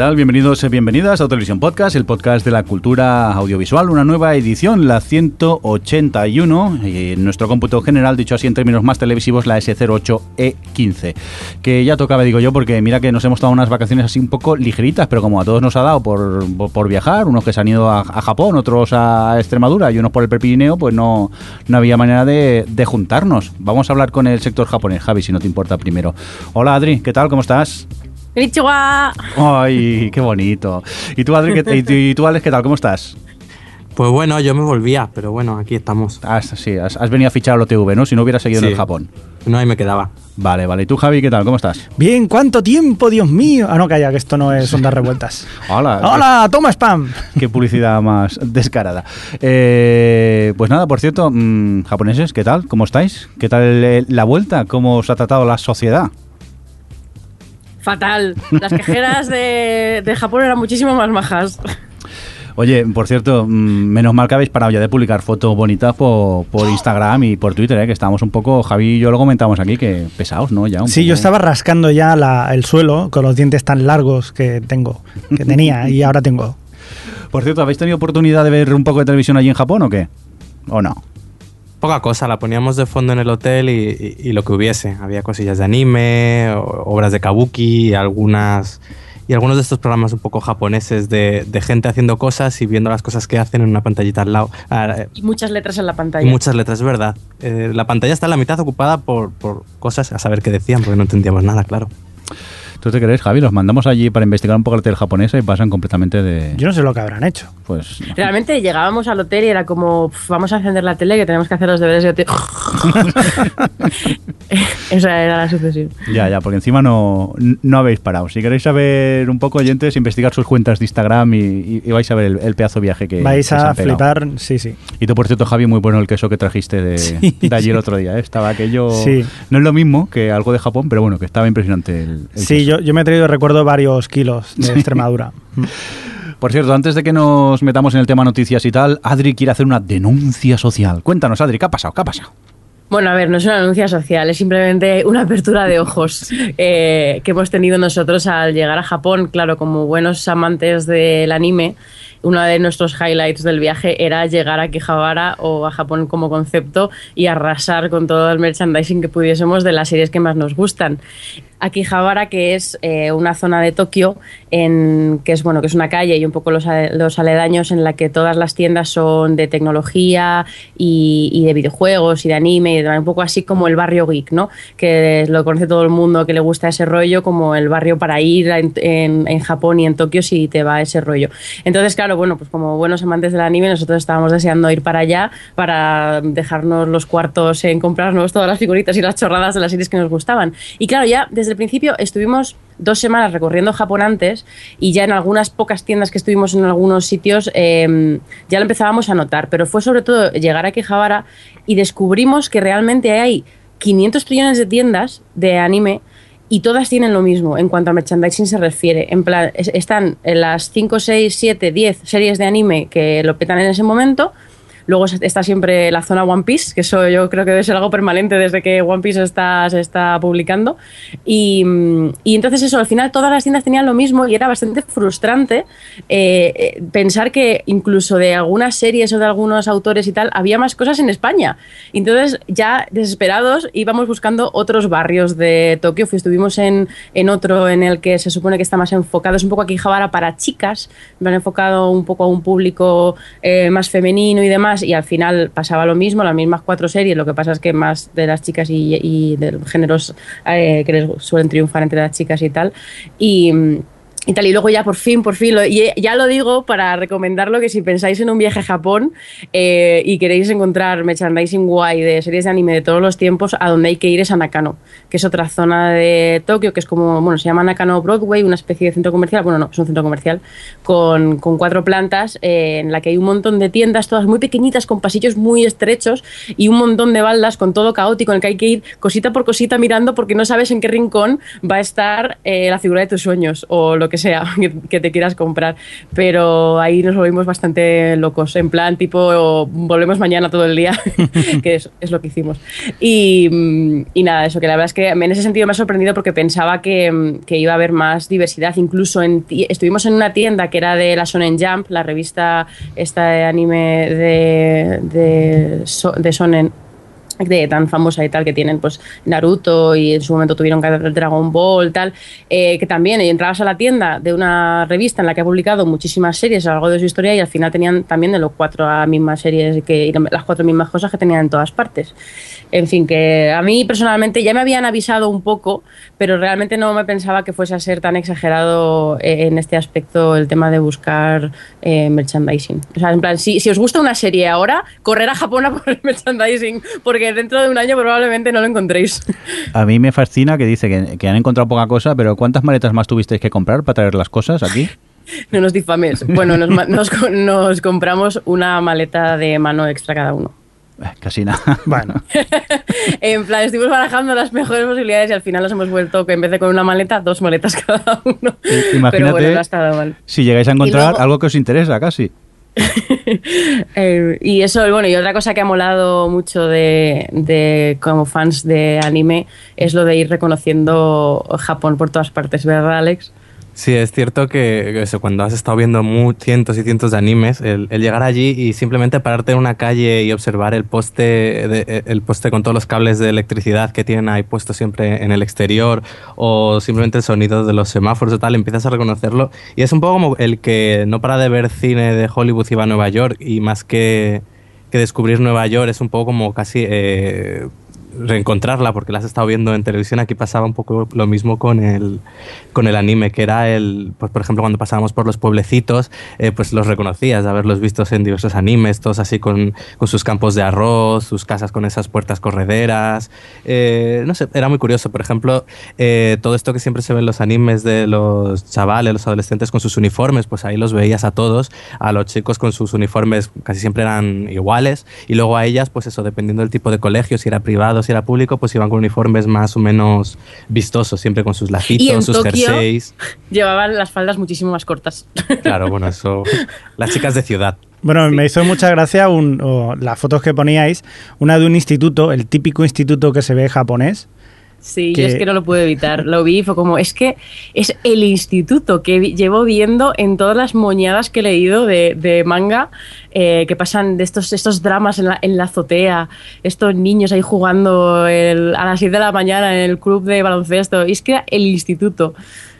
Tal? Bienvenidos y bienvenidas a Televisión Podcast, el podcast de la cultura audiovisual, una nueva edición, la 181, y en nuestro cómputo general, dicho así en términos más televisivos, la S08E15, que ya tocaba, digo yo, porque mira que nos hemos tomado unas vacaciones así un poco ligeritas, pero como a todos nos ha dado por, por viajar, unos que se han ido a, Japón, otros a Extremadura y unos por el Pirineo, pues no, no había manera de, de juntarnos. Vamos a hablar con el sector japonés, Javi, si no te importa primero. Hola Adri, ¿qué tal? ¿Cómo estás? ¡Konnichiwa! Ay, qué bonito. ¿Y tú, Adri, qué, y tú- y tú, Alex, qué tal? ¿Cómo estás? Pues bueno, yo me volvía, pero bueno, aquí estamos. Ah, sí, has, has venido a fichar al OTV, ¿no? Si no hubieras seguido en el Japón. No, ahí me quedaba. Vale, vale. ¿Y tú, Javi, qué tal? ¿Cómo estás? Bien, ¿cuánto tiempo, Dios mío? Ah, no, calla, que esto no es ondas revueltas. Hola. ¡Hola! ¡Toma spam! Qué publicidad más descarada. Eh, pues nada, por cierto, mm, japoneses, ¿qué tal? ¿Cómo estáis? ¿Qué tal la vuelta? ¿Cómo os ha tratado la sociedad? Fatal. Las quejeras de, de Japón eran muchísimo más majas. Oye, por cierto, mm, menos mal que habéis parado ya de publicar fotos bonitas por, por Instagram y por Twitter, ¿eh? que estábamos un poco, Javi y yo lo comentamos aquí, que pesados, ¿no? Ya un Sí, poco. yo estaba rascando ya la- el suelo con los dientes tan largos que tengo, que tenía y ahora tengo. Por cierto, ¿habéis tenido oportunidad de ver un poco de televisión allí en Japón o qué? ¿O no? Poca cosa, la poníamos de fondo en el hotel y, y- y lo que hubiese. Había cosillas de anime, obras de kabuki y algunas y algunos de estos programas un poco japoneses de, de gente haciendo cosas y viendo las cosas que hacen en una pantallita al lado. Ah, Y muchas letras en la y pantalla. muchas letras, es verdad. Eh, la pantalla está a la mitad ocupada por, por cosas a saber qué decían, porque no entendíamos nada, claro. ¿Tú te crees, Javi? Los mandamos allí para investigar un poco la tele japonesa y pasan completamente de... Yo no sé lo que habrán hecho. Pues... no. Realmente llegábamos al hotel y era como, "Pf, vamos a encender la tele que tenemos que hacer los deberes de hotel. Esa era la sucesión. Ya, ya, porque encima no, no habéis parado. Si queréis saber un poco, oyentes, investigar sus cuentas de Instagram y, y- y vais a ver el, el pedazo de viaje que Vais a flipar, sí, sí. Y tú, por cierto, Javi, muy bueno el queso que trajiste de, Sí, de ayer sí. otro día. ¿eh? Estaba aquello... Sí. No es lo mismo que algo de Japón, pero bueno, que estaba impresionante el, el Sí, queso. Yo, yo me he traído, recuerdo, varios kilos de Extremadura. Por cierto, antes de que nos metamos en el tema noticias y tal, Adri quiere hacer una denuncia social. Cuéntanos, Adri, ¿qué ha pasado? ¿Qué ha pasado? Bueno, a ver, no es una anuncia social, es simplemente una apertura de ojos eh, que hemos tenido nosotros al llegar a Japón. Claro, como buenos amantes del anime, uno de nuestros highlights del viaje era llegar a Akihabara o a Japón como concepto y arrasar con todo el merchandising que pudiésemos de las series que más nos gustan. Akihabara, que es eh, una zona de Tokio, en, que es bueno, que es una calle y un poco los, los aledaños en la que todas las tiendas son de tecnología y, de videojuegos y de anime, y de- un poco así como el barrio geek, ¿no? Que lo conoce todo el mundo que le gusta ese rollo, como el barrio para ir en, en- en Japón y en Tokio si te va ese rollo. Entonces, claro, bueno, pues como buenos amantes del anime, nosotros estábamos deseando ir para allá para dejarnos los cuartos en comprarnos todas las figuritas y las chorradas de las series que nos gustaban. Y claro, ya desde el principio estuvimos dos semanas recorriendo Japón antes y ya en algunas pocas tiendas que estuvimos en algunos sitios eh, ya lo empezábamos a notar, pero fue sobre todo llegar a Akihabara y descubrimos que realmente hay 500 trillones de tiendas de anime y todas tienen lo mismo en cuanto a merchandising se refiere. En plan, es- están en las 5, 6, 7, 10 series de anime que lo petan en ese momento. Luego está siempre la zona One Piece, que eso yo creo que debe ser algo permanente desde que One Piece está, se está publicando. Y, mm, y entonces eso, al final todas las tiendas tenían lo mismo y era bastante frustrante eh, eh, pensar que incluso de algunas series o de algunos autores y tal, había más cosas en España. Entonces ya desesperados íbamos buscando otros barrios de Tokio. Estuvimos en, en otro en el que se supone que está más enfocado, es un poco aquí Javara para chicas, me han enfocado un poco a un público eh, más femenino y demás, y al final pasaba lo mismo, las mismas cuatro series, lo que pasa es que más de las chicas y, de géneros eh, que les suelen triunfar entre las chicas y tal. Y. y tal. Y luego ya por fin, por fin, lo, y ya lo digo para recomendarlo que si pensáis en un viaje a Japón eh, y queréis encontrar merchandising guay de series de anime de todos los tiempos, a donde hay que ir es a Nakano, que es otra zona de Tokio, que es como, bueno, se llama Nakano Broadway, una especie de centro comercial, bueno, no, es un centro comercial, con, con cuatro plantas eh, en la que hay un montón de tiendas, todas muy pequeñitas, con pasillos muy estrechos y un montón de baldas con todo caótico, en el que hay que ir cosita por cosita mirando porque no sabes en qué rincón va a estar eh, la figura de tus sueños o lo que sea que te quieras comprar. Pero ahí nos volvimos bastante locos, en plan tipo volvemos mañana todo el día, que es, es, lo que hicimos. Y, mm, y, nada, eso que la verdad es que en ese sentido me ha sorprendido porque pensaba que, mm, que iba a haber más diversidad. Incluso en, estuvimos en una tienda que era de la Sonen Jump, la revista esta de anime de, de, de Sonen de tan famosa y tal que tienen pues Naruto y en su momento tuvieron Dragon Ball tal eh, que también entrabas a la tienda de una revista en la que ha publicado muchísimas series a lo largo de su historia y al final tenían también de los cuatro a mismas series que las cuatro mismas cosas que tenían en todas partes en fin, que a mí personalmente ya me habían avisado un poco, pero realmente no me pensaba que fuese a ser tan exagerado eh, en este aspecto el tema de buscar eh, merchandising. O sea, en plan, si, si, os gusta una serie ahora, correr a Japón a por el merchandising, porque dentro de un año probablemente no lo encontréis. A mí me fascina que dice que, que han encontrado poca cosa, pero ¿cuántas maletas más tuvisteis que comprar para traer las cosas aquí? no nos difames. Bueno, nos, nos, nos compramos una maleta de mano extra cada uno. Eh, casi nada. Bueno. en plan, estuvimos barajando las mejores posibilidades y al final nos hemos vuelto que en vez de con una maleta, dos maletas cada uno. Imagínate Pero bueno, no ha estado mal. si llegáis a encontrar luego... algo que os interesa casi. eh, y eso, bueno, y otra cosa que ha molado mucho de, de, como fans de anime es lo de ir reconociendo Japón por todas partes, ¿verdad, Alex? Sí, es cierto que eso, cuando has estado viendo cientos y cientos de animes, el, el, llegar allí y simplemente pararte en una calle y observar el poste, de, el poste con todos los cables de electricidad que tienen ahí puestos siempre en el exterior, o simplemente el sonido de los semáforos y tal, empiezas a reconocerlo. Y es un poco como el que no para de ver cine de Hollywood y va a Nueva York, y más que, que descubrir Nueva York, es un poco como casi eh, reencontrarla porque la has estado viendo en televisión. Aquí pasaba un poco lo mismo con el, con el anime, que era el, pues por ejemplo, cuando pasábamos por los pueblecitos, eh, pues los reconocías, de haberlos visto en diversos animes, todos así con, con, sus campos de arroz, sus casas con esas puertas correderas. Eh, no sé, era muy curioso. Por ejemplo, eh, todo esto que siempre se ve en los animes de los chavales, los adolescentes con sus uniformes, pues ahí los veías a todos, a los chicos con sus uniformes casi siempre eran iguales, y luego a ellas, pues eso, dependiendo del tipo de colegio, si era privado, si era público, pues iban con uniformes más o menos vistosos, siempre con sus lajitos, sus Tokio jerseys. Llevaban las faldas muchísimo más cortas. Claro, bueno, eso. Las chicas de ciudad. Bueno, sí. me hizo mucha gracia un, oh, las fotos que poníais, una de un instituto, el típico instituto que se ve japonés, Sí, que... yo es que no lo pude evitar. Lo vi y fue como, es que es el instituto que llevo viendo en todas las moñadas que he leído de, de manga, eh, que pasan de estos, estos dramas en la, en la azotea, estos niños ahí jugando el, a las 7 de la mañana en el club de baloncesto. Y es que el instituto.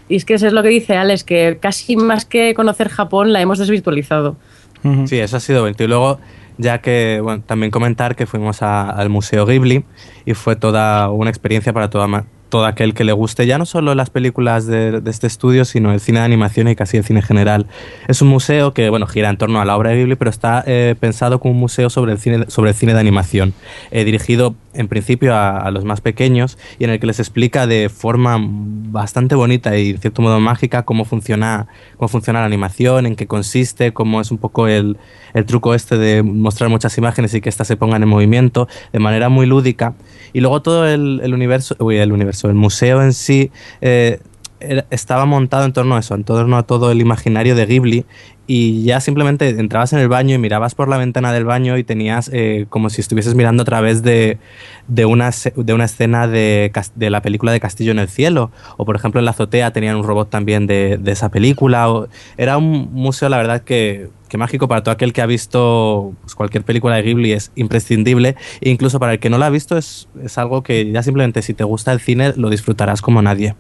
Y es que eso es lo que dice Alex, que casi más que conocer Japón la hemos desvirtualizado. Uh -huh. Sí, eso ha sido bonito. Y luego ya que bueno, también comentar que fuimos al Museo Ghibli y fue toda una experiencia para toda, todo aquel que le guste ya no solo las películas de, de, este estudio, sino el cine de animación y casi el cine general. Es un museo que bueno, gira en torno a la obra de Ghibli, pero está eh, pensado como un museo sobre el cine, sobre el cine de animación, eh, dirigido en principio a, a, los más pequeños y en el que les explica de forma bastante bonita y de cierto modo mágica cómo funciona, cómo funciona la animación, en qué consiste, cómo es un poco el, el truco este de mostrar muchas imágenes y que éstas se pongan en movimiento de manera muy lúdica. Y luego todo el, el universo, uy, el universo, el museo en sí eh, estaba montado en torno a eso, en torno a todo el imaginario de Ghibli y ya simplemente entrabas en el baño y mirabas por la ventana del baño y tenías eh, como si estuvieses mirando a través de, de, una, de una escena de, la película de Castillo en el Cielo. O por ejemplo en la azotea tenían un robot también de, de esa película. O, era un museo, la verdad, que, que mágico para todo aquel que ha visto pues, cualquier película de Ghibli es imprescindible. E incluso para el que no la ha visto es, es algo que ya simplemente si te gusta el cine lo disfrutarás como nadie.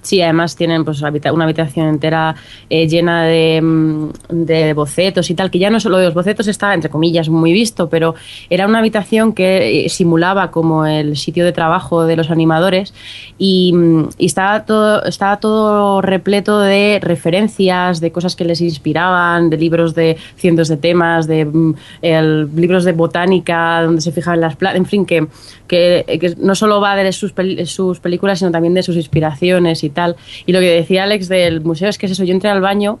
Sí, además tienen pues una habitación entera eh, llena de, mm, de bocetos y tal, que ya no solo de los bocetos está, entre comillas, muy visto, pero era una habitación que eh, simulaba como el sitio de trabajo de los animadores y, mm, y estaba, todo, estaba todo repleto de referencias, de cosas que les inspiraban, de libros de cientos de temas, de mm, libros de botánica, donde se fijaban las plantas, en fin, que, que, que no solo va de sus, pel- sus películas, sino también de sus inspiraciones tal. Y lo que decía Alex del museo es que es eso, yo entré al baño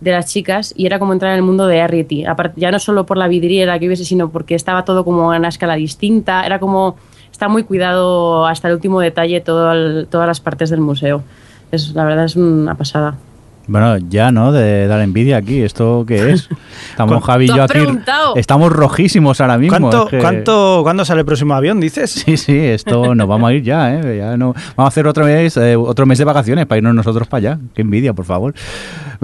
de las chicas y era como entrar en el mundo de. Aparte, ya no solo por la vidriera que hubiese, sino porque estaba todo como a una escala distinta. Era como. Está muy cuidado hasta el último detalle todo todas las partes del museo. Es, la verdad es una pasada. Bueno, ya, ¿no? De dar envidia aquí. ¿Esto qué es? Estamos ¿Cu- Javi y yo aquí. preguntado. Estamos rojísimos ahora mismo. ¿Cuánto, es que- cuánto, ¿Cuándo sale el próximo avión, dices? Sí, sí, esto nos vamos a ir ya, ¿eh? Ya no, vamos a hacer otro mes, eh, otro mes de vacaciones para irnos nosotros para allá. Qué envidia, por favor.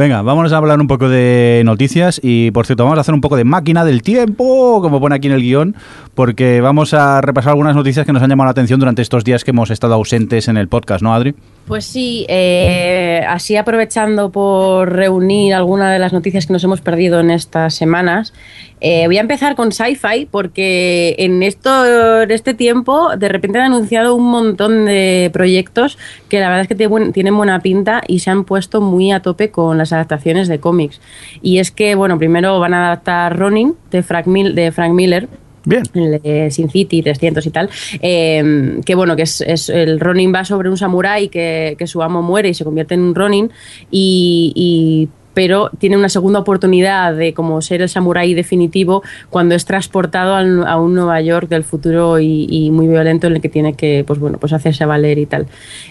Venga, vámonos a hablar un poco de noticias y, por cierto, vamos a hacer un poco de máquina del tiempo, como pone aquí en el guion, porque vamos a repasar algunas noticias que nos han llamado la atención durante estos días que hemos estado ausentes en el podcast, ¿no, Adri? Pues sí, eh, así aprovechando por reunir algunas de las noticias que nos hemos perdido en estas semanas, eh, voy a empezar con sci-fi porque en, esto, en este tiempo de repente han anunciado un montón de proyectos que la verdad es que tienen buen- tienen buena pinta y se han puesto muy a tope con las adaptaciones de cómics. Y es que, bueno, primero van a adaptar Ronin de Frank, Mil- de Frank Miller, Bien. el de Sin City 300 y tal, eh, que bueno, que es, es- el Ronin va sobre un samurái que, que su amo muere y se convierte en un Ronin y, y- pero tiene una segunda oportunidad de como ser el samurái definitivo cuando es transportado al- a un Nueva York del futuro y, y muy violento en el que tiene que pues bueno pues hacerse valer y tal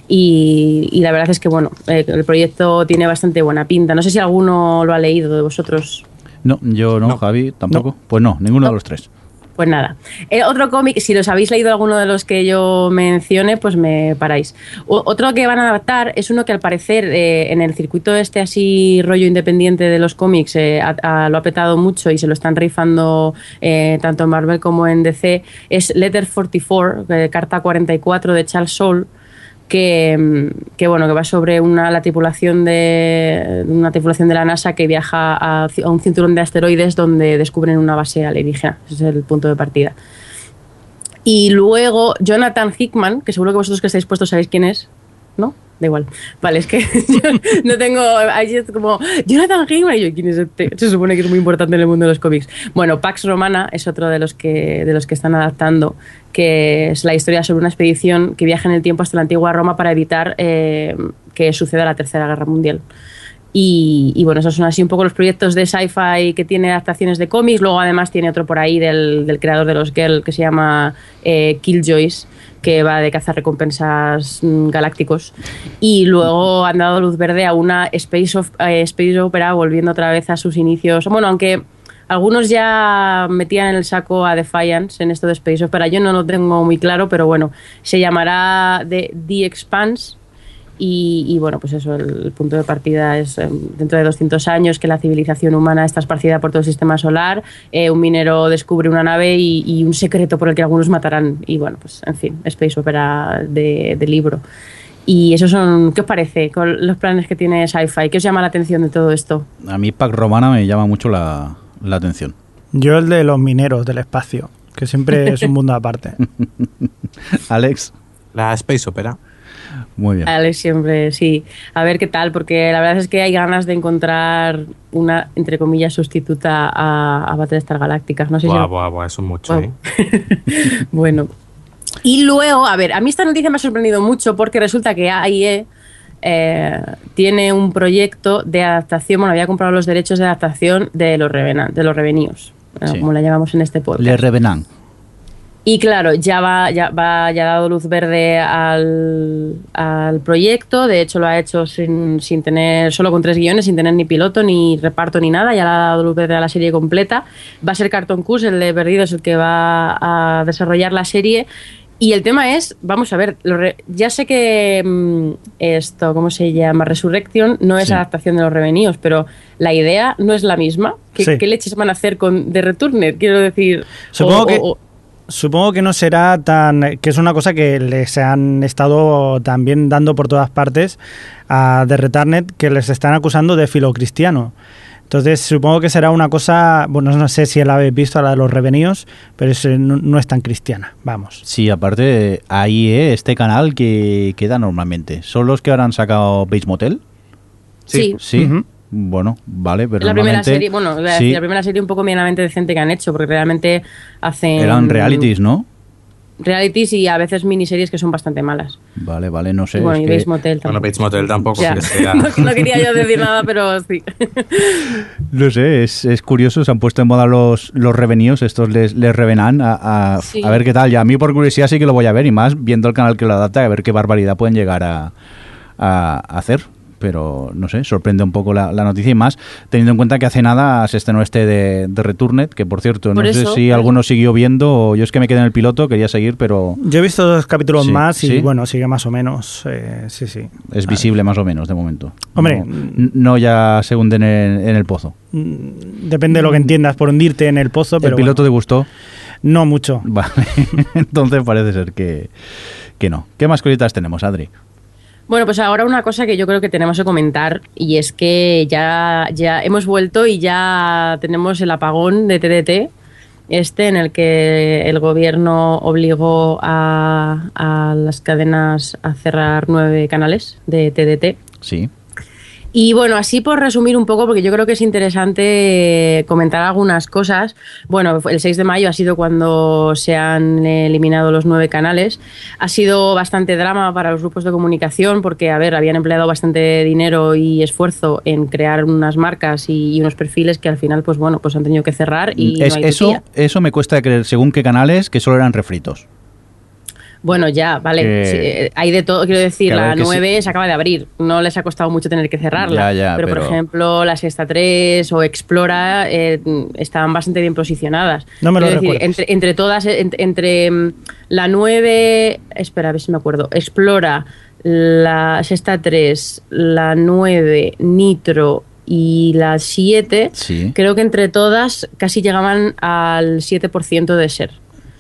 y, y la verdad es que bueno eh, el proyecto tiene bastante buena pinta no sé si alguno lo ha leído de vosotros No, yo no, No. Javi, tampoco. Pues no, ninguno de los tres. Pues nada. Eh, otro cómic, si los habéis leído alguno de los que yo mencione, pues me paráis. Otro que van a adaptar es uno que al parecer eh, en el circuito este así rollo independiente de los cómics eh, lo ha petado mucho y se lo están rifando tanto en Marvel como en DC. Es Letter 44, eh, carta 44 de Charles Soule que, bueno que va sobre una la tripulación de una tripulación de la NASA que viaja a un cinturón de asteroides donde descubren una base alienígena ese es el punto de partida y luego Jonathan Hickman que seguro que vosotros que estáis puestos sabéis quién es ¿no? Da igual. Vale, es que yo no tengo. Ahí es como. Jonathan Hickman. Y yo, ¿quién es este? Se supone que es muy importante en el mundo de los cómics. Bueno, Pax Romana es otro de los que, de los que están adaptando, que es la historia sobre una expedición que viaja en el tiempo hasta la antigua Roma para evitar eh, que suceda la Tercera Guerra Mundial. Y, bueno, esos son así un poco los proyectos de sci-fi que tiene adaptaciones de cómics. Luego, además, tiene otro por ahí del, del creador de los Girl que se llama eh, Killjoys, que va de cazar recompensas mm, galácticos. Y luego han dado luz verde a una space, of- eh, space opera, volviendo otra vez a sus inicios. Bueno, aunque algunos ya metían en el saco a Defiance en esto de space opera, yo no lo tengo muy claro, pero bueno, se llamará The, The Expanse. Y, y, bueno, pues eso, el, punto de partida es eh, dentro de 200 años que la civilización humana está esparcida por todo el sistema solar, eh, un minero descubre una nave y, y un secreto por el que algunos matarán. Y bueno, pues en fin, space opera de, de libro. Y esos son, ¿qué os parece con los planes que tiene Sci-Fi? ¿Qué os llama la atención de todo esto? A mí Pac Romana me llama mucho la, la atención. Yo el de los mineros del espacio, que siempre es un mundo aparte. Alex, La Space Opera. Muy bien. Alex siempre, sí. A ver qué tal, porque la verdad es que hay ganas de encontrar una, entre comillas, sustituta a, a Battlestar Galactica. No sé Buah, si... buah, buah, eso es mucho, Wow. ¿eh? bueno. Y luego, a ver, a mí esta noticia me ha sorprendido mucho porque resulta que AIE eh, tiene un proyecto de adaptación, bueno, había comprado los derechos de adaptación de los, Revenant, de los Reveníos, eh, Sí. como la llamamos en este podcast. Le Revenant. Y claro, ya va, ya va, ya ha dado luz verde al, al proyecto. De hecho, lo ha hecho sin, sin tener, solo con tres guiones, sin tener ni piloto, ni reparto, ni nada. Ya le ha dado luz verde a la serie completa. Va a ser Carton Cus, el de Perdidos, el que va a desarrollar la serie. Y el tema es, vamos a ver, lo re- ya sé que mm, esto, ¿cómo se llama? Resurrection no es Sí. adaptación de los revenidos, pero la idea no es la misma. ¿Qué, Sí. qué leches van a hacer con The Returned? Quiero decir, Supongo o- que- o- supongo que no será tan. que es una cosa que les han estado también dando por todas partes a The Retarnet, que les están acusando de filocristiano. Entonces, supongo que será una cosa. Bueno, no sé si la habéis visto, la de los revenidos, pero es, no, no es tan cristiana, vamos. Sí, aparte, ahí eh, este canal que queda normalmente. ¿Son los que ahora han sacado Bates Motel? Sí. Sí. Bueno, vale, pero la primera serie, bueno, la, sí, la primera serie un poco medianamente decente que han hecho, porque realmente hacen eran realities, ¿no? realities y a veces miniseries que son bastante malas. Vale, vale, no sé. bueno, es y que- Bates Motel Bueno, tampoco. Bates Motel tampoco Ya. que sea. no, no quería yo decir nada, pero sí. No sé, es, es curioso, se han puesto en moda los, los revenidos, estos les, les revenan a, a, Sí. a ver qué tal. Ya a mí por curiosidad sí que lo voy a ver y más viendo el canal que lo adapta, a ver qué barbaridad pueden llegar a, a hacer. Pero no sé, sorprende un poco la, la noticia y más teniendo en cuenta que hace nada se estrenó este de, de Returned, que por cierto, Por no sé si alguno siguió viendo o yo es que me quedé en el piloto, quería seguir, pero Yo he visto dos capítulos Sí, más y sí. bueno, sigue más o menos. eh, sí, sí. es visible más o menos de momento. Hombre, no, no ya se hunden en, en el pozo. Mm, Depende de lo que entiendas por hundirte en el pozo, pero ¿El piloto bueno, te gustó? no mucho. Vale, entonces parece ser que, que no. ¿Qué más cositas tenemos, Adri? Bueno, pues ahora una cosa que yo creo que tenemos que comentar y es que ya, ya hemos vuelto y ya tenemos el apagón de TDT, este en el que el gobierno obligó a, a las cadenas a cerrar nueve canales de TDT. Sí. Y bueno, así por resumir un poco, porque yo creo que es interesante comentar algunas cosas. Bueno, el 6 de mayo ha sido cuando se han eliminado los nueve canales. Ha sido bastante drama para los grupos de comunicación porque, a ver, habían empleado bastante dinero y esfuerzo en crear unas marcas y, unos perfiles que al final, pues bueno, pues han tenido que cerrar y Es- no hay eso, tutía. eso me cuesta creer, según qué canales, que solo eran refritos. Bueno, ya, vale. Que- sí, eh, hay de todo. Quiero decir, la que sí. 9 se acaba de abrir. No les ha costado mucho tener que cerrarla. Ya, ya, pero, por ejemplo, la Sexta 3 o Explora eh, estaban bastante bien posicionadas. No me lo decir, entre, entre todas, eh, entre, entre, mm, la 9. Espera, a ver si me acuerdo. Explora, la Sexta 3, la 9, Nitro y la 7. Sí. Creo que entre todas casi llegaban al 7% de ser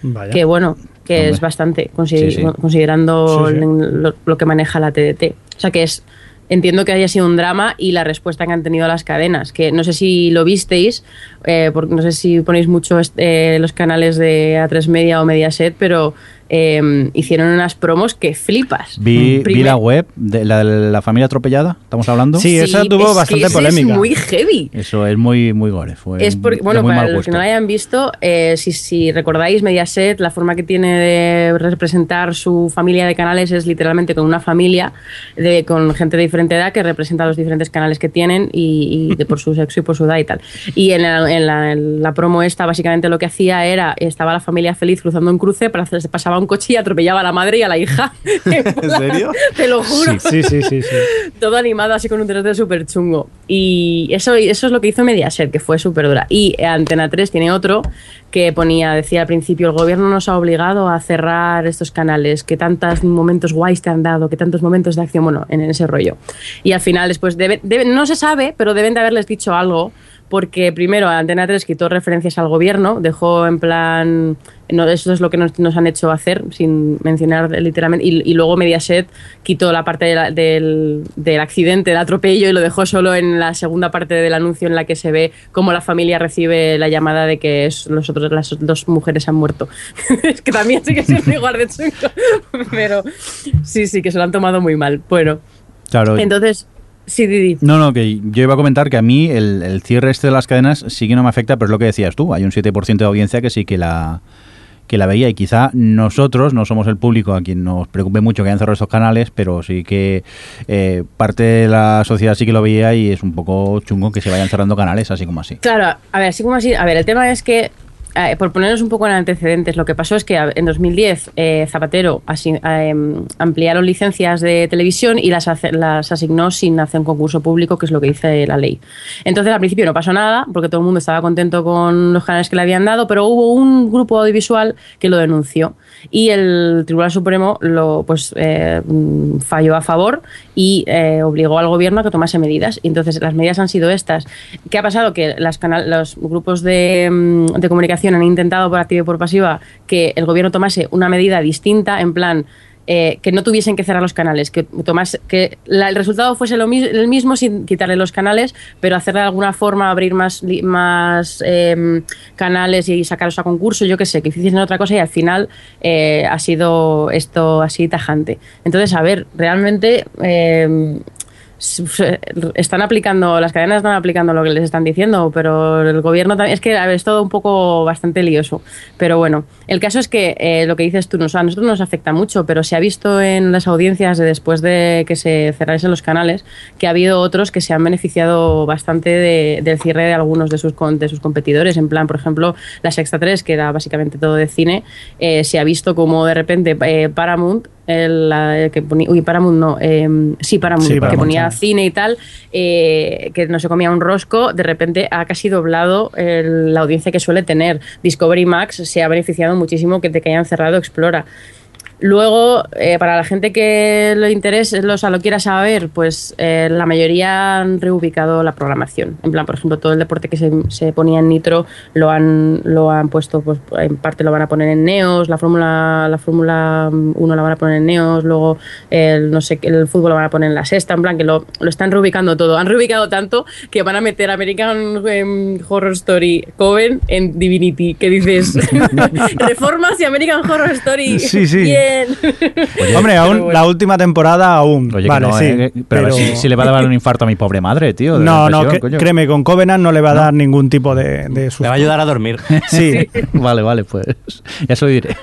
Vaya. que bueno, que Hombre. es bastante, consider- Sí, sí. considerando Sí. Lo, lo que maneja la TDT. O sea que es, entiendo que haya sido un drama y la respuesta que han tenido las cadenas, que no sé si lo visteis, eh, porque no sé si ponéis mucho este, los canales de A3 Media o Mediaset, pero eh, hicieron unas promos que flipas. Vi, vi la web de la, la familia atropellada, ¿estamos hablando? Sí, esa tuvo es que bastante ese polémica. Es muy heavy. Eso es muy, muy gore. Fue Es porque, bueno, muy para los que no la hayan visto, eh, si, si recordáis, Mediaset, la forma que tiene de representar su familia de canales es literalmente con una familia de, con gente de diferente edad que representa los diferentes canales que tienen y, y de por su sexo y por su edad y tal. Y en la, en la- en la promo esta, básicamente lo que hacía era, estaba la familia feliz cruzando un cruce, pero se pasaba un coche y atropellaba a la madre y a la hija. ¿En serio? Te lo juro Sí, sí, sí, sí. todo animado así con un 3D súper chungo. Y eso, eso es lo que hizo Mediaset, que fue súper dura. Y Antena 3 tiene otro que ponía, decía al principio, el gobierno nos ha obligado a cerrar estos canales, que tantos momentos guays te han dado, que tantos momentos de acción, bueno, en ese rollo. Y al final después, debe, debe- no se sabe, pero deben de haberles dicho algo. Porque primero Antena 3 quitó referencias al gobierno, dejó en plan, no, eso es lo que nos, nos han hecho hacer, sin mencionar literalmente, y, y luego Mediaset quitó la parte de la- del, del accidente, del atropello, y lo dejó solo en la segunda parte del anuncio en la que se ve cómo la familia recibe la llamada de que es- los otros, las dos mujeres han muerto. es que también sí que es igual de chungo, pero sí, sí, que se lo han tomado muy mal. Bueno, Claro. entonces, sí, Didi. No, no, que yo iba a comentar que a mí el, el cierre este de las cadenas sí que no me afecta, pero es lo que decías tú. Hay un 7% de audiencia que sí que la que la veía y quizá nosotros no somos el público a quien nos preocupe mucho que hayan cerrado estos canales, pero sí que eh, parte de la sociedad sí que lo veía y es un poco chungo que se vayan cerrando canales así como así. Claro, a ver, así como así. A ver, el tema es que, eh, por ponernos un poco en antecedentes, lo que pasó es que a- en 2010 eh, Zapatero asi- eh, ampliaron licencias de televisión y las, las asignó sin hacer un concurso público, que es lo que dice la ley. Entonces, al principio no pasó nada, porque todo el mundo estaba contento con los canales que le habían dado, pero hubo un grupo audiovisual que lo denunció y el Tribunal Supremo lo pues eh, mm, falló a favor y eh, obligó al gobierno a que tomase medidas. Y Entonces las medidas han sido estas. ¿Qué ha pasado? Que las canal, los grupos de, mm, de comunicación comunicación han intentado por activa y por pasiva que el gobierno tomase una medida distinta, en plan, eh, que no tuviesen que cerrar los canales, que, tomas, que el resultado fuese lo mis- el mismo sin quitarle los canales, pero hacerle de alguna forma abrir más, más em, canales y sacarlos a concurso, yo qué sé, que hiciesen otra cosa y al final eh, ha sido esto así tajante. Entonces, a ver, realmente... están aplicando, las cadenas están aplicando lo que les están diciendo, pero el gobierno también, es que es todo un poco bastante lioso. Pero bueno, el caso es que eh, lo que dices tú, nos, a nosotros nos afecta mucho, pero se ha visto en las audiencias de después de que se cerraren los canales que ha habido otros que se han beneficiado bastante de- del cierre de algunos de sus, de sus competidores. En plan, por ejemplo, la Sexta 3, que era básicamente todo de cine, eh, se ha visto como de repente eh, Paramount el, la- que ponía, uy, Paramount no, eh, sí, Paramount, Sí, que ponía sí. cine y tal, eh, que no se comía un rosco, de repente ha casi doblado el- la audiencia que suele tener. Discovery Max se ha beneficiado muchísimo que de que hayan cerrado Explora. Luego, eh, para la gente que lo interese, lo, o sea, lo quiera saber, pues eh, la mayoría han reubicado la programación. En plan, por ejemplo, todo el deporte que se, se ponía en Nitro lo han, lo han puesto, pues en parte lo van a poner en Neos, la Fórmula la Fórmula 1 la van a poner en Neos, luego el, no sé, qué, el fútbol lo van a poner en la sexta, en plan que lo, lo están reubicando todo. Han reubicado tanto que van a meter American em, Horror Story Coven en Divinity, que dices reformas y American Horror Story. Sí, sí. Bien. Hombre, aún bueno. la última temporada aún. Oye, que vale, no, sí. eh, pero, a ver si, si le va a dar un infarto a mi pobre madre, tío. de No, no, créeme, con Covenant no le va a dar ningún tipo de, de susto. Le va a ayudar a dormir. Sí, Vale, vale, pues ya se lo diré.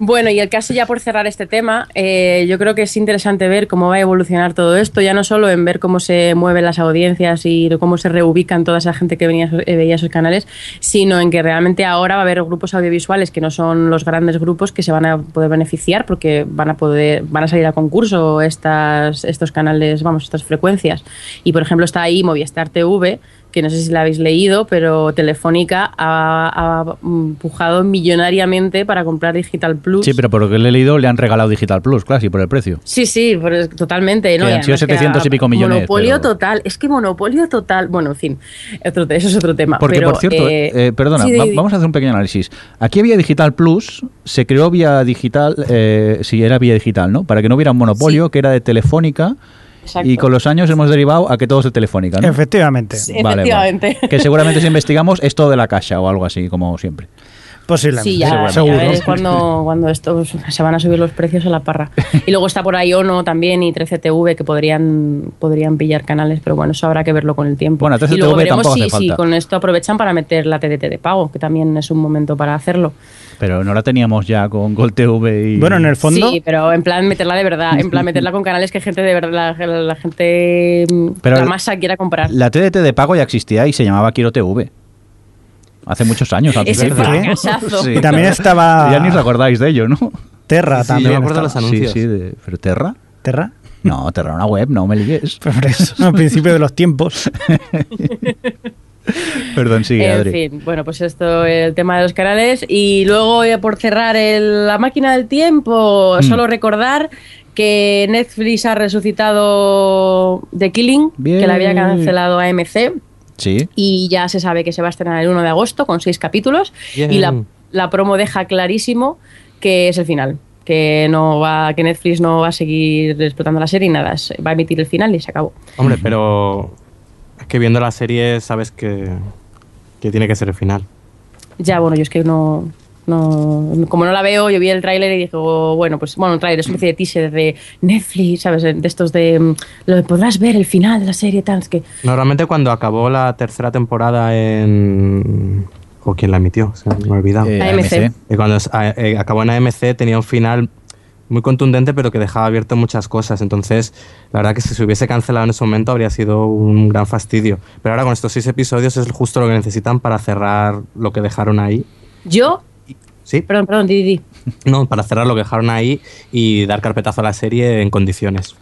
Bueno, y el caso ya por cerrar este tema, eh, yo creo que es interesante ver cómo va a evolucionar todo esto, ya no solo en ver cómo se mueven las audiencias y cómo se reubican toda esa gente que venía, eh, veía esos canales, sino en que realmente ahora va a haber grupos audiovisuales que no son los grandes grupos que se van a poder beneficiar porque van a poder, van a salir a concurso estas, estos canales, vamos, estas frecuencias. Y por ejemplo está ahí Movistar TV, que no sé si la habéis leído, pero Telefónica ha, ha empujado millonariamente para comprar Digital Plus. Sí, pero por lo que le he leído le han regalado Digital Plus, claro, sí, por el precio. Sí, sí, totalmente. ¿no? Que Y han sido además que 700 y pico millones, Monopolio pero- total. Es que monopolio total. Bueno, en fin, otro- eso es otro tema. Porque, pero, por cierto, eh, eh, perdona, sí, va- di- di. vamos a hacer un pequeño análisis. Aquí había Digital Plus, se creó vía digital, eh, si era vía digital, ¿no? Para que no hubiera un monopolio, que era de Telefónica, Exacto. y con los años hemos derivado a que todo es de Telefónica, ¿no? efectivamente. Sí. Vale, vale. Efectivamente. Que seguramente si investigamos es todo de la caja o algo así, como siempre. Posiblemente. Sí, ya, ya seguro. veréis cuando, cuando estos se van a subir los precios a la parra. Y luego está por ahí ONO también y 13TV que podrían, podrían pillar canales, pero bueno, eso habrá que verlo con el tiempo. Bueno, 13TV y luego veremos tampoco si, con esto aprovechan para meter la TDT de pago, que también es un momento para hacerlo. Pero no la teníamos ya con Gol TV y... Bueno, en el fondo, Sí, pero en plan meterla de verdad, en plan meterla con canales que gente de verdad, la, la gente, Pero la masa quiera comprar. La TDT de pago ya existía y se llamaba Quiero TV. Hace muchos años. Ese. Sí, Y también estaba- Ya ni os acordáis de ello, ¿no? Terra Sí, también. yo me acuerdo de estaba. los anuncios. Sí, sí, de- pero Terra. Terra. No, Terra una web, no me ligues. Eso, al principio de los tiempos. Perdón, sigue, en Adri. fin, bueno, pues esto, el tema de los canales. Y luego, eh, por cerrar el- la máquina del tiempo, Mm. solo recordar que Netflix ha resucitado The Killing, Bien. que la había cancelado AMC. Sí. Y ya se sabe que se va a estrenar el 1 de agosto con seis capítulos. Bien. Y la, la promo deja clarísimo que es el final. Que no va, que Netflix no va a seguir explotando la serie y nada, va a emitir el final y se acabó. Hombre, pero es que viendo la serie sabes que, que tiene que ser el final. Ya, bueno, yo es que no, no. Como no la veo, yo vi el tráiler y dije, oh, bueno, pues bueno, un tráiler es una especie de teaser de Netflix, ¿sabes? De estos de. mm, Lo de podrás ver el final de la serie, tal. Es que. Normalmente cuando acabó la tercera temporada en... ¿O quién la emitió? Se me ha olvidado. Eh, AMC. Y cuando s- a- eh, acabó en AMC tenía un final muy contundente, pero que dejaba abierto muchas cosas. Entonces, la verdad que si se hubiese cancelado en ese momento habría sido un gran fastidio. Pero ahora con estos seis episodios es justo lo que necesitan para cerrar lo que dejaron ahí. Yo. ¿Sí? Perdón, perdón, di, di, di. No, para cerrar lo que dejaron ahí y dar carpetazo a la serie en condiciones.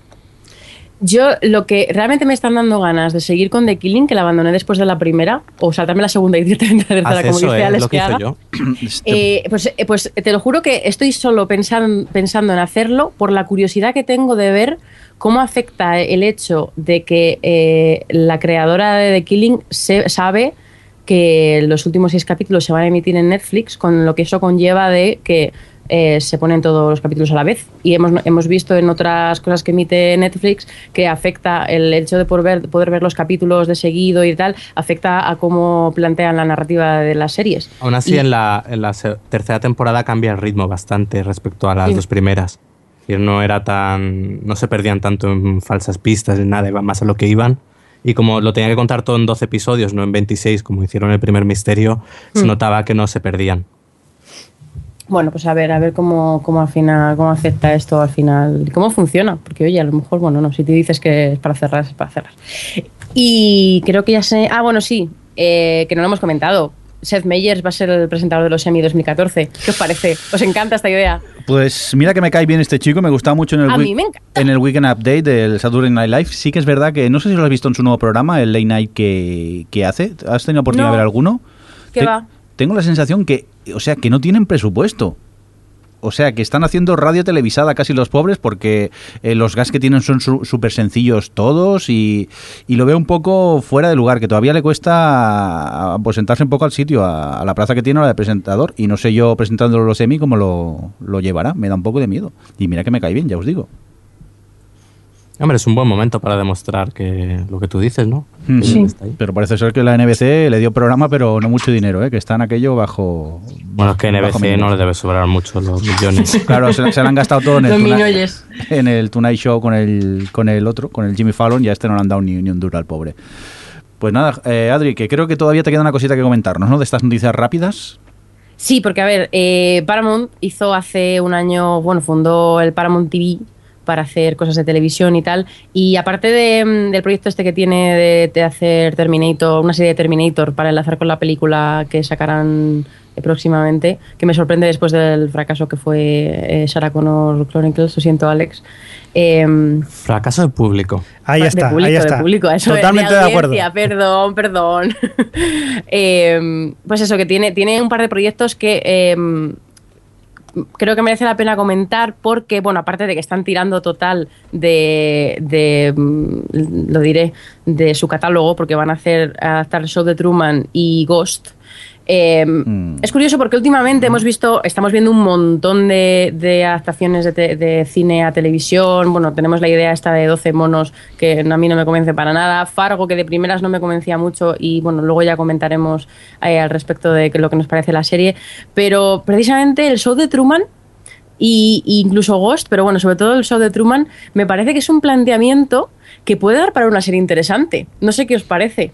Yo lo que realmente me están dando ganas de seguir con The Killing, que la abandoné después de la primera, o saltarme la segunda y directamente la tercera, como eso, dice eh, Alex lo que haga. yo. Eh, pues, eh, pues te lo juro que estoy solo pensan- pensando en hacerlo por la curiosidad que tengo de ver cómo afecta el hecho de que eh, la creadora de The Killing se, sabe que los últimos seis capítulos se van a emitir en Netflix, con lo que eso conlleva de que eh, se ponen todos los capítulos a la vez. Y hemos, hemos visto en otras cosas que emite Netflix que afecta el hecho de poder ver, poder ver los capítulos de seguido y tal, afecta a cómo plantean la narrativa de las series. Aún así, Y- en, la, en la tercera temporada cambia el ritmo bastante respecto a las dos primeras. No era tan. no se perdían tanto en falsas pistas ni nada, iban más a lo que iban. Y como lo tenía que contar todo en 12 episodios, no en 26, como hicieron el primer misterio, se Mm. notaba que no se perdían. Bueno, pues a ver, a ver cómo, cómo al final, cómo afecta esto al final, cómo funciona, porque oye, a lo mejor, bueno, no, si te dices que es para cerrar, es para cerrar. Y creo que ya sé, ah, bueno, sí, eh, que no lo hemos comentado. Seth Meyers va a ser el presentador de los Emmy 2014. ¿Qué os parece? ¿Os encanta esta idea? Pues mira que me cae bien este chico, me gustaba mucho en el, A week- mí me encanta. en el Weekend Update del Saturday Night Live. Sí que es verdad que no sé si lo has visto en su nuevo programa, el Late Night que, que hace. ¿Has tenido oportunidad No. de ver alguno? ¿Qué Te- va? Tengo la sensación que, o sea, que no tienen presupuesto. O sea, que están haciendo radio televisada casi los pobres porque eh, los gas que tienen son súper sencillos todos y, y lo veo un poco fuera de lugar, que todavía le cuesta pues, sentarse un poco al sitio, a, a la plaza que tiene ahora de presentador. Y no sé yo presentándolo los semi cómo lo, lo llevará, me da un poco de miedo. Y mira que me cae bien, ya os digo. Hombre, es un buen momento para demostrar que lo que tú dices, ¿no? Mm, sí. está ahí. Pero parece ser que la NBC le dio programa, pero no mucho dinero, ¿eh? que está en aquello bajo... Bueno, es que NBC no le debe sobrar mucho los millones. Claro, se, se lo han gastado todo en el, Los Tonight- miñoyes. en el Tonight Show con el, con el otro, con el Jimmy Fallon, y a este no le han dado ni, ni un duro al pobre. Pues nada, eh, Adri, que creo que todavía te queda una cosita que comentarnos, ¿no? De estas noticias rápidas. Sí, porque a ver, eh, Paramount hizo hace un año, bueno, fundó el Paramount TV para hacer cosas de televisión y tal. Y aparte de, mm, del proyecto este que tiene de, de hacer Terminator, una serie de Terminator para enlazar con la película que sacarán próximamente, que me sorprende después del fracaso que fue eh, Sarah Connor Chronicles, lo siento Alex. Em, Fracaso de público. Ahí de está, público, ahí de está. público, eso Totalmente de, de acuerdo. Perdón, perdón. Eh, pues eso, que tiene, tiene un par de proyectos que eh, creo que merece la pena comentar porque, bueno, aparte de que están tirando total de, de, mm, lo diré, de su catálogo, porque van a hacer adaptar el show de Truman y Ghost. Eh, Mm. Es curioso porque últimamente hemos visto, estamos viendo un montón de, de adaptaciones de, te- de cine a televisión. Bueno, tenemos la idea esta de 12 monos que a mí no me convence para nada. Fargo, que de primeras no me convencía mucho y bueno, luego ya comentaremos eh, al respecto de lo que nos parece la serie. Pero precisamente el show de Truman y, y incluso Ghost, pero bueno, sobre todo el show de Truman, me parece que es un planteamiento que puede dar para una serie interesante. No sé qué os parece.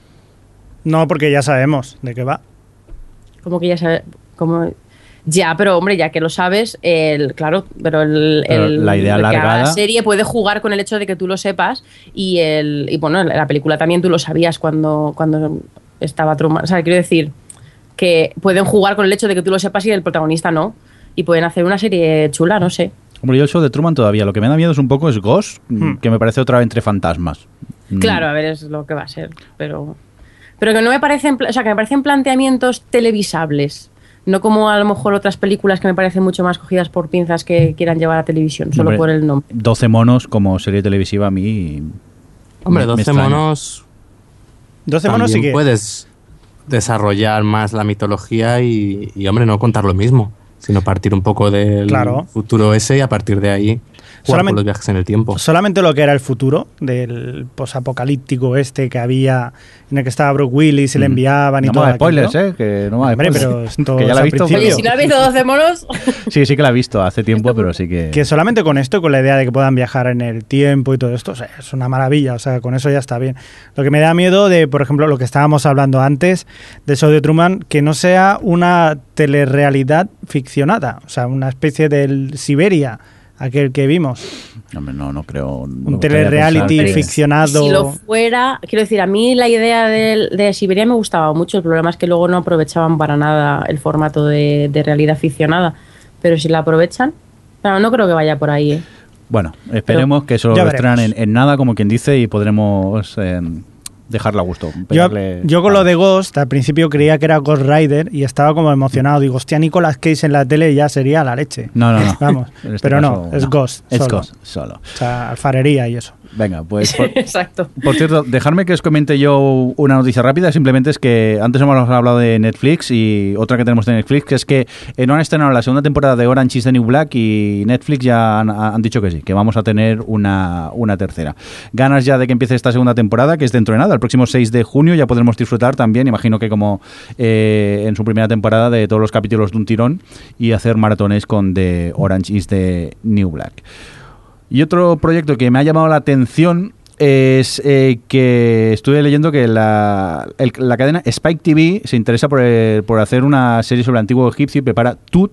No, porque ya sabemos de qué va. Como que ya sabes. Como... Ya, pero hombre, ya que lo sabes, el, claro, pero, el, el- la idea alargada- la serie puede jugar con el hecho de que tú lo sepas y el y bueno, la película también tú lo sabías cuando, cuando estaba Truman. O sea, quiero decir que pueden jugar con el hecho de que tú lo sepas y el protagonista no. Y pueden hacer una serie chula, no sé. Hombre, yo el show de Truman todavía, lo que me da miedo es un poco es Ghost, Hmm. que me parece otra vez entre fantasmas. Mm. Claro, a ver, es lo que va a ser, pero pero que no me parecen, o sea, que me parecen planteamientos televisables, no como a lo mejor otras películas que me parecen mucho más cogidas por pinzas que quieran llevar a televisión, solo Hombre, por el nombre. 12 monos como serie televisiva a mí... Hombre, me- me 12 extraña. monos 12 monos sí que. puedes desarrollar más la mitología y, y, hombre, no contar lo mismo, sino partir un poco del Claro. futuro ese y a partir de ahí Solamente- con los viajes en el tiempo. Solamente lo que era el futuro del posapocalíptico este que había, en el que estaba Brooke Willis y le Mm. enviaban y no todo. más spoilers, aquello. ¿eh? Que no más Hombre, spoilers. pero esto que ya es la he visto. Oye, si no has visto 12 monos, Sí, sí que la he visto hace tiempo, pero sí que... Que solamente con esto, con la idea de que puedan viajar en el tiempo y todo esto, o sea, es una maravilla, o sea, con eso ya está bien. Lo que me da miedo de, por ejemplo, lo que estábamos hablando antes del show de Truman, que no sea una telerrealidad ficcionada, o sea, una especie del Siberia, aquel que vimos, Hombre, no, no creo... un telerreality Pero ficcionado. si lo fuera, quiero decir, a mí la idea de, de Siberia me gustaba mucho, el problema es que luego no aprovechaban para nada el formato de, de realidad ficcionada, pero si la aprovechan, no, no creo que vaya por ahí, ¿eh? Bueno, esperemos que eso lo en, en nada, como quien dice, y podremos eh, dejarla a gusto. Yo, yo con lo de Ghost, al principio creía que era Ghost Rider y estaba como emocionado. Digo, hostia, Nicolas Cage en la tele ya sería la leche. No, no, no. Vamos, este pero no, es Ghost. Es solo. Ghost, solo. O sea, alfarería y eso. Venga, pues. Por, Exacto. por cierto, dejarme que os comente yo una noticia rápida. Simplemente es que antes hemos hablado de Netflix y otra que tenemos de Netflix, que es que eh, no han estrenado la segunda temporada de Orange is the New Black y Netflix ya han, han dicho que sí, que vamos a tener una, una tercera. Ganas ya de que empiece esta segunda temporada, que es dentro de nada. El próximo 6 de junio ya podremos disfrutar también, imagino que como eh, en su primera temporada, de todos los capítulos de un tirón y hacer maratones con The Orange is the New Black. Y otro proyecto que me ha llamado la atención es eh, que estuve leyendo que la, el- la cadena Spike TV se interesa por, eh, por hacer una serie sobre el antiguo egipcio y prepara Tut,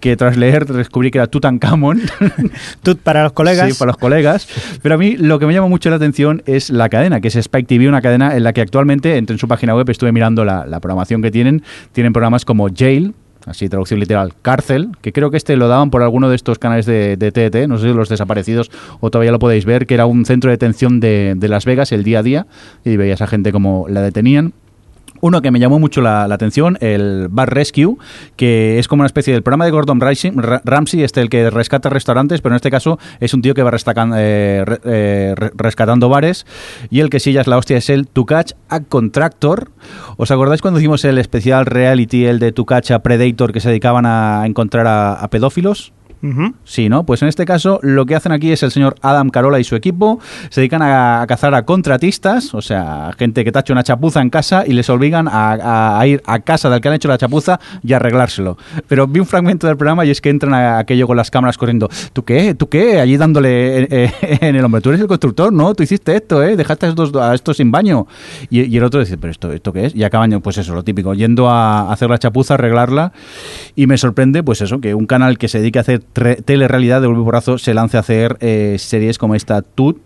que tras leer descubrí que era Tutankamón. Tú, para los colegas. Sí, para los colegas. Pero a mí lo que me llama mucho la atención es la cadena, que es Spike TV, una cadena en la que actualmente, entre en su página web, estuve mirando la, la programación que tienen. Tienen programas como Jail, así traducción literal, Cárcel, que creo que este lo daban por alguno de estos canales de, de TET, no sé si los desaparecidos o todavía lo podéis ver, que era un centro de detención de, de Las Vegas el día a día, y veías a gente como la detenían. Uno que me llamó mucho la, atención, el Bar Rescue, que es como una especie del programa de Gordon Ramsay, Ra- Ramsay, este el que rescata restaurantes, pero en este caso es un tío que va eh, eh, re- rescatando bares y el que sí ya es la hostia es el To Catch a Contractor. ¿Os acordáis cuando hicimos el especial reality, el de To Catch a Predator, que se dedicaban a encontrar a pedófilos? Ujú. Sí, ¿no? Pues en este caso lo que hacen aquí es el señor Adam Carola y su equipo se dedican a, a cazar a contratistas, o sea, gente que te ha hecho una chapuza en casa y les obligan a, ir a casa del que han hecho la chapuza y arreglárselo. Pero vi un fragmento del programa y es que entran a aquello con las cámaras corriendo. ¿Tú qué? ¿Tú qué? Allí dándole eh, eh, en el hombre. Tú eres el constructor, ¿no? Tú hiciste esto, ¿eh? Dejaste a estos, estos sin baño. Y, y el otro dice, ¿pero esto, esto qué es? Y acaban, pues eso, lo típico, yendo a hacer la chapuza, arreglarla. Y me sorprende, pues eso, que un canal que se dedique a hacer telerrealidad de porrazo se lance a hacer eh, series como esta. Tut,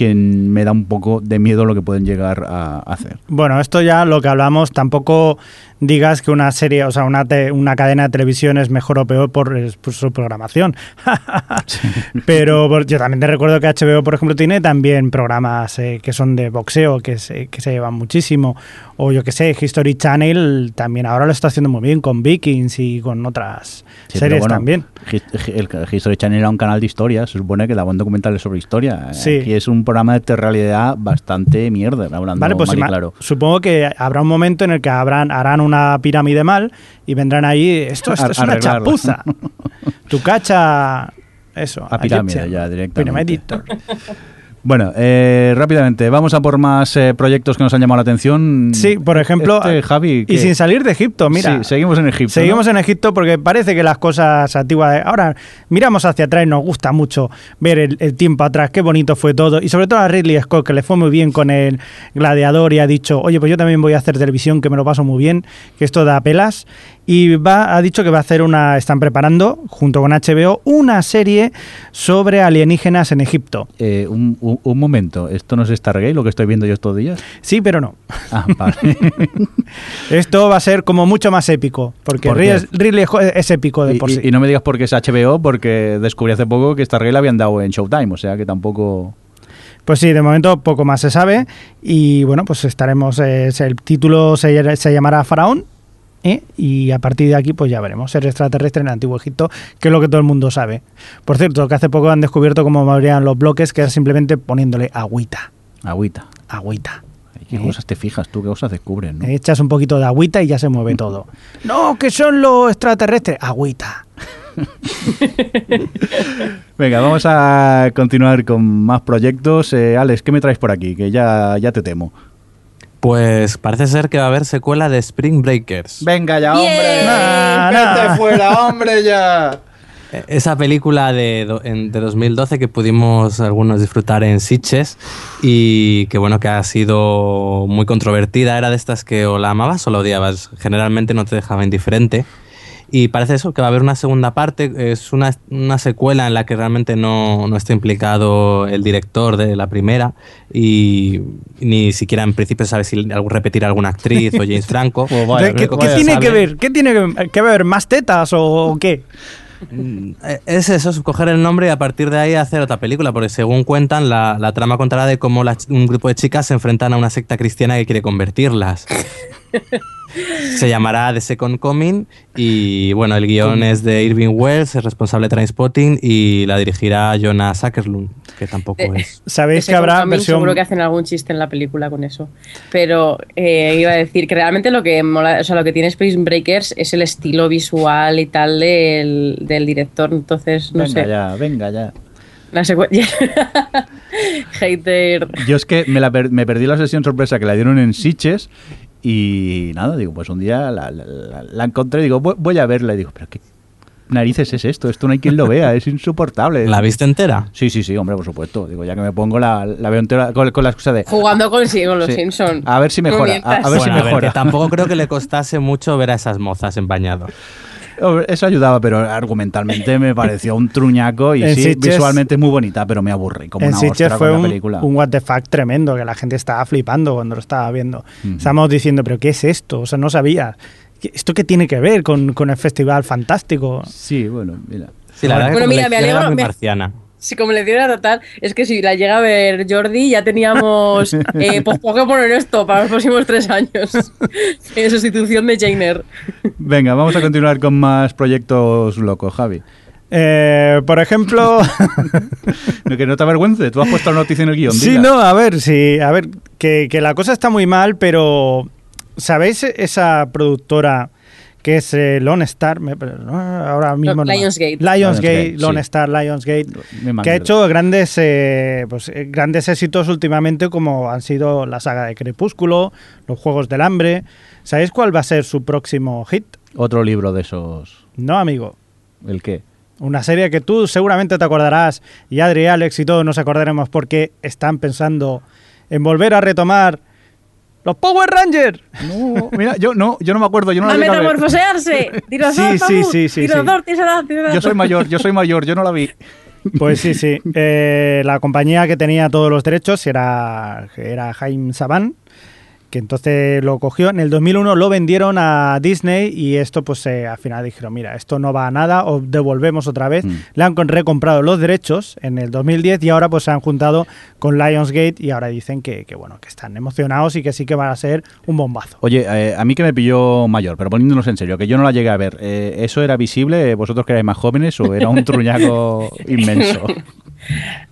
que me da un poco de miedo lo que pueden llegar a hacer. Bueno, esto ya lo que hablamos, tampoco digas que una serie, o sea, una, te- una cadena de televisión es mejor o peor por, su programación. Pero por- yo también te recuerdo que HBO, por ejemplo, tiene también programas eh, que son de boxeo, que se, que se llevan muchísimo. O yo que sé, History Channel también ahora lo está haciendo muy bien con Vikings y con otras Sí, series bueno, también. El History Channel era un canal de historia, se supone que daban documentales sobre historia. Sí. Aquí es un programa de realidad bastante mierda, hablando Vale, pues mal y claro. supongo que habrá un momento en el que habrán, harán una pirámide mal y vendrán ahí, esto, esto A- es una chapuza. Tu cacha, eso. A pirámide ya, directamente. Piramidito. Bueno, eh, rápidamente, vamos a por más eh, proyectos que nos han llamado la atención. Sí, por ejemplo, Este, Javi, y sin salir de Egipto, mira. Sí, seguimos en Egipto. Seguimos ¿no? en Egipto porque parece que las cosas antiguas. Ahora miramos hacia atrás y nos gusta mucho ver el, el tiempo atrás, qué bonito fue todo. Y sobre todo a Ridley Scott, que le fue muy bien con el Gladiador y ha dicho: Oye, pues yo también voy a hacer televisión, que me lo paso muy bien, que esto da pelas. Y va, ha dicho que va a hacer una. Están preparando, junto con HBO, una serie sobre alienígenas en Egipto. Eh, un, un- un momento, ¿esto no es Stargate lo que estoy viendo yo estos días? Sí, pero no. Ah, vale. Esto va a ser como mucho más épico, porque ¿Por? Ridley Ridley es épico de y, por sí. y no me digas por qué es HBO, porque descubrí hace poco que Stargate la habían dado en Showtime, o sea que tampoco... Pues sí, de momento poco más se sabe y bueno, pues estaremos, eh, el título se, se llamará Faraón ¿eh? y a partir de aquí pues ya veremos, ser extraterrestre en el Antiguo Egipto, que es lo que todo el mundo sabe. Por cierto, que hace poco han descubierto cómo morían los bloques, que era simplemente poniéndole agüita, Agüita. agüita. ¿Qué ¿Eh? cosas te fijas tú? ¿Qué cosas descubres? ¿no? Echas un poquito de agüita y ya se mueve todo. No, que son los extraterrestres, agüita. Venga, vamos a continuar con más proyectos. Eh, Alex, ¿qué me traes por aquí? Que ya, ya te temo. Pues parece ser que va a haber secuela de Spring Breakers. Venga ya, hombre. Nah, Vete fuera, hombre, ya. Eh, Esa película de, de 2012 que pudimos algunos disfrutar en Sitges y que bueno que ha sido muy controvertida, era de estas que o la amabas o la odiabas, generalmente no te dejaba indiferente. Y parece eso, que va a haber una segunda parte, es una, una secuela en la que realmente no, no está implicado el director de la primera y ni siquiera en principio sabe si algún- repetir alguna actriz o James Franco. Vaya, ¿Qué, tiene que ver? ¿Qué tiene que, ver? ¿Más tetas o qué? Eh, Es eso, es coger el nombre y a partir de ahí hacer otra película, porque según cuentan, la, la trama contará de cómo la un grupo de chicas se enfrentan a una secta cristiana que quiere convertirlas. Se llamará The Second Coming y bueno, el guion es de Irving Wells, es responsable de Trainspotting y la dirigirá Jonas Ackerlund, que tampoco Eh, es... Sabéis que habrá Homecoming versión. Seguro que hacen algún chiste en la película con eso. Pero eh, iba a decir que realmente lo que mola- o sea, lo que tiene Space Breakers es el estilo visual y tal del, del director. Entonces, no venga sé. ya, venga ya. La secuencia. Hater. Yo es que me, la per- me perdí la sesión sorpresa que la dieron en Siches y nada, digo, pues un día la, la- la- encontré y digo, voy, voy a verla y digo, pero qué narices es esto, esto no hay quien lo vea, es insoportable. ¿La viste entera? Sí, sí, sí, hombre, por supuesto. Digo, ya que me pongo la, la veo entera con, con la excusa de... Jugando con, sí, con los Sí. Simpsons. A ver si mejora, a- a ver si mejora. que tampoco creo que le costase mucho ver a esas mozas. Hombre, Eso ayudaba, pero argumentalmente me pareció un truñaco y En sí, Sitges- visualmente es muy bonita, pero me aburre como En una Sitges ostra fue con la un, película. un what the fuck tremendo, que la gente estaba flipando cuando lo estaba viendo. Ujú. Estábamos diciendo, pero ¿qué es esto? O sea, no sabía. ¿Qué- ¿Esto qué tiene que ver con, con el festival fantástico? Sí, bueno, mira. Sí, la verdad Bueno, que mira, me alegro- muy me- marciana. Sí, como le diera total, es que si la llega a ver Jordi, ya teníamos eh, pues Pokémon en esto para los próximos tres años. en sustitución de Jainer. Venga, vamos a continuar con más proyectos locos, Javi. Eh, por ejemplo, No, que no te avergüences, tú has puesto la noticia en el guion. sí, dila. no, a ver, sí, a ver, que, que la cosa está muy mal, pero ¿sabéis esa productora que es eh, Lone Star? Me- no, ahora mismo no. Lionsgate. Lionsgate, Lionsgate, Lone sí. Star, Lionsgate. Que ha hecho grandes eh, pues, eh, grandes éxitos últimamente como han sido la saga de Crepúsculo, los Juegos del Hambre. ¿Sabéis cuál va a ser su próximo hit? Otro libro de esos. No, amigo. ¿El qué? Una serie que tú seguramente te acordarás y Adri, Alex y todos nos acordaremos porque están pensando en volver a retomar los Power Rangers. No, mira, yo no, yo no me acuerdo, yo no ¡A la ver. metamorfosearse! ¡Dinosaurio! Sí, sí, sí, sí, ¡Dinosaurio, sí. Yo soy mayor, yo soy mayor, yo no la vi. Pues sí, sí. Eh, la compañía que tenía todos los derechos era, era Jaime Saban, que entonces lo cogió. En el 2001 lo vendieron a Disney y esto pues eh, al final dijeron, mira, esto no va a nada, o devolvemos otra vez. Mm. Le han recomprado los derechos en el 2010 y ahora pues se han juntado con Lionsgate y ahora dicen que, que, bueno, que están emocionados y que sí que van a ser un bombazo. Oye, eh, a mí que me pilló mayor, pero poniéndonos en serio, que yo no la llegué a ver, eh, ¿eso era visible? ¿Vosotros que erais más jóvenes o era un truñaco inmenso?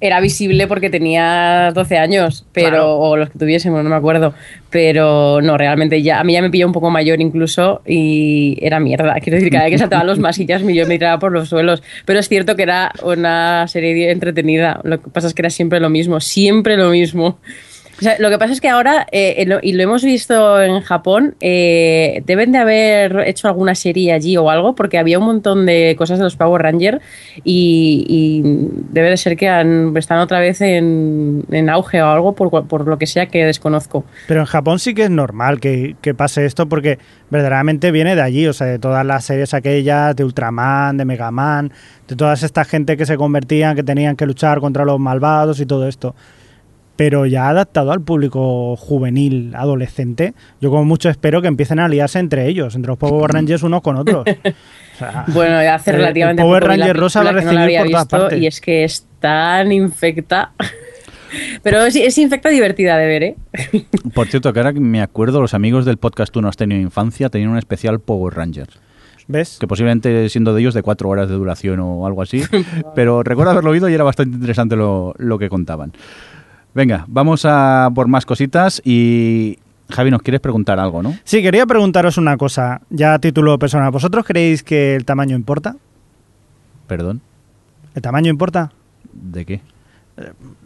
Era visible porque tenía 12 años, pero Claro. o los que tuviésemos, no me acuerdo. Pero no, realmente ya a mí ya me pilló un poco mayor incluso y era mierda. Quiero decir, cada vez que saltaban los masillas yo me tiraba por los suelos. Pero es cierto que era una serie entretenida. Lo que pasa es que era siempre lo mismo, siempre lo mismo. Lo que pasa es que ahora, eh, lo- y lo hemos visto en Japón, eh, deben de haber hecho alguna serie allí o algo, porque había un montón de cosas de los Power Rangers y, debe de ser que han- están otra vez en, en auge o algo, por, por lo que sea que desconozco. Pero en Japón sí que es normal que, que pase esto porque verdaderamente viene de allí, o sea, de todas las series aquellas, de Ultraman, de Megaman, de todas esta gente que se convertían, que tenían que luchar contra los malvados y todo esto. Pero ya adaptado al público juvenil, adolescente, yo como mucho espero que empiecen a aliarse entre ellos, entre los Power Rangers unos con otros. O sea, Bueno, hace el- relativamente el Power poco vi la Ranger rosa va a no había por todas visto partes. Y es que es tan infecta. Pero es, es infecta divertida de ver, ¿eh? Por cierto, que ahora que me acuerdo, los amigos del podcast Tú no has tenido infancia tenían un especial Power Rangers. ¿Ves? Que posiblemente siendo de ellos de cuatro horas de duración o algo así. pero recuerdo haberlo oído y era bastante interesante lo, lo que contaban. Venga, vamos a por más cositas y... Javi, nos quieres preguntar algo, ¿no? Sí, quería preguntaros una cosa, ya a título personal. ¿Vosotros creéis que el tamaño importa? Perdón. ¿El tamaño importa? ¿De qué?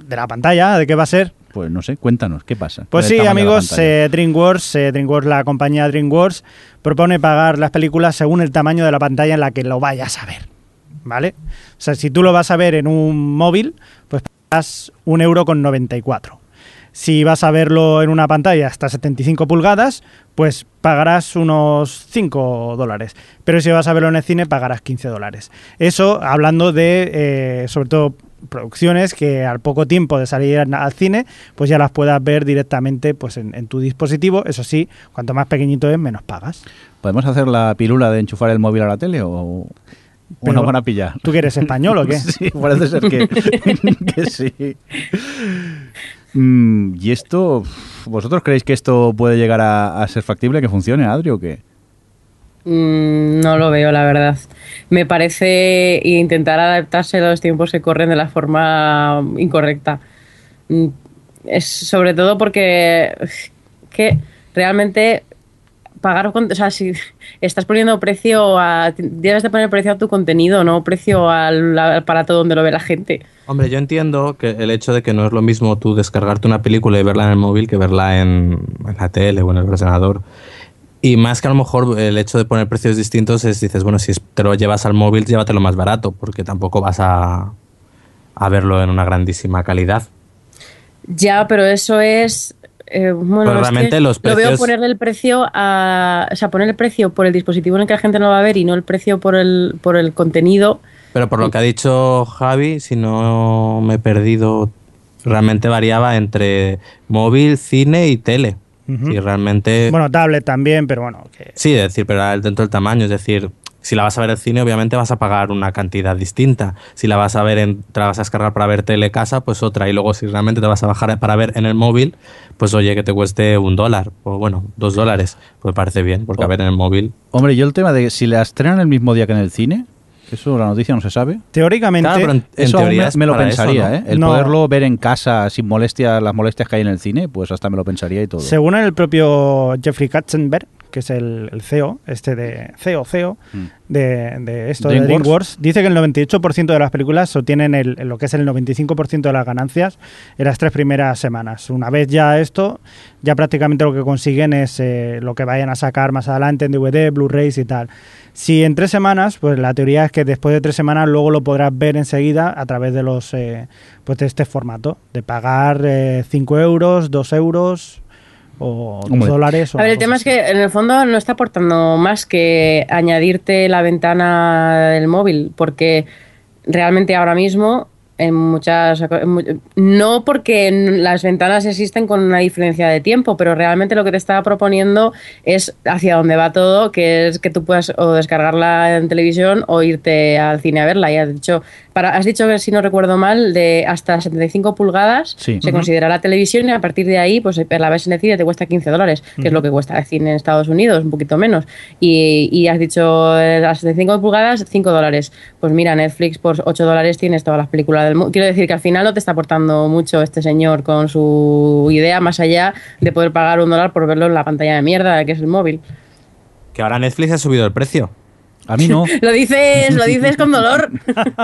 ¿De la pantalla? ¿De qué va a ser? Pues no sé, cuéntanos, ¿qué pasa? Pues sí, amigos, eh, DreamWorks, eh, DreamWorks, la compañía DreamWorks, propone pagar las películas según el tamaño de la pantalla en la que lo vayas a ver. ¿Vale? O sea, si tú lo vas a ver en un móvil, un euro con 94. Si vas a verlo en una pantalla hasta 75 pulgadas, pues pagarás unos 5 dólares. Pero si vas a verlo en el cine, pagarás 15 dólares. Eso hablando de, eh, sobre todo, producciones que al poco tiempo de salir al cine, pues ya las puedas ver directamente pues, en, en tu dispositivo. Eso sí, cuanto más pequeñito es, menos pagas. ¿Podemos hacer la pirula de enchufar el móvil a la tele o, o Pero- nos van a pillar? ¿Tú que eres español o qué? Sí, parece ser que, que sí. Mm, ¿Y esto, vosotros creéis que esto puede llegar a, a ser factible, que funcione, Adri, o qué? Mm, no lo veo, la verdad. Me parece intentar adaptarse a los tiempos que corren de la forma incorrecta. Mm, Es sobre todo porque que realmente pagar, o sea, si estás poniendo precio a, debes de poner precio a tu contenido, no precio al, al aparato donde lo ve la gente. Hombre, yo entiendo que el hecho de que no es lo mismo tú descargarte una película y verla en el móvil que verla en, en la tele o en el ordenador. Y más que a lo mejor el hecho de poner precios distintos es, dices, bueno, si te lo llevas al móvil, llévatelo más barato, porque tampoco vas a, a verlo en una grandísima calidad. Ya, pero eso es. Eh, bueno, Pero es que realmente los Lo veo precios- ponerle el precio a. O sea, poner el precio por el dispositivo en el que la gente no lo va a ver y no el precio por el, por el contenido. Pero por lo que ha dicho Javi, si no me he perdido, realmente variaba entre móvil, cine y tele. Ujú. Y realmente... Bueno, tablet también, pero bueno, que Sí, es decir, pero dentro del tamaño, es decir, si la vas a ver en cine, obviamente vas a pagar una cantidad distinta. Si la vas a ver en, te la vas a descargar para ver tele casa, pues otra. Y luego si realmente te vas a bajar para ver en el móvil, pues oye, que te cueste un dólar, o bueno, dos dólares, pues parece bien, porque a ver en el móvil. Hombre, yo el tema de si la estrenan el mismo día que en el cine, eso la noticia no se sabe. teóricamente Claro, pero en, en eso teoría me, me lo para eso, pensaría, ¿no? ¿eh? El No. poderlo ver en casa sin molestias, las molestias que hay en el cine, pues hasta me lo pensaría y todo. Según el propio Jeffrey Katzenberg, que es el, el CEO, este de CEO, CEO, Mm. de, de esto de DreamWorks. DreamWorks, dice que el 98% de las películas obtienen el, lo que es el 95% de las ganancias en las tres primeras semanas. Una vez ya esto, ya prácticamente lo que consiguen es eh, lo que vayan a sacar más adelante en DVD, Blu-rays y tal. Si en tres semanas, pues la teoría es que después de tres semanas luego lo podrás ver enseguida a través de los eh, pues de este formato, de pagar 5 euros, 2 euros o 2 Hombre. dólares. o A ver, el tema es que en el fondo no está aportando más que añadirte la ventana del móvil, porque realmente ahora mismo en muchas no porque las ventanas existen con una diferencia de tiempo, pero realmente lo que te estaba proponiendo es hacia dónde va todo, que es que tú puedas o descargarla en televisión o irte al cine a verla. Y has dicho, para, has dicho que si no recuerdo mal, de hasta 75 pulgadas Sí. se Ujú. considera la televisión y a partir de ahí, pues la ves en el cine te cuesta 15 dólares, que es lo que cuesta el cine en Estados Unidos, un poquito menos. Y, y has dicho eh, las 75 pulgadas, 5 dólares. Pues mira, Netflix por 8 dólares tienes todas las películas del mundo. Quiero decir que al final no te está aportando mucho este señor con su idea, más allá de poder pagar un dólar por verlo en la pantalla de mierda, que es el móvil. Que ahora Netflix ha subido el precio. A mí no. Lo dices, lo dices con dolor.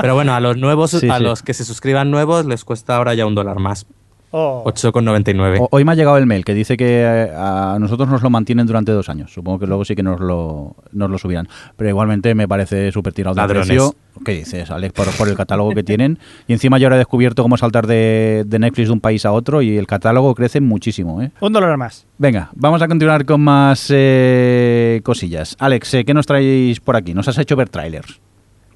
Pero bueno, a los nuevos, Sí, a sí. los que se suscriban nuevos, les cuesta ahora ya un dólar más. Oh. 8,99. O- Hoy me ha llegado el mail que dice que eh, a nosotros nos lo mantienen durante dos años. Supongo que luego sí que nos lo, nos lo subirán. Pero igualmente me parece súper tirado de Ladrones. precio. ¿Qué dices, Alex? Por, por el catálogo que tienen. Y encima yo ahora he descubierto cómo saltar de, de Netflix de un país a otro y el catálogo crece muchísimo. ¿eh? Un dólar más. Venga, vamos a continuar con más eh, cosillas. Alex, eh, ¿qué nos traéis por aquí? Nos has hecho ver trailers.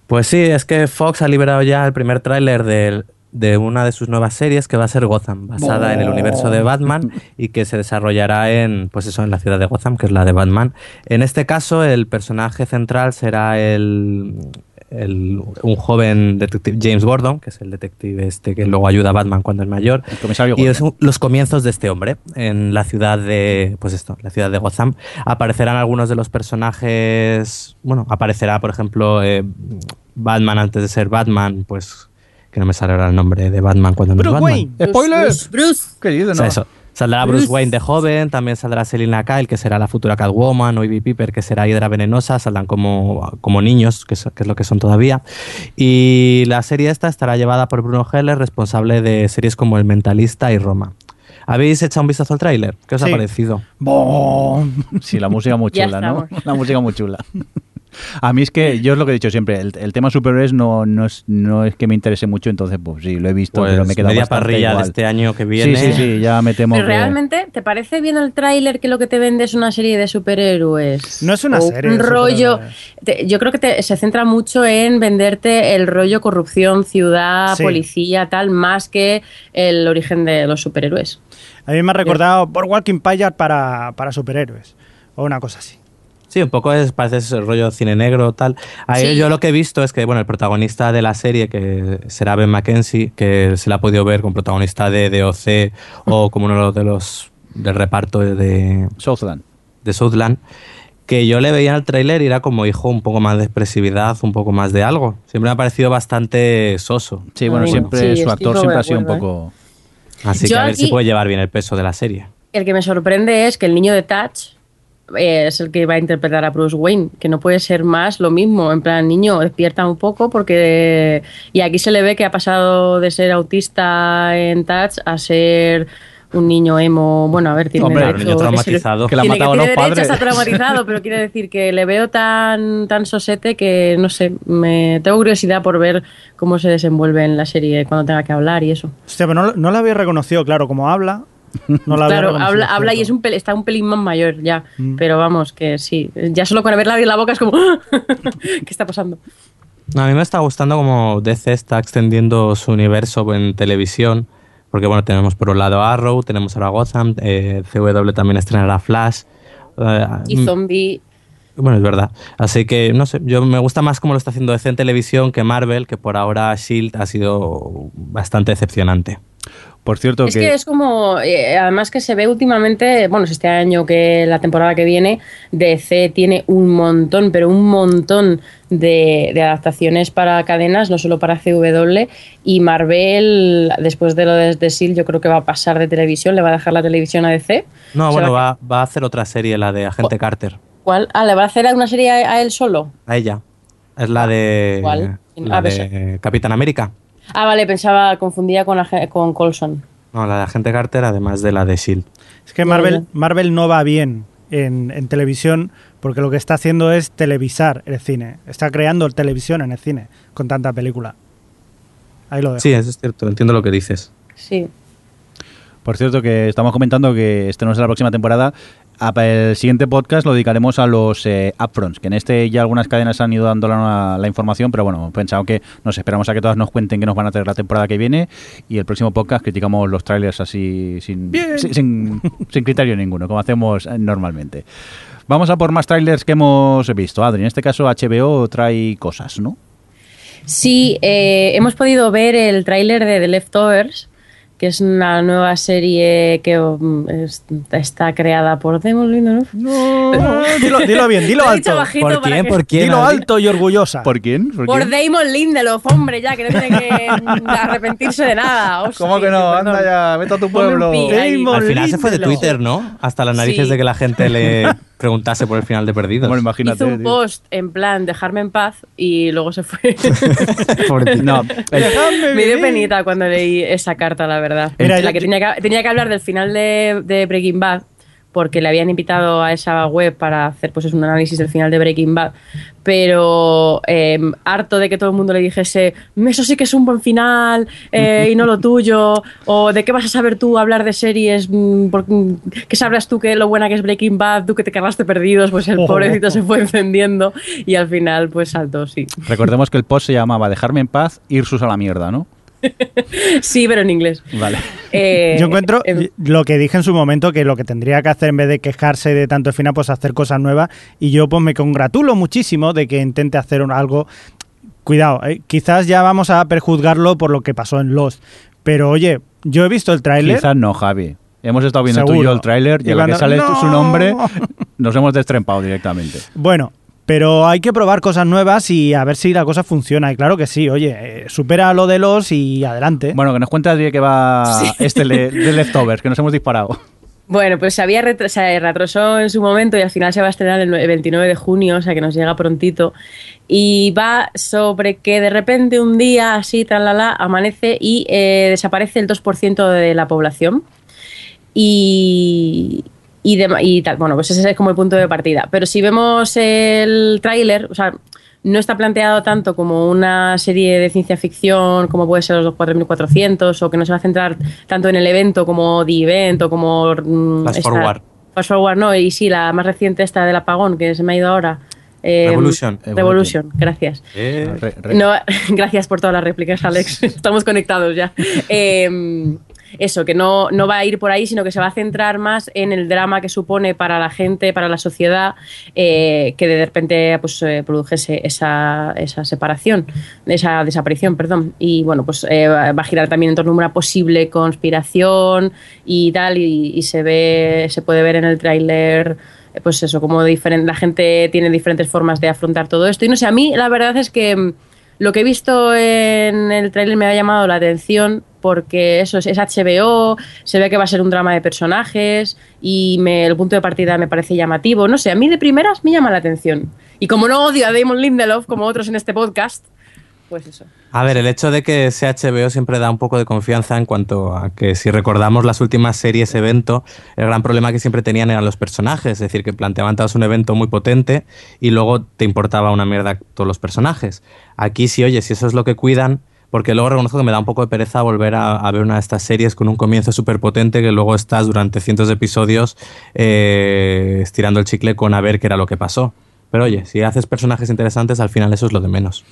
Pues sí, es que Fox ha liberado ya el primer tráiler del- de una de sus nuevas series que va a ser Gotham, basada en el universo de Batman y que se desarrollará en, pues eso, en la ciudad de Gotham, que es la de Batman. En este caso, el personaje central será el, el- un joven detective James Gordon, que es el detective este que luego ayuda a Batman cuando es mayor. El Y es un- los comienzos de este hombre en la ciudad de, pues esto, la ciudad de Gotham. Aparecerán algunos de los personajes, bueno, aparecerá, por ejemplo, eh, Batman antes de ser Batman, pues que no me sale ahora el nombre de Batman cuando no es Bruce Batman. Wayne. ¡Spoilers! Bruce. ¿Qué dices? O sea, no? eso. Saldrá Bruce Bruce. Wayne de joven, también saldrá Selina Kyle, que será la futura Catwoman, o Ivy Piper, que será Hydra Venenosa, saldrán como, como niños, que es, que es lo que son todavía. Y la serie esta estará llevada por Bruno Heller, responsable de series como El Mentalista y Roma. ¿Habéis echado un vistazo al tráiler? ¿Qué os ha Sí. parecido? ¡Bom! Sí, la música muy chula, ¿no? La música muy chula. A mí es que, yo es lo que he dicho siempre, el, el tema superhéroes no, no, es, no es que me interese mucho, entonces pues sí, lo he visto, Pues pero me queda media bastante parrilla igual. de este año que viene. Sí, sí, sí, ya me temo Pero que... realmente, ¿te parece bien el tráiler que lo que te vende es una serie de superhéroes? No es una O serie Un rollo. te- yo creo que te- se centra mucho en venderte el rollo corrupción, ciudad, Sí. policía, tal, más que el origen de los superhéroes. A mí me ha recordado por Walking Pyre para, para superhéroes. O una cosa así. Sí, un poco es, parece ese rollo cine negro tal. Ahí Sí. yo lo que he visto es que, bueno, el protagonista de la serie, que será Ben Mackenzie, que se la ha podido ver como protagonista de DOC o como uno de los del reparto de, Southland. de Southland, que yo le veía en el tráiler y era como hijo un poco más de expresividad, un poco más de algo. Siempre me ha parecido bastante soso. Sí, bueno, siempre sí, su actor siempre ha sido un poco... Así Yo que a ver si puede llevar bien el peso de la serie. El que me sorprende es que el niño de Touch eh, es el que va a interpretar a Bruce Wayne, que no puede ser más lo mismo. En plan, niño, despierta un poco porque. Y aquí se le ve que ha pasado de ser autista en Touch a ser un niño emo. Bueno, a ver, tiene Hombre, derecho- un niño traumatizado. Que le han tiene matado a tiene los padres. estar traumatizado, pero quiero decir que le veo tan, tan sosete que no sé, me tengo curiosidad por ver cómo se desenvuelve en la serie cuando tenga que hablar y eso. Hostia, pero no, no la había reconocido, claro, como habla. No la Claro, habla, habla y es un pel- está un pelín más mayor ya. Mm. Pero vamos, que sí. Ya solo con verla abrir la boca es como. ¿Qué está pasando? No, a mí me está gustando como DC está extendiendo su universo en televisión. Porque bueno, tenemos por un lado Arrow, tenemos ahora Gotham, eh, CW también estrenará Flash. eh, Y mm, zombie. Bueno, es verdad. Así que, no sé, yo me gusta más cómo lo está haciendo DC en televisión que Marvel, que por ahora Shield ha sido bastante decepcionante. Por cierto, Es que es como. eh, además que se ve últimamente. Bueno, este año que la temporada que viene, DC tiene un montón, pero un montón de, de adaptaciones para cadenas, no solo para CW. Y Marvel, después de lo de, de Shield, yo creo que va a pasar de televisión, le va a dejar la televisión a DC. No, bueno, va va, a hacer otra serie, la de Agente Carter. ¿Cuál? Ah, ¿le va a hacer una serie a, a él solo? A ella. Es la de. ¿Cuál? La Ah, de Capitán América. Ah, vale, pensaba, confundía con, con Colson. No, la de Agente Carter, además de la de Shield. Es que Marvel. Marvel no va bien en, en televisión porque lo que está haciendo es televisar el cine. Está creando televisión en el cine con tanta película. Ahí lo dejo. Sí, eso es cierto, entiendo lo que dices. Sí. Por cierto, que estamos comentando que este no es la próxima temporada. A- El siguiente podcast lo dedicaremos a los eh, upfronts, que en este ya algunas cadenas han ido dando la, la información, pero bueno, hemos pensado que nos esperamos a que todas nos cuenten qué nos van a traer la temporada que viene y el próximo podcast criticamos los trailers así sin, sin, sin- sin criterio ninguno, como hacemos normalmente. Vamos a por más trailers que hemos visto. Adri, en este caso HBO trae cosas, ¿no? Sí, eh, hemos podido ver el tráiler de The Leftovers, que es una nueva serie que es- está creada por Damon Lindelof. No, dilo, dilo bien, dilo alto. bajito ¿Por quién? ¿Por quién? Dilo alto y orgullosa. ¿Por quién? ¿Por Por quién? Damon Lindelof, hombre, ya, que no tiene que mm, arrepentirse de nada. Hostia, ¿Cómo que no? perdón. Anda ya, vete a tu pueblo. Damon Al final se fue de. Twitter, ¿no? Hasta las narices Sí. de que la gente le preguntase por el final de Perdidos. Bueno, imagínate. Hizo un tío. post en plan dejarme en paz y luego se fue. No, Me dio penita cuando leí esa carta, la verdad. Mira, la yo- que tenía, que tenía que hablar del final de, de Breaking Bad, porque le habían invitado a esa web para hacer pues, es un análisis del final de Breaking Bad, pero eh, harto de que todo el mundo le dijese, eso sí que es un buen final eh, y no lo tuyo, o de qué vas a saber tú hablar de series, mm, mm, qué sabrás tú que lo buena que es Breaking Bad, tú que te cargaste perdidos, pues el pobrecito se fue encendiendo y al final pues saltó, sí. Recordemos que el post se llamaba Dejarme en paz, Irsus a la mierda, ¿no? Sí, pero en inglés. Vale. Eh, Yo encuentro em, lo que dije en su momento, que lo que tendría que hacer en vez de quejarse de tanto final, pues hacer cosas nuevas. Y yo pues me congratulo muchísimo de que intente hacer un- algo... Cuidado, eh, quizás ya vamos a perjuzgarlo por lo que pasó en Lost. Pero oye, yo he visto el tráiler... Quizás no, Javi. Hemos estado viendo tú y Seguro. yo el tráiler y, Y a la que sale ¡No! su nombre nos hemos destrempado directamente. Bueno, pero hay que probar cosas nuevas y a ver si la cosa funciona. Y claro que sí, oye, eh, supera lo de los y adelante. Bueno, que nos cuenta de que va Sí. este le- de Leftovers, que nos hemos disparado. Bueno, pues se había retro- se retrasó en su momento y al final se va a estrenar el nue- 29 de junio, o sea que nos llega prontito. Y va sobre que de repente un día así, tralala, amanece y eh, desaparece el 2% de la población. Y, y, de- y tal. Bueno, pues ese es como el punto de partida. Pero si vemos el tráiler, o sea, no está planteado tanto como una serie de ciencia ficción como puede ser los 4400 o que no se va a centrar tanto en el evento como The Event o como... mm, Flash esta- Forward. Flash Forward, no, y sí, la más reciente esta del apagón que se me ha ido ahora. Eh, Revolution. Revolution, gracias. Eh, Re- re- No, gracias por todas las réplicas, Alex. Estamos conectados ya. Eh, eso, que no, no va a ir por ahí, sino que se va a centrar más en el drama que supone para la gente, para la sociedad, eh, que de repente pues, eh, produjese esa, esa separación, esa desaparición, perdón. Y bueno, pues eh, va a girar también en torno a una posible conspiración y tal, y, y se ve, se puede ver en el tráiler eh, pues eso, como la gente tiene diferentes formas de afrontar todo esto. Y no sé, a mí la verdad es que lo que he visto en el tráiler me ha llamado la atención porque eso es, es HBO, se ve que va a ser un drama de personajes y me- el punto de partida me parece llamativo. No sé, a mí de primeras me llama la atención. Y como no odio a Damon Lindelof, como otros en este podcast, pues. A ver, el hecho de que sea HBO siempre da un poco de confianza en cuanto a que si recordamos las últimas series evento, el gran problema que siempre tenían eran los personajes, es decir, que planteaban todos un evento muy potente y luego te importaba una mierda todos los personajes. Aquí sí, oye, si eso es lo que cuidan, porque luego reconozco que me da un poco de pereza volver a, a ver una de estas series con un comienzo súper potente que luego estás durante cientos de episodios eh, estirando el chicle con a ver qué era lo que pasó. Pero oye, si haces personajes interesantes, al final eso es lo de menos.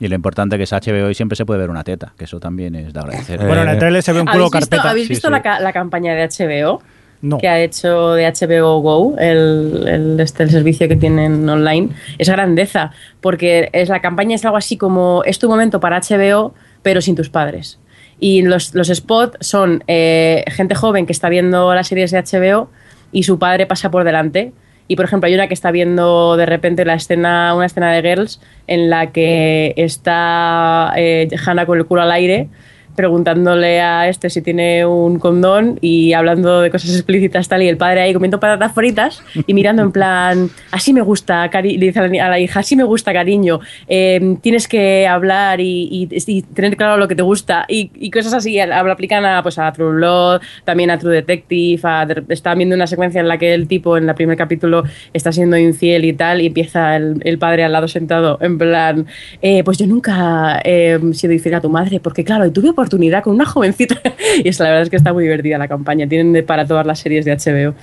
Y lo importante que es HBO y siempre se puede ver una teta, que eso también es de agradecer. Eh, Bueno, en el trailer se ve un culo ¿Habéis visto, carpeta. ¿habéis Sí, visto sí. La, ca- la campaña de HBO? No. que ha hecho de HBO Go, el, el- este, el servicio que tienen online, es grandeza, porque es, la campaña es algo así como, es tu momento para HBO, pero sin tus padres. Y los, los spots son eh, gente joven que está viendo las series de HBO y su padre pasa por delante. Y por ejemplo, hay una que está viendo de repente la escena, una escena de Girls en la que está eh, Hannah con el culo al aire preguntándole a este si tiene un condón y hablando de cosas explícitas tal y el padre ahí comiendo patatas fritas y mirando en plan así me gusta cari le dice a la, hija así me gusta cariño eh, tienes que hablar y, y- y tener claro lo que te gusta y, y cosas así aplican a pues a True Blood también a True Detective a, estaban viendo una secuencia en la que el tipo en el primer capítulo está siendo infiel y tal y empieza el, el padre al lado sentado en plan eh, pues yo nunca he sido infiel a tu madre porque claro tuve oportunidad con una jovencita y es la verdad es que está muy divertida la campaña tienen de- para todas las series de HBO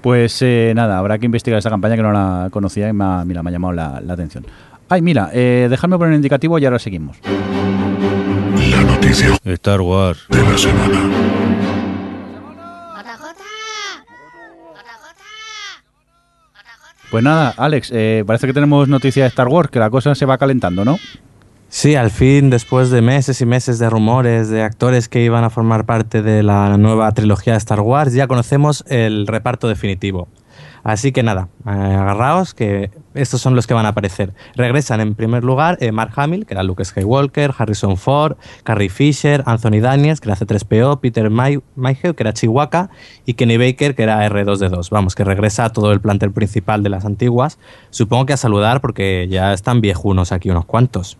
Pues eh, nada, habrá que investigar esa campaña que no la conocía y me ha, mira, me ha llamado la, la atención. Ay, mira, eh, dejadme poner un indicativo y ahora seguimos. La noticia Star Wars. de la semana. Pues nada, Alex, eh, parece que tenemos noticia de Star Wars, que la cosa se va calentando, ¿no? Sí, al fin, después de meses y meses de rumores de actores que iban a formar parte de la nueva trilogía de Star Wars, ya conocemos el reparto definitivo. Así que nada, agarraos que estos son los que van a aparecer. Regresan en primer lugar eh, Mark Hamill, que era Luke Skywalker, Harrison Ford, Carrie Fisher, Anthony Daniels, que era C3PO, Peter May Mayhew, que era Chihuahua, y Kenny Baker, que era R2D2. Vamos, que regresa a todo el plantel principal de las antiguas. Supongo que a saludar porque ya están viejunos aquí unos cuantos.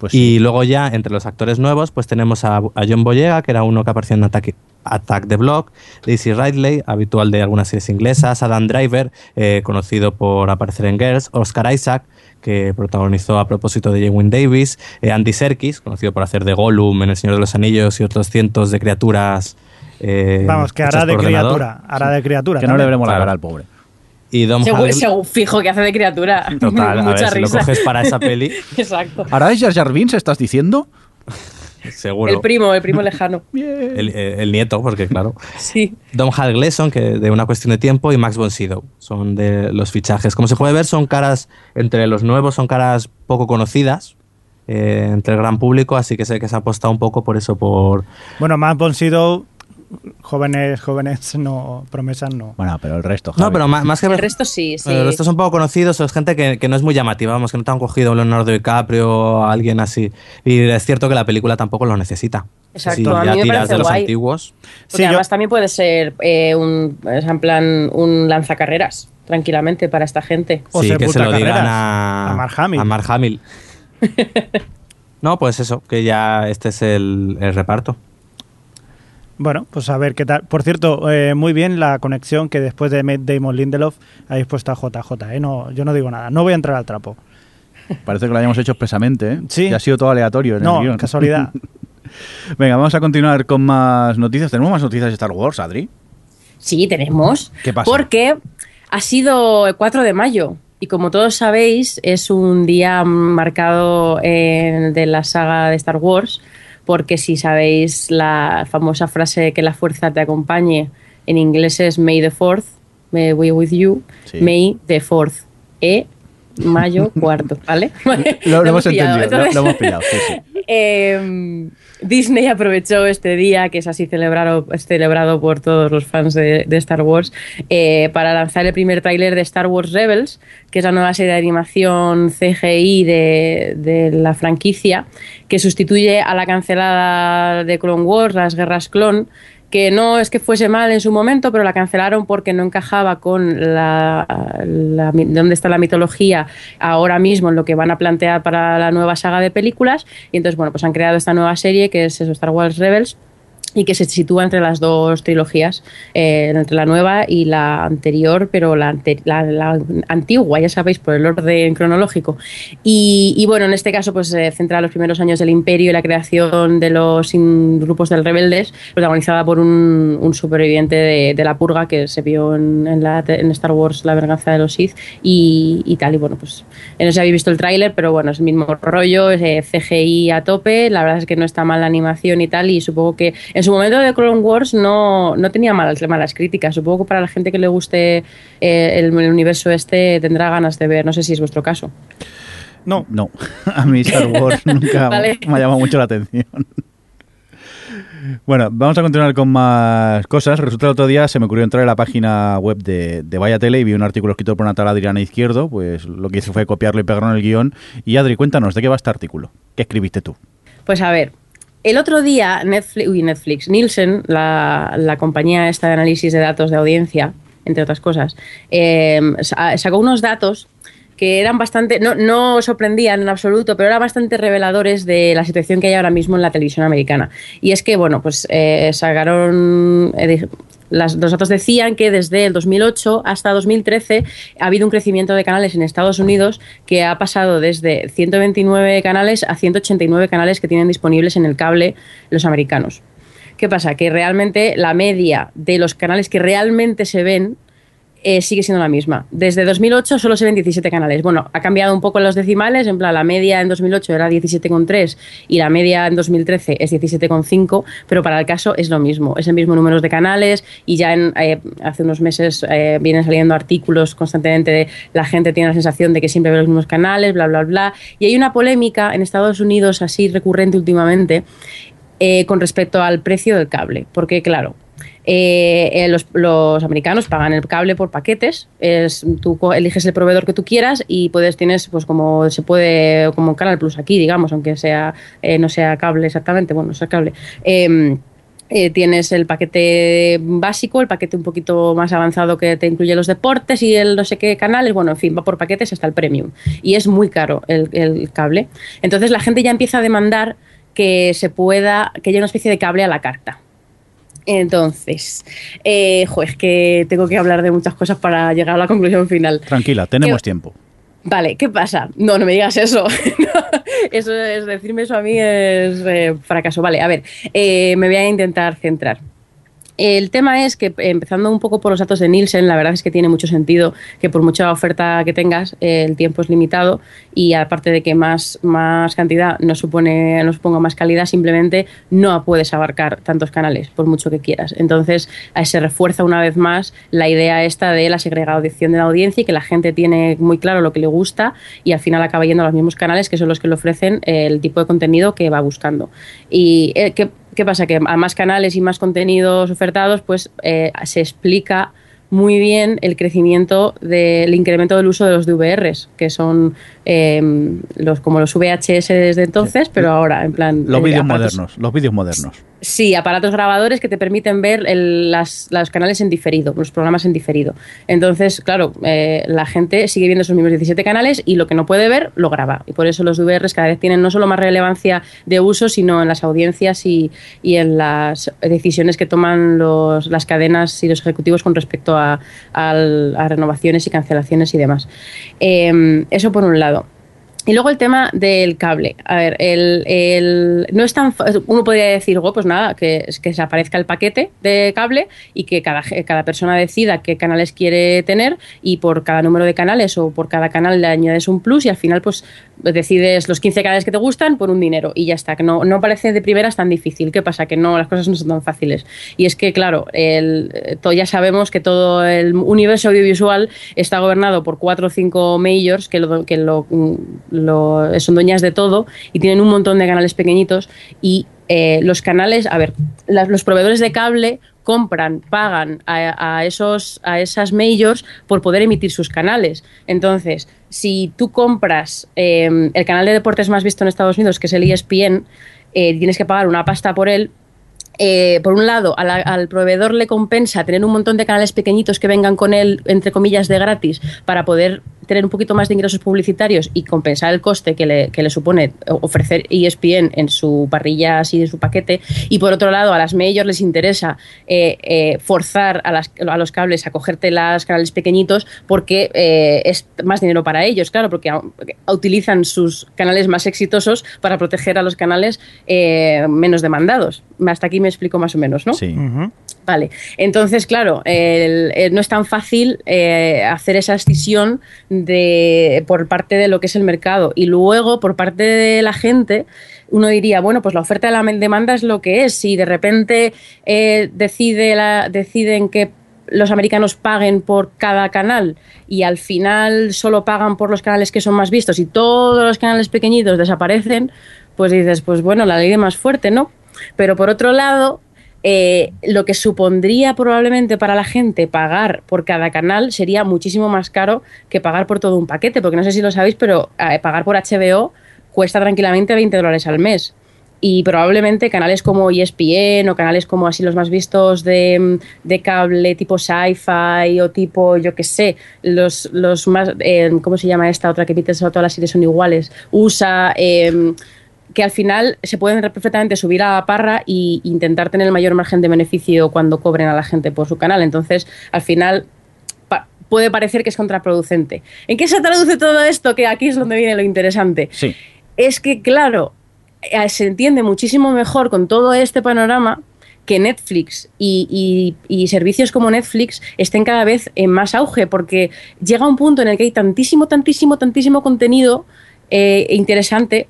Pues Y luego ya, entre los actores nuevos, pues tenemos a, a John Boyega, que era uno que apareció en Attack, Attack the Block, Daisy Ridley, habitual de algunas series inglesas, Adam Driver, eh, conocido por aparecer en Girls, Oscar Isaac, que protagonizó a propósito de Jewin Davis, eh, Andy Serkis, conocido por hacer de Gollum en El Señor de los Anillos y otros cientos de criaturas. eh, Vamos, que hará de ordenador. criatura. Hará de criatura. que no le veremos la cara al pobre. Y Dom Seguro, seguro- fijo que hace de criatura Total, a mucha ver, si lo risa coges para esa peli, exacto ¿Ahora es Jar Jar Binks, estás diciendo? seguro. el primo el primo lejano El, el nieto, porque claro. sí Dom Hal Gleason, que de una cuestión de tiempo, y Max von Sydow. Son de los fichajes. Como se puede ver, son caras, entre los nuevos, son caras poco conocidas eh, entre el gran público, así que sé que se ha apostado un poco por eso, por... Bueno, más han sido jóvenes, jóvenes, no, promesas no. Bueno, pero el resto. No, Javi. pero más, más que el resto sí sí El resto son poco conocidos, es gente que, que no es muy llamativa, vamos, que no te han cogido Leonardo DiCaprio o alguien así. Y es cierto que la película tampoco lo necesita. Exacto, si a mí ya me tiras parece de los guay. antiguos. Porque Sí, yo- además también puede ser eh, un, en plan, un lanzacarreras, tranquilamente, para esta gente. O sí, que se lo digan a, A Mark Hamill. a Mark Hamill. no, pues eso, que ya este es el, el reparto. Bueno, pues a ver qué tal. Por cierto, eh, muy bien la conexión que después de Matt Damon Lindelof habéis puesto a JJ. ¿eh? No, yo no digo nada. No voy a entrar al trapo. Parece que lo hayamos hecho expresamente, ¿eh? Sí. Que ha sido todo aleatorio en el No, guion. casualidad. Venga, vamos a continuar con más noticias. ¿Tenemos más noticias de Star Wars, Adri? Sí, tenemos. ¿Qué pasa? Porque ha sido el 4 de mayo. Y como todos sabéis, es un día marcado en- de la saga de Star Wars porque si sabéis la famosa frase que la fuerza te acompañe, en inglés es May the Fourth, May we with you, Sí. May the Fourth, E, mayo cuarto, ¿vale? Lo, lo hemos entendido, lo- hemos pillado. Sí, sí. eh, Disney aprovechó este día, que es así celebrado, por todos los fans de, de Star Wars, eh, para lanzar el primer tráiler de Star Wars Rebels, que es la nueva serie de animación CGI de, de la franquicia, que sustituye a la cancelada de Clone Wars, las guerras clon, que no es que fuese mal en su momento, pero la cancelaron porque no encajaba con la, la- dónde está la mitología ahora mismo en lo que van a plantear para la nueva saga de películas. Y entonces, bueno, pues han creado esta nueva serie que es Star Wars Rebels y que se sitúa entre las dos trilogías, eh, entre la nueva y la anterior, pero la, la- la antigua, ya sabéis, por el orden cronológico. Y, y bueno, en este caso, pues se centra los primeros años del Imperio y la creación de los grupos del rebeldes, protagonizada por un, un superviviente de, de la purga que se vio en, en la- en Star Wars La venganza de los Sith y, y tal. Y bueno, pues eh, no sé si habéis visto el tráiler, pero bueno, es el mismo rollo, es, eh, CGI a tope, la verdad es que no está mal la animación y tal, y supongo que en su momento de Clone Wars no, no tenía malas, malas críticas, supongo que para la gente que le guste eh, el, el universo este tendrá ganas de ver, no sé si es vuestro caso. No, No, a mí Star Wars nunca Vale. me ha llamado mucho la atención. Bueno, vamos a continuar con más cosas. Resulta el otro día se me ocurrió entrar en la página web de, de Vaya Tele y vi un artículo escrito por una tal Adriana Izquierdo. Pues lo que hice fue copiarlo y pegarlo en el guion. Y Adri, cuéntanos, ¿de qué va este artículo? ¿Qué escribiste tú? Pues a ver, el otro día Netflix, uy, Netflix Nielsen, la, compañía esta de análisis de datos de audiencia, entre otras cosas, sa- sacó unos datos que eran bastante, no, no sorprendían en absoluto, pero eran bastante reveladores de la situación que hay ahora mismo en la televisión americana. Y es que, bueno, pues eh, sacaron, eh, los datos decían que desde el 2008 hasta 2013 ha habido un crecimiento de canales en Estados Unidos que ha pasado desde 129 canales a 189 canales que tienen disponibles en el cable los americanos. ¿Qué pasa? Que realmente la media de los canales que realmente se ven eh, sigue siendo la misma. Desde 2008 solo se ven 17 canales. Bueno, ha cambiado un poco los decimales, en plan la media en 2008 era 17,3 y la media en 2013 es 17,5, pero para el caso es lo mismo, es el mismo número de canales y ya en, eh, hace unos meses eh, vienen saliendo artículos constantemente de la gente tiene la sensación de que siempre ve los mismos canales, bla, bla, bla. Y hay una polémica en Estados Unidos así recurrente últimamente con respecto al precio del cable, porque claro, eh, eh, los, americanos pagan el cable por paquetes, es, tú eliges el proveedor que tú quieras y puedes tienes pues como se puede como Canal Plus aquí, digamos, aunque sea eh, no sea cable exactamente, bueno, no sea cable. Em, eh, tienes el paquete básico, el paquete un poquito más avanzado que te incluye los deportes y el no sé qué canales, bueno, en fin, va por paquetes hasta el premium. Y es muy caro el, el cable. Entonces la gente ya empieza a demandar que se pueda, que haya una especie de cable a la carta. Entonces, eh, es que tengo que hablar de muchas cosas para llegar a la conclusión final. Tranquila, tenemos ¿Qué- tiempo. Vale, ¿qué pasa? No, no me digas eso. Eso es decirme eso a mí es eh, fracaso. Vale, a ver, eh, me voy a intentar centrar. El tema es que, empezando un poco por los datos de Nielsen, la verdad es que tiene mucho sentido que por mucha oferta que tengas, eh, el tiempo es limitado y aparte de que más, más cantidad no, supone, no suponga más calidad, simplemente no puedes abarcar tantos canales, por mucho que quieras. Entonces, se refuerza una vez más la idea esta de la segregación de la audiencia y que la gente tiene muy claro lo que le gusta y al final acaba yendo a los mismos canales que son los que le ofrecen el tipo de contenido que va buscando. Y eh, ¿qué, qué pasa? Que a más canales y más contenidos ofertados, pues eh, se explica muy bien el crecimiento del incremento del uso de los DVRs, que son eh, los como los VHS desde entonces, pero ahora en plan Los eh, vídeos modernos, los vídeos modernos. Sí, aparatos grabadores que te permiten ver el- las, los canales en diferido, los programas en diferido. Entonces, claro, eh, la gente sigue viendo esos mismos 17 canales y lo que no puede ver lo graba. Y por eso los DVRs cada vez tienen no solo más relevancia de uso, sino en las audiencias y, y en las decisiones que toman los, las cadenas y los ejecutivos con respecto a, a renovaciones y cancelaciones y demás. Eh, eso por un lado. Y luego el tema del cable. A ver, el, el, no es tan uno podría decir, oh, pues nada, que, que se aparezca el paquete de cable y que cada, cada persona decida qué canales quiere tener y por cada número de canales o por cada canal le añades un plus y al final pues decides los 15 canales que te gustan por un dinero y ya está, que no, no parece de primeras tan difícil. ¿Qué pasa? Que no, las cosas no son tan fáciles. Y es que, claro, el, ya sabemos que todo el universo audiovisual está gobernado por cuatro o cinco majors que, lo, que lo, son dueñas de todo y tienen un montón de canales pequeñitos y eh, los canales, a ver, los proveedores de cable compran, pagan a, esos, a esas majors por poder emitir sus canales. Entonces, si tú compras em, el canal de deportes más visto en Estados Unidos, que es el ESPN, eh, tienes que pagar una pasta por él. Eh, por un lado, al proveedor le compensa tener un montón de canales pequeñitos que vengan con él, entre comillas, de gratis, para poder tener un poquito más de ingresos publicitarios y compensar el coste que le, que le supone ofrecer ESPN en su parrilla así, en su paquete. Y por otro lado, a las majors les interesa eh, eh, forzar a, los cables a cogerte las canales pequeñitos porque es más dinero para ellos, claro, porque utilizan sus canales más exitosos para proteger a los canales menos demandados. Hasta aquí me explico más o menos, ¿no? Sí. Vale, entonces, claro, no es tan fácil hacer esa escisión de, por parte de lo que es el mercado. Y luego, por parte de la gente, uno diría, bueno, pues la oferta de la demanda es lo que es. Si de repente eh, decide la, deciden que los americanos paguen por cada canal y al final solo pagan por los canales que son más vistos y todos los canales pequeñitos desaparecen, pues dices, pues bueno, la ley de más fuerte, ¿no? Pero por otro lado, eh, lo que supondría probablemente para la gente pagar por cada canal sería muchísimo más caro que pagar por todo un paquete, porque no sé si lo sabéis, pero eh, pagar por HBO cuesta tranquilamente 20 dólares al mes. Y probablemente canales como ESPN o canales como así los más vistos de, cable, tipo sci-fi o tipo, yo qué sé, los, los más, eh, ¿cómo se llama esta otra que emite todas las series son iguales? USA, que al final se pueden perfectamente subir a la parra e intentar tener el mayor margen de beneficio cuando cobren a la gente por su canal. Entonces, al final puede parecer que es contraproducente. ¿En qué se traduce todo esto? Que aquí es donde viene lo interesante. Sí. Es que, claro, eh, se entiende muchísimo mejor con todo este panorama que Netflix y, servicios como Netflix estén cada vez en más auge, porque llega un punto en el que hay tantísimo, tantísimo, tantísimo contenido eh, interesante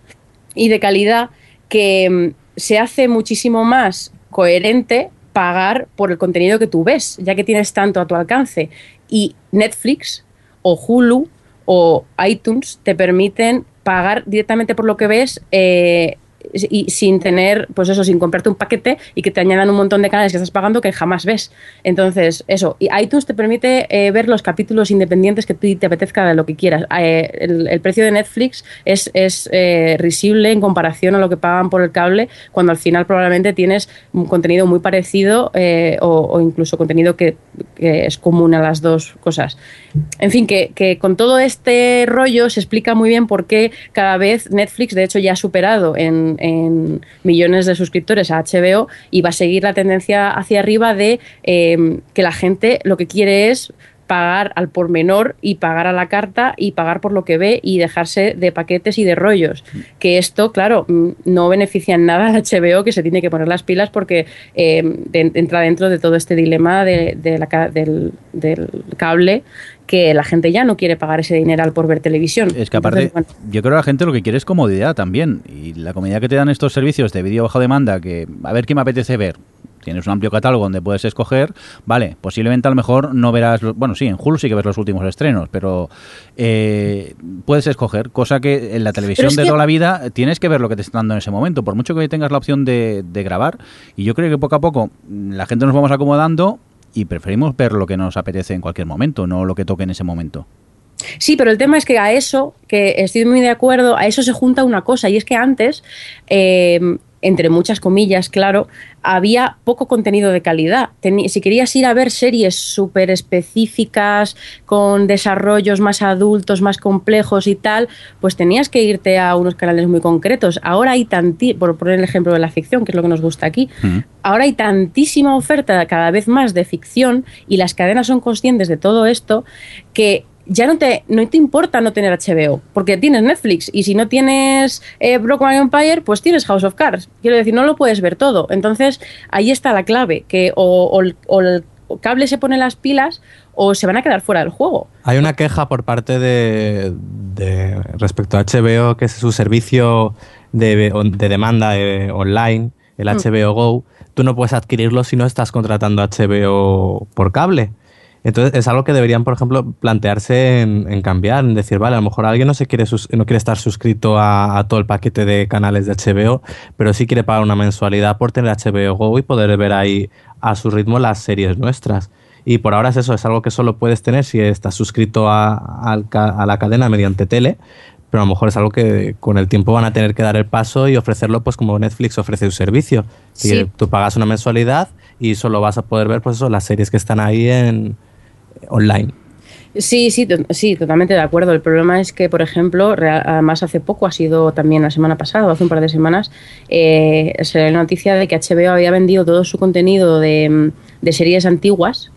y de calidad que mm, se hace muchísimo más coherente pagar por el contenido que tú ves, ya que tienes tanto a tu alcance. Y Netflix o Hulu o iTunes te permiten pagar directamente por lo que ves eh, y sin tener, pues eso, sin comprarte un paquete y que te añadan un montón de canales que estás pagando que jamás ves. Entonces, eso. Y iTunes te permite eh, ver los capítulos independientes que tú te apetezca de lo que quieras. Eh, el, precio de Netflix es, es eh, risible en comparación a lo que pagan por el cable, cuando al final probablemente tienes un contenido muy parecido o, incluso contenido que, es común a las dos cosas. En fin, que, que con todo este rollo se explica muy bien por qué cada vez Netflix, de hecho, ya ha superado en en, millones de suscriptores a HBO y va a seguir la tendencia hacia arriba de eh, que la gente lo que quiere es pagar al por menor y pagar a la carta y pagar por lo que ve y dejarse de paquetes y de rollos. Que esto, claro, mm, no beneficia en nada al HBO que se tiene que poner las pilas porque eh, entra dentro de todo este dilema de, la, del, cable que la gente ya no quiere pagar ese dinero por ver televisión. Es que aparte, yo creo que la gente lo que quiere es comodidad también. Y la comodidad que te dan estos servicios de vídeo bajo demanda, que a ver qué me apetece ver, tienes un amplio catálogo donde puedes escoger, vale, posiblemente a lo mejor no verás, bueno, sí, en Hulu sí que ves los últimos estrenos, pero eh, puedes escoger, cosa que en la televisión de toda la vida tienes que ver lo que te está dando en ese momento, por mucho que tengas la opción de, de grabar, y yo creo que poco a poco la gente nos vamos acomodando y preferimos ver lo que nos apetece en cualquier momento, no lo que toque en ese momento. Sí, pero el tema es que a eso, que estoy muy de acuerdo, a eso se junta una cosa, y es que antes eh, entre muchas comillas, claro, había poco contenido de calidad. si querías ir a ver series súper específicas, con desarrollos más adultos, más complejos y tal, pues tenías que irte a unos canales muy concretos. Ahora hay tantísimo, por poner el ejemplo de la ficción, que es lo que nos gusta aquí, ahora hay tantísima oferta cada vez más de ficción y las cadenas son conscientes de todo esto que ya no te, no te importa no tener HBO, porque tienes Netflix y si no tienes eh, Empire, pues tienes House of Cards. Quiero decir, no lo puedes ver todo. Entonces, ahí está la clave, que o, el cable se pone las pilas o se van a quedar fuera del juego. Hay una queja por parte de, respecto a HBO, que es su servicio de, demanda eh, online, el HBO mm. Go. Tú no puedes adquirirlo si no estás contratando HBO por cable. Entonces es algo que deberían, por ejemplo, plantearse en, cambiar, en decir, vale, a lo mejor alguien no se quiere no quiere estar suscrito a, todo el paquete de canales de HBO, pero sí quiere pagar una mensualidad por tener HBO Go y poder ver ahí a su ritmo las series nuestras. Y por ahora es eso, es algo que solo puedes tener si estás suscrito a, la cadena mediante tele, pero a lo mejor es algo que con el tiempo van a tener que dar el paso y ofrecerlo pues como Netflix ofrece su servicio. Si tú pagas una mensualidad y solo vas a poder ver pues eso, las series que están ahí en, online. Sí, sí, sí, totalmente de acuerdo. El problema es que, por ejemplo, además hace poco, ha sido también la semana pasada, hace un par de semanas, eh, se la noticia de que HBO había vendido todo su contenido de, series antiguas,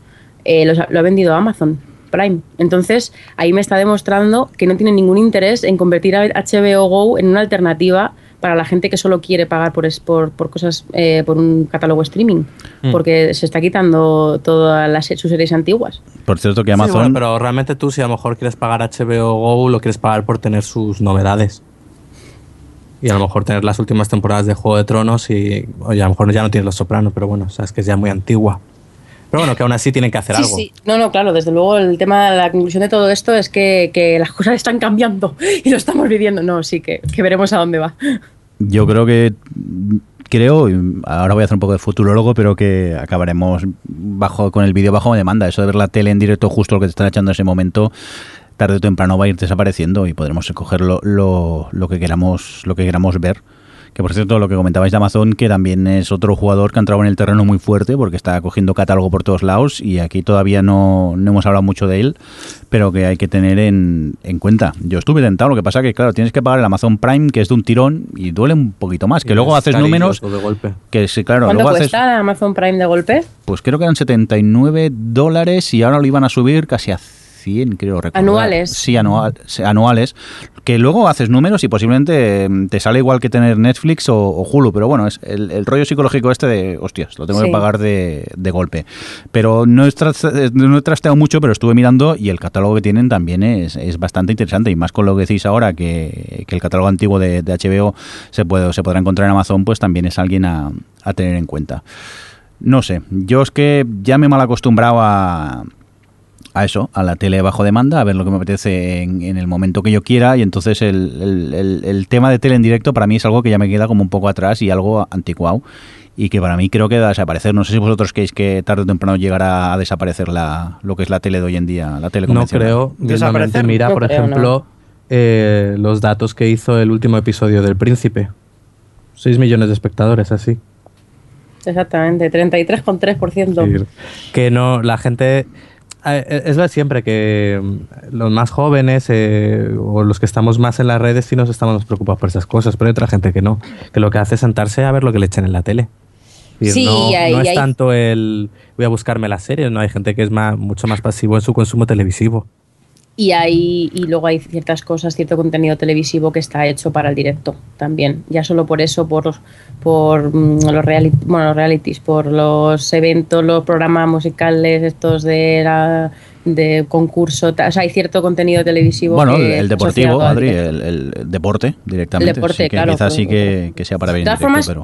eh, lo ha vendido a Amazon Prime. Entonces, ahí me está demostrando que no tiene ningún interés en convertir a HBO Go en una alternativa para la gente que solo quiere pagar por, por, por cosas, eh, por un catálogo streaming, mm. porque se está quitando todas las, sus series antiguas. Por cierto que Amazon... pero realmente tú si a lo mejor quieres pagar HBO Go, lo quieres pagar por tener sus novedades. Y a lo mejor tener las últimas temporadas de Juego de Tronos y, oye, a lo mejor ya no tienes Los Sopranos, pero bueno, sabes que es ya muy antigua. Pero bueno, que aún así tienen que hacer algo. Sí, no, no, claro, desde luego el tema, la conclusión de todo esto es que, que las cosas están cambiando y lo estamos viviendo. No, sí, que, que veremos a dónde va. Yo creo que creo, ahora voy a hacer un poco de futurólogo, pero que acabaremos bajo con el vídeo bajo demanda. Eso de ver la tele en directo justo lo que te están echando en ese momento, tarde o temprano va a ir desapareciendo y podremos escoger lo, lo, lo que queramos, lo que queramos ver. Que por cierto, lo que comentabais de Amazon, que también es otro jugador que ha entrado en el terreno muy fuerte porque está cogiendo catálogo por todos lados y aquí todavía no, no hemos hablado mucho de él, pero que hay que tener en, en, cuenta. Yo estuve tentado, lo que pasa que, claro, tienes que pagar el Amazon Prime, que es de un tirón y duele un poquito más, que luego haces números... De golpe. Que sí, claro, ¿Cuánto cuesta Amazon Prime de golpe? Pues creo que eran 79 dólares y ahora lo iban a subir casi a 100, creo recordar. ¿Anuales? Sí, anual, anuales. Que luego haces números y posiblemente mm, te sale igual que tener Netflix o, Hulu, pero bueno, es el, rollo psicológico este de, hostias, lo tengo que pagar de, golpe. Pero no he, no he trasteado mucho, pero estuve mirando y el catálogo que tienen también es, es bastante interesante. Y más con lo que decís ahora, que, que el catálogo antiguo de, de, HBO se, puede, se podrá encontrar en Amazon, pues también es alguien a, a tener en cuenta. No sé, yo es que ya me he mal acostumbrado a, a eso, a la tele bajo demanda, a ver lo que me apetece en, el momento que yo quiera y entonces el, tema de tele en directo para mí es algo que ya me queda como un poco atrás y algo anticuado y que para mí creo que va a desaparecer. No sé si vosotros creéis que tarde o temprano llegará a desaparecer la, lo que es la tele de hoy en día, la tele No creo. Desaparecer. Mira, por ejemplo, eh, los datos que hizo el último episodio del Príncipe. 6 millones de espectadores, así. Exactamente, 33,3%. que no, la gente es lo de siempre, que mm, los más jóvenes eh, o los que estamos más en las redes sí nos estamos preocupados por esas cosas, pero hay otra gente que no, que lo que hace es sentarse a ver lo que le echen en la tele. sí, no, no es tanto el voy a buscarme las series, no hay gente que es más, mucho más pasivo en su consumo televisivo. Y, hay, y luego hay ciertas cosas, cierto contenido televisivo que está hecho para el directo también. Ya solo por eso, por, por mm, los, reality, bueno, los realities, por los eventos, los programas musicales, estos de la, de concurso, o sea, hay cierto contenido televisivo. Bueno, el deportivo, Adri, el, deporte directamente. El deporte, que claro. Quizás sí que, sea para ver de todas formas, pero...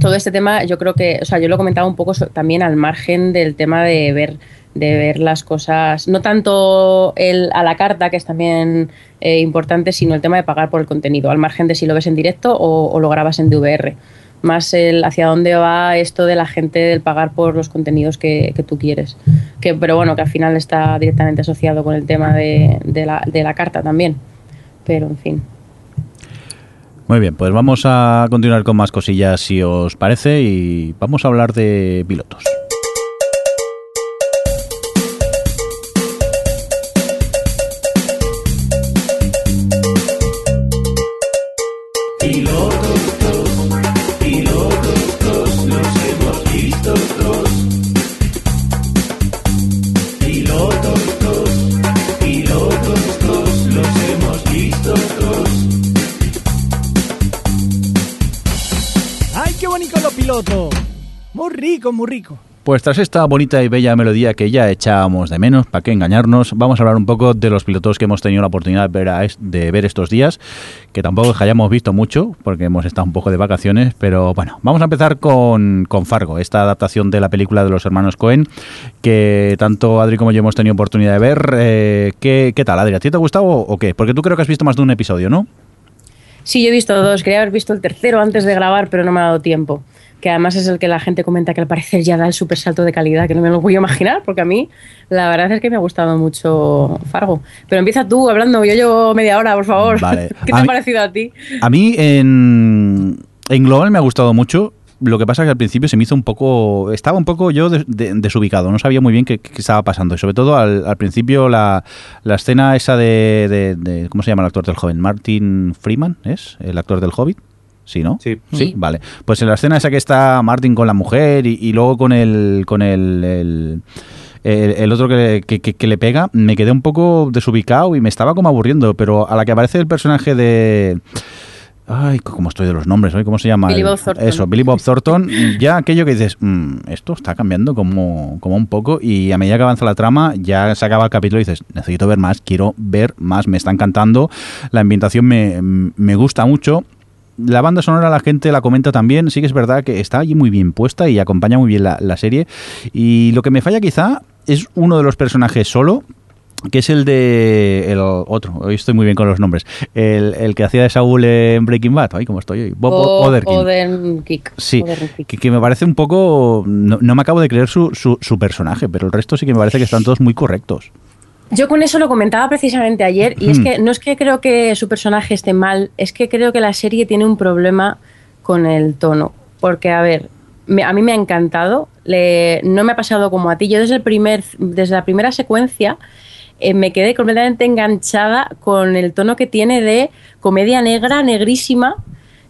Todo este tema, yo creo que, o sea, yo lo he comentado un poco también al margen del tema de ver de ver las cosas, no tanto el a la carta, que es también eh, importante, sino el tema de pagar por el contenido, al margen de si lo ves en directo o, lo grabas en DVR. Más el hacia dónde va esto de la gente del pagar por los contenidos que, tú quieres. Que, pero bueno, que al final está directamente asociado con el tema de, de, la, de la carta también. Pero en fin. Muy bien, pues vamos a continuar con más cosillas si os parece y vamos a hablar de pilotos. Rico, muy rico. Pues tras esta bonita y bella melodía que ya echábamos de menos, para qué engañarnos, vamos a hablar un poco de los pilotos que hemos tenido la oportunidad de ver, a es- de ver estos días, que tampoco hayamos visto mucho, porque hemos estado un poco de vacaciones, pero bueno, vamos a empezar con, con Fargo, esta adaptación de la película de los hermanos Cohen, que tanto Adri como yo hemos tenido oportunidad de ver. Eh, ¿qué, ¿Qué tal, Adri? ¿A ti te ha gustado o qué? Porque tú creo que has visto más de un episodio, ¿no? Sí, yo he visto dos. Quería haber visto el tercero antes de grabar, pero no me ha dado tiempo. Que además es el que la gente comenta que al parecer ya da el super salto de calidad, que no me lo voy a imaginar, porque a mí la verdad es que me ha gustado mucho Fargo. Pero empieza tú hablando, yo llevo media hora, por favor. Vale. ¿Qué te A ha mí- parecido a ti? A mí en, en global me ha gustado mucho. Lo que pasa es que al principio se me hizo un poco... Estaba un poco yo de- de- desubicado, no sabía muy bien qué, qué estaba pasando. Y sobre todo al, al principio la, la escena esa de, de- de- ¿Cómo se llama el actor del joven? Martin Freeman, ¿es? El actor del Hobbit. Sí, ¿no? Sí. Sí, vale. Pues en la escena esa que está Martin con la mujer y, y luego con el... Con el, el el, el otro que, que- que- que le pega, me quedé un poco desubicado y me estaba como aburriendo, pero a la que aparece el personaje de... Ay, cómo estoy de los nombres hoy, ¿cómo se llama? Billy Bob Thornton. Eso, Billy Bob Thornton. ya aquello que dices, "Mm, esto está cambiando como, como un poco y a medida que avanza la trama ya se acaba el capítulo y dices, necesito ver más, quiero ver más, me está encantando, la ambientación me, me gusta mucho. La banda sonora la gente la comenta también, sí que es verdad que está allí muy bien puesta y acompaña muy bien la, la serie. Y lo que me falla quizá es uno de los personajes solo, que es el de el otro, hoy estoy muy bien con los nombres, el, el que hacía de Saúl en Breaking Bad, ay, cómo estoy hoy, Bob O-. Odenkirk. Sí, que, que me parece un poco... No, no me acabo de creer su, su, su personaje, pero el resto sí que me parece que están todos muy correctos. Yo con eso lo comentaba precisamente ayer y es que no es que creo que su personaje esté mal, es que creo que la serie tiene un problema con el tono. Porque, a ver, me- a mí me ha encantado, le- no me ha pasado como a ti. Yo desde, el primer, desde la primera secuencia eh, me quedé completamente enganchada con el tono que tiene de comedia negra, negrísima,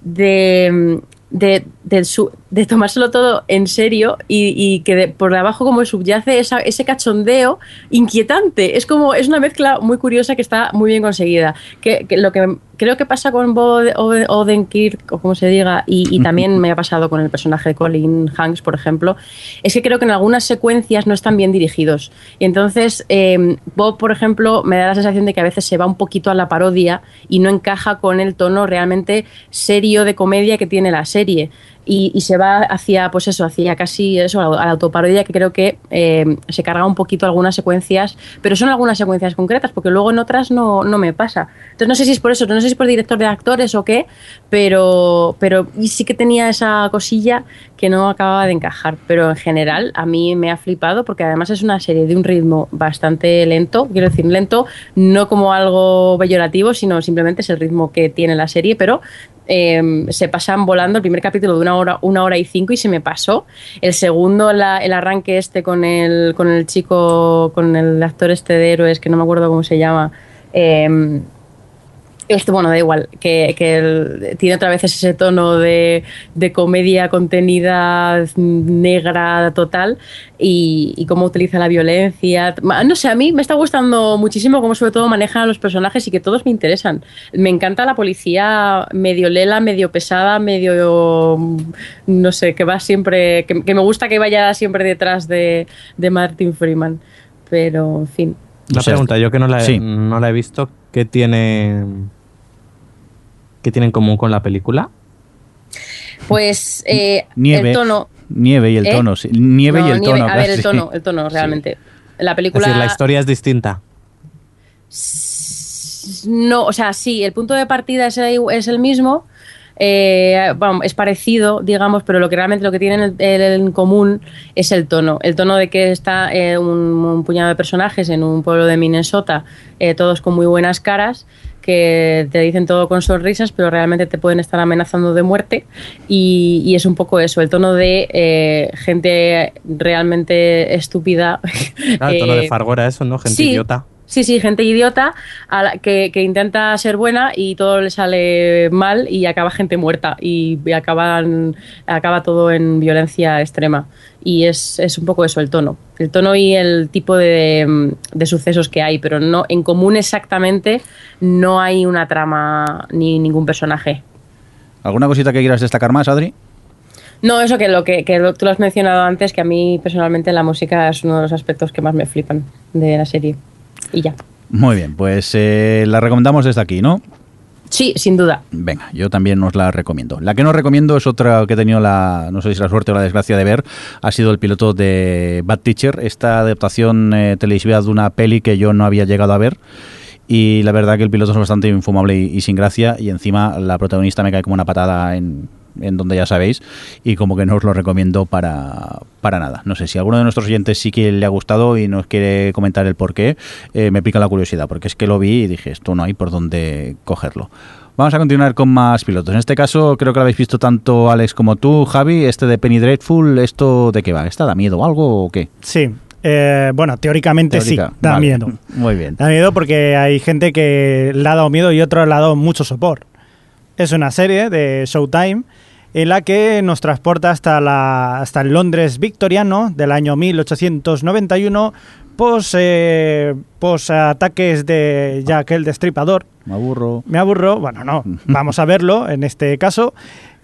de, de, de su- de tomárselo todo en serio y, y que de- por debajo como subyace esa- ese cachondeo inquietante. Es como, es una mezcla muy curiosa que está muy bien conseguida. Que, que lo que creo que pasa con Bob Ode- Odenkirk, o como se diga, y, y también me ha pasado con el personaje de Colin Hanks, por ejemplo, es que creo que en algunas secuencias no están bien dirigidos. Y entonces, eh, Bob, por ejemplo, me da la sensación de que a veces se va un poquito a la parodia y no encaja con el tono realmente serio de comedia que tiene la serie. Y, y se va hacia, pues eso, hacia casi eso, a la, autoparodia que creo que eh, se carga un poquito algunas secuencias, pero son algunas secuencias concretas, porque luego en otras no, no me pasa. Entonces no sé si es por eso, no sé si es por director de actores o qué, pero, pero sí que tenía esa cosilla que no acababa de encajar. Pero en general a mí me ha flipado porque además es una serie de un ritmo bastante lento, quiero decir lento, no como algo peyorativo, sino simplemente es el ritmo que tiene la serie, pero eh, se pasan volando el primer capítulo de una hora, una hora y cinco y se me pasó. El segundo, el arranque este con el, con el chico, con el actor este de héroes, que no me acuerdo cómo se llama. eh, este, bueno, da igual, que, que el- tiene otra vez ese tono de, de comedia contenida negra total y, y cómo utiliza la violencia. No sé, a mí me está gustando muchísimo cómo sobre todo manejan a los personajes y que todos me interesan. Me encanta la policía medio lela, medio pesada, medio, no sé, que va siempre, que, que me gusta que vaya siempre detrás de, de Martin Freeman. Pero, en fin. Sea, pregunta, yo que no la, he, sí. no la he visto, ¿qué tiene, ¿qué tiene en común con la película? Pues eh, Nieve. el tono... Nieve y el ¿Eh? tono, sí. Nieve No, y el nieve. tono. A ver, el tono, el tono, realmente. La Es película. decir, la historia es distinta. No, o sea, sí, el punto de partida es el, es el mismo. eh, bueno, es parecido, digamos, pero lo que realmente lo que tienen en, en común es el tono. El tono de que está eh, un, un puñado de personajes en un pueblo de Minnesota, eh, todos con muy buenas caras, que te dicen todo con sonrisas, pero realmente te pueden estar amenazando de muerte. Y, y es un poco eso, el tono de eh, gente realmente estúpida. Claro, el tono eh, de Fargo era eso, ¿no? Gente sí. idiota. Sí, sí, gente idiota a la- que, que intenta ser buena y todo le sale mal y acaba gente muerta y, y acaban, acaba todo en violencia extrema. Y es, es un poco eso, el tono. El tono y el tipo de, de sucesos que hay, pero no en común exactamente no hay una trama ni ningún personaje. ¿Alguna cosita que quieras destacar más, Adri? No, eso que lo que, que lo- tú lo has mencionado antes, que a mí personalmente la música es uno de los aspectos que más me flipan de la serie. Y ya. Muy bien, pues eh, la recomendamos desde aquí, ¿no? Sí, sin duda. Venga, yo también os la recomiendo. La que no recomiendo es otra que he tenido la, no sé si la suerte o la desgracia de ver, ha sido el piloto de Bad Teacher, esta adaptación eh, televisiva de una peli que yo no había llegado a ver. Y la verdad que el piloto es bastante infumable y, y sin gracia. Y encima la protagonista me cae como una patada en, en donde ya sabéis. Y como que no os lo recomiendo para, para nada. No sé si alguno de nuestros oyentes sí que le ha gustado y nos quiere comentar el por qué. eh, me pica la curiosidad, porque es que lo vi y dije, esto no hay por dónde cogerlo. Vamos a continuar con más pilotos. En este caso, creo que lo habéis visto tanto Alex como tú, Javi. Este de Penny Dreadful, ¿esto de qué va? ¿Esta da miedo o algo o qué? Sí. Eh, bueno, teóricamente Teórica. sí, da Vale. miedo. Muy bien. Da miedo porque hay gente que le ha dado miedo y otros le ha dado mucho sopor. Es una serie de Showtime en la que nos transporta hasta, la, hasta el Londres victoriano del año 1891, pos, eh, pos ataques de Jack el Destripador. Me aburro. Me aburro, bueno, no, vamos a verlo en este caso.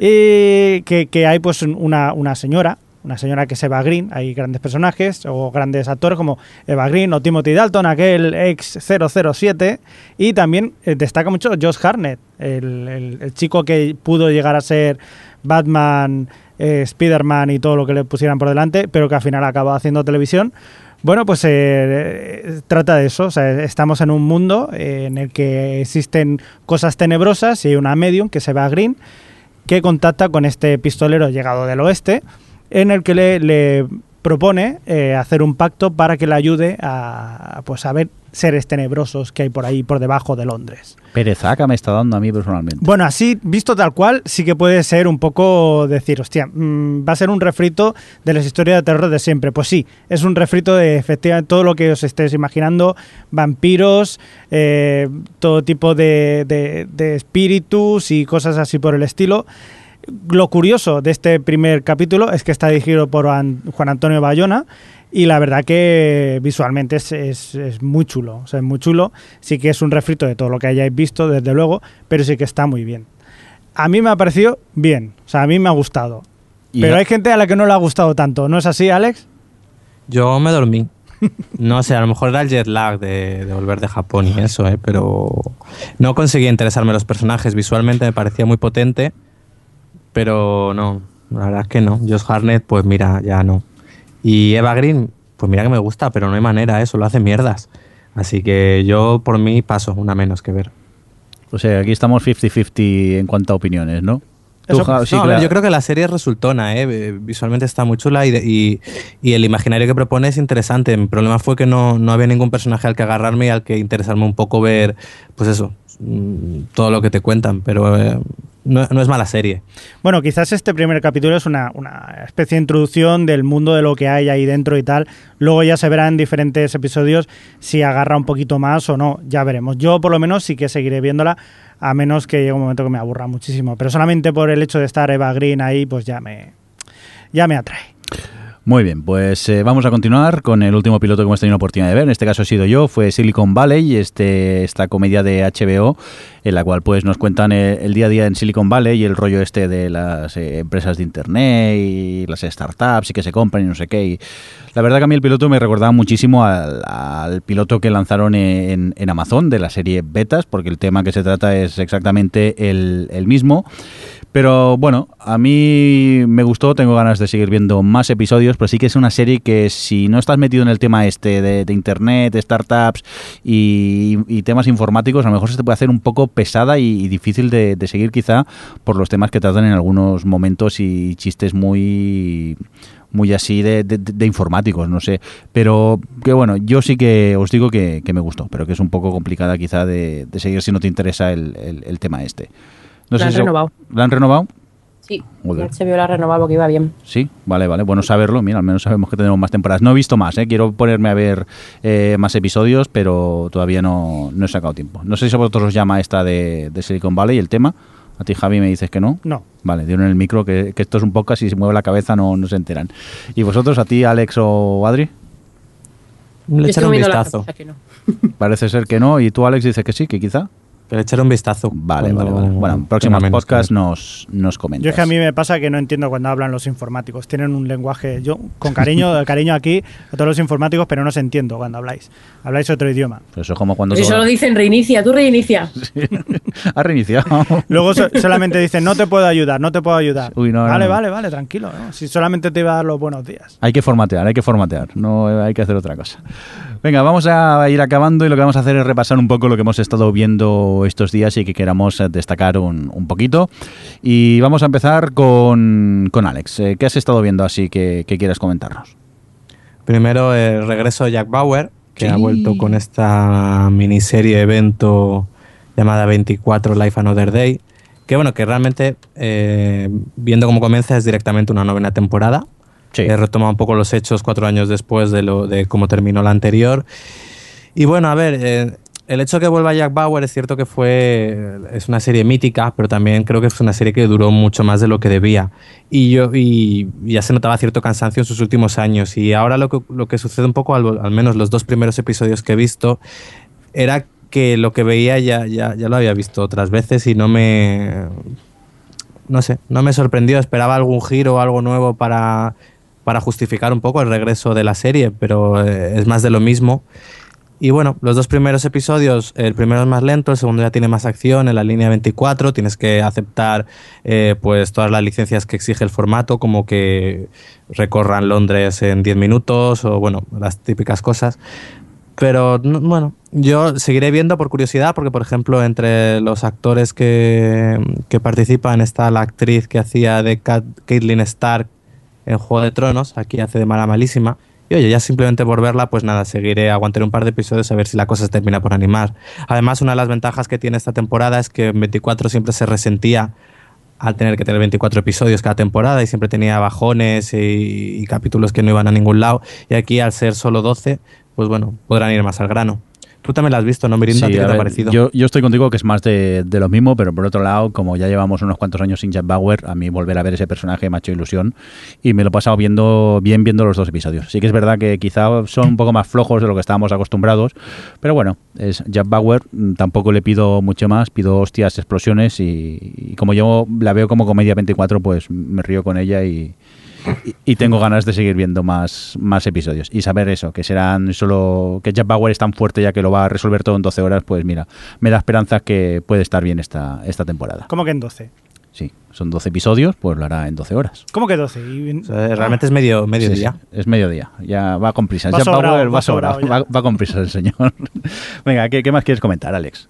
Y que, que hay pues una, una señora, una señora que es Eva Green, hay grandes personajes o grandes actores como Eva Green o Timothy Dalton, aquel ex 007, y también eh, destaca mucho Josh Harnett, el, el- chico que pudo llegar a ser Batman, eh, Spider-Man y todo lo que le pusieran por delante, pero que al final acabó haciendo televisión. Bueno, pues eh, eh, trata de eso. O sea, estamos en un mundo eh, en el que existen cosas tenebrosas y hay una medium que se va a Green que contacta con este pistolero llegado del oeste en el que le, le propone hacer un pacto para que le ayude a, pues, a ver seres tenebrosos que hay por ahí por debajo de Londres. Perezaca me está dando a mí personalmente. Bueno, así, visto tal cual, sí que puede ser un poco decir, hostia, mm, va a ser un refrito de las historias de terror de siempre. Pues sí, es un refrito de efectivamente todo lo que os estéis imaginando, vampiros, eh, todo tipo de, de- de espíritus y cosas así por el estilo. Lo curioso de este primer capítulo es que está dirigido por An- Juan Antonio Bayona y la verdad que visualmente es, es- es muy chulo, o sea, es muy chulo. Sí que es un refrito de todo lo que hayáis visto, desde luego, pero sí que está muy bien. A mí me ha parecido bien, o sea, a mí me ha gustado. Pero hay gente a la que no le ha gustado tanto, ¿no es así, Alex? Yo me dormí. No sé, a lo mejor era el jet lag de, de volver de Japón y eso, ¿eh? pero no conseguía interesarme los personajes. Visualmente me parecía muy potente, pero no, la verdad es que no. Josh Harnett, pues mira, ya no. Y Eva Green, pues mira que me gusta, pero no hay manera, eso lo hace mierdas. Así que yo por mí paso, una menos que ver. O sea, aquí estamos 50-50 en cuanto a opiniones, ¿no? Tú, sí, ver, yo creo que la serie es resultona, ¿eh? Eh, visualmente está muy chula y, de- y- y el imaginario que propone es interesante. Mi problema fue que no, no había ningún personaje al que agarrarme y al que interesarme un poco ver, pues eso, mm, todo lo que te cuentan, pero eh, no, no es mala serie. Bueno, quizás este primer capítulo es una, una especie de introducción del mundo de lo que hay ahí dentro y tal. Luego ya se verá en diferentes episodios si agarra un poquito más o no. Ya veremos. Yo por lo menos sí que seguiré viéndola, a menos que llegue un momento que me aburra muchísimo. Pero solamente por el hecho de estar Eva Green ahí, pues ya me, ya me atrae. Muy bien, pues eh, vamos a continuar con el último piloto que hemos tenido la oportunidad de ver. En este caso he sido yo, fue Silicon Valley, este, esta comedia de HBO, en la cual pues nos cuentan el día a día en Silicon Valley y el rollo este de las eh, empresas de internet y las startups y que se compran y no sé qué. Y la verdad que a mí el piloto me recordaba muchísimo al, piloto que lanzaron en, Amazon de la serie Betas, porque el tema que se trata es exactamente el mismo. Pero bueno, a mí me gustó, tengo ganas de seguir viendo más episodios, pero sí que es una serie que si no estás metido en el tema este de, de internet, startups y, temas informáticos, a lo mejor se te puede hacer un poco pesada y, difícil de, seguir quizá por los temas que tratan en algunos momentos y chistes muy muy así de, de- informáticos, no sé. Pero que bueno, yo sí que os digo que, me gustó, pero que es un poco complicada quizá de, seguir si no te interesa el tema este. No La han si- renovado. ¿La han renovado? Sí, Joder. HBO la renovado porque iba bien. Sí, vale, vale. Bueno saberlo. Mira, al menos sabemos que tenemos más temporadas. No he visto más, ¿eh? Quiero ponerme a ver eh, más episodios, pero todavía no, no he sacado tiempo. No sé si a vosotros os llama esta de, de Silicon Valley el tema. A ti, Javi, me dices que no. No. Vale, dieron en el micro que, que esto es un podcast y si se mueve la cabeza no, no se enteran. ¿Y vosotros, a ti, Alex o Adri? Le Yo echaré un vistazo. cosa que no. Parece ser que no. ¿Y tú, Alex, dices que sí, que quizá? Que le echaré un vistazo. Vale, cuando vale, vale. Bueno, en próximos podcasts nos, nos comentas. Yo es que a mí me pasa que no entiendo cuando hablan los informáticos. Tienen un lenguaje, yo con cariño, cariño aquí a todos los informáticos, pero no os entiendo cuando habláis. Habláis otro idioma. Pues eso es como cuando... Si todo- solo dicen reinicia, tú reinicia. ha reiniciado. Luego so- solamente dicen, no te puedo ayudar, no te puedo ayudar. Uy, no, vale, no. vale, vale, tranquilo. ¿no? Si solamente te iba a dar los buenos días. Hay que formatear, hay que formatear, no hay que hacer otra cosa. Venga, vamos a ir acabando y lo que vamos a hacer es repasar un poco lo que hemos estado viendo estos días y que queramos eh, destacar un, un poquito. Y vamos a empezar con, con Alex. Eh, ¿Qué has estado viendo así que, que quieras comentarnos? Primero el regreso de Jack Bauer, que Sí. ha vuelto con esta miniserie evento llamada 24 Life Another Day. Que bueno, que realmente, eh, viendo cómo comienza, es directamente una novena temporada. Sí. He retomado un poco los hechos cuatro años después de, lo, de cómo terminó la anterior. Y bueno, a ver, eh, el hecho de que vuelva Jack Bauer es cierto que fue es una serie mítica, pero también creo que es una serie que duró mucho más de lo que debía. Y yo y, y ya se notaba cierto cansancio en sus últimos años. Y ahora lo que, lo que sucede un poco, al, al menos los dos primeros episodios que he visto, era que lo que veía ya, ya, ya lo había visto otras veces y no me... No sé, no me sorprendió. Esperaba algún giro o algo nuevo para, para justificar un poco el regreso de la serie, pero eh, es más de lo mismo. Y bueno, los dos primeros episodios, el primero es más lento, el segundo ya tiene más acción en la línea 24, tienes que aceptar eh, pues todas las licencias que exige el formato, como que recorran Londres en 10 minutos o bueno, las típicas cosas. Pero no- bueno, yo seguiré viendo por curiosidad, porque por ejemplo, entre los actores que, que participan está la actriz que hacía de Cat- Caitlyn Stark en Juego de Tronos, aquí hace de mala malísima. Y oye, ya simplemente por verla, pues nada, seguiré, aguantaré un par de episodios a ver si la cosa se termina por animar. Además, una de las ventajas que tiene esta temporada es que en 24 siempre se resentía al tener que tener 24 episodios cada temporada y siempre tenía bajones y, y capítulos que no iban a ningún lado. Y aquí, al ser solo 12, pues bueno, podrán ir más al grano. Tú también la has visto, ¿no, Mirinda? ¿A ti Sí, qué te ha ver, parecido? Yo, yo estoy contigo que es más de, de lo mismo, pero por otro lado, como ya llevamos unos cuantos años sin Jack Bauer, a mí volver a ver ese personaje me ha hecho ilusión y me lo he pasado viendo bien viendo los dos episodios. Sí que es verdad que quizá son un poco más flojos de lo que estábamos acostumbrados, pero bueno, es Jack Bauer, mm, tampoco le pido mucho más, pido hostias, explosiones y, y como yo la veo como comedia 24, pues me río con ella y, y, y tengo ganas de seguir viendo más, más episodios y saber eso, que serán solo que Jack Bauer es tan fuerte ya que lo va a resolver todo en 12 horas, pues mira, me da esperanza que puede estar bien esta, esta temporada. ¿Cómo que en 12? Sí, son 12 episodios, pues lo hará en 12 horas. ¿Cómo que 12? Y- O sea, realmente es medio, medio Sí, día. sí, es mediodía, ya va con prisa. Va sobrado, va va sobrado, sobrado va, va con prisa el señor. Venga, ¿qué, qué más quieres comentar, Alex?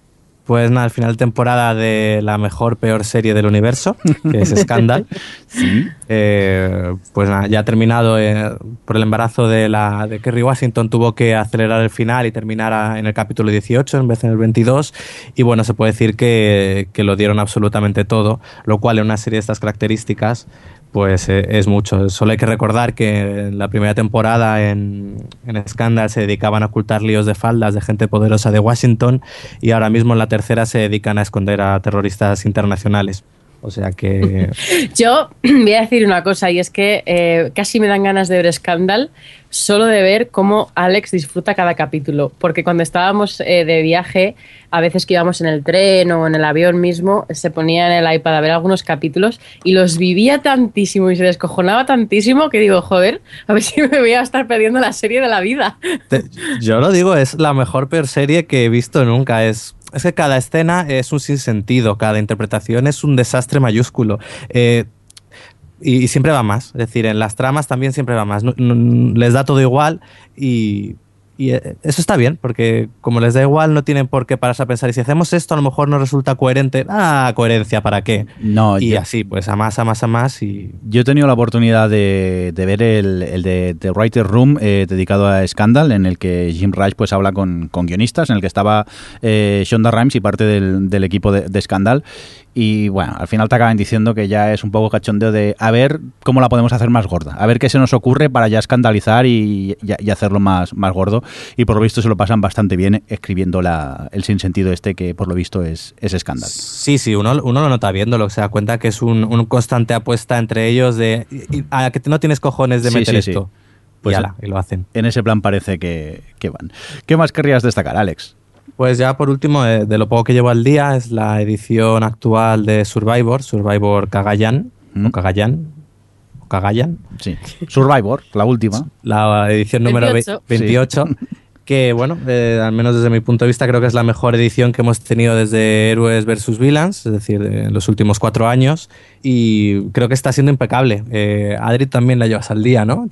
Pues nada, al final de temporada de la mejor, peor serie del universo, que es Scandal. Sí. Eh, pues nada, ya ha terminado eh, por el embarazo de, la, de Kerry Washington, tuvo que acelerar el final y terminar a- en el capítulo 18 en vez de en el 22. Y bueno, se puede decir que, que lo dieron absolutamente todo, lo cual en una serie de estas características pues eh, es mucho. Solo hay que recordar que en la primera temporada en, en Scandal se dedicaban a ocultar líos de faldas de gente poderosa de Washington y ahora mismo en la tercera se dedican a esconder a terroristas internacionales. O sea que Yo voy a decir una cosa y es que eh, casi me dan ganas de ver Scandal solo de ver cómo Alex disfruta cada capítulo. Porque cuando estábamos eh, de viaje, a veces que íbamos en el tren o en el avión mismo, se ponía en el iPad a ver algunos capítulos y los vivía tantísimo y se descojonaba tantísimo que digo, joder, a ver si me voy a estar perdiendo la serie de la vida. Te- yo lo digo, es la mejor peor serie que he visto nunca. Es, es que cada escena es un sinsentido, cada interpretación es un desastre mayúsculo. Eh, y, siempre va más. Es decir, en las tramas también siempre va más. Les da todo igual y, y, eh, eso está bien, porque como les da igual, no tienen por qué pararse a pensar. Y si hacemos esto, a lo mejor no resulta coherente. Ah, coherencia, ¿para qué? No, y yo- así, pues a más, a más, a más. Y Yo he tenido la oportunidad de, de ver el, el de The Writer Room eh, dedicado a Scandal, en el que Jim Rice pues habla con, con guionistas, en el que estaba eh, Shonda Rhimes y parte del, del equipo de, de Scandal. Y bueno, al final te acaban diciendo que ya es un poco cachondeo de a ver cómo la podemos hacer más gorda, a ver qué se nos ocurre para ya escandalizar y, y- y hacerlo más, más gordo. Y por lo visto se lo pasan bastante bien escribiendo la, el sinsentido este que por lo visto es, es Scandal. Sí, sí, uno, uno lo nota viéndolo, se da cuenta que es un, un constante apuesta entre ellos de a que no tienes cojones de meter sí, esto. Pues y, ala, y lo hacen. En ese plan parece que, que van. ¿Qué más querrías destacar, Alex? Pues ya por último, eh, de lo poco que llevo al día, es la edición actual de Survivor, Survivor Kagayan, ¿Mm? o Kagayan, o Kagayan, Sí. Survivor, la última. la edición número ve- 28. 28, que bueno, eh, al menos desde mi punto de vista creo que es la mejor edición que hemos tenido desde Héroes vs. Villains, es decir, de- en los últimos cuatro años, y creo que está siendo impecable. Eh, Adri también la llevas al día, ¿no?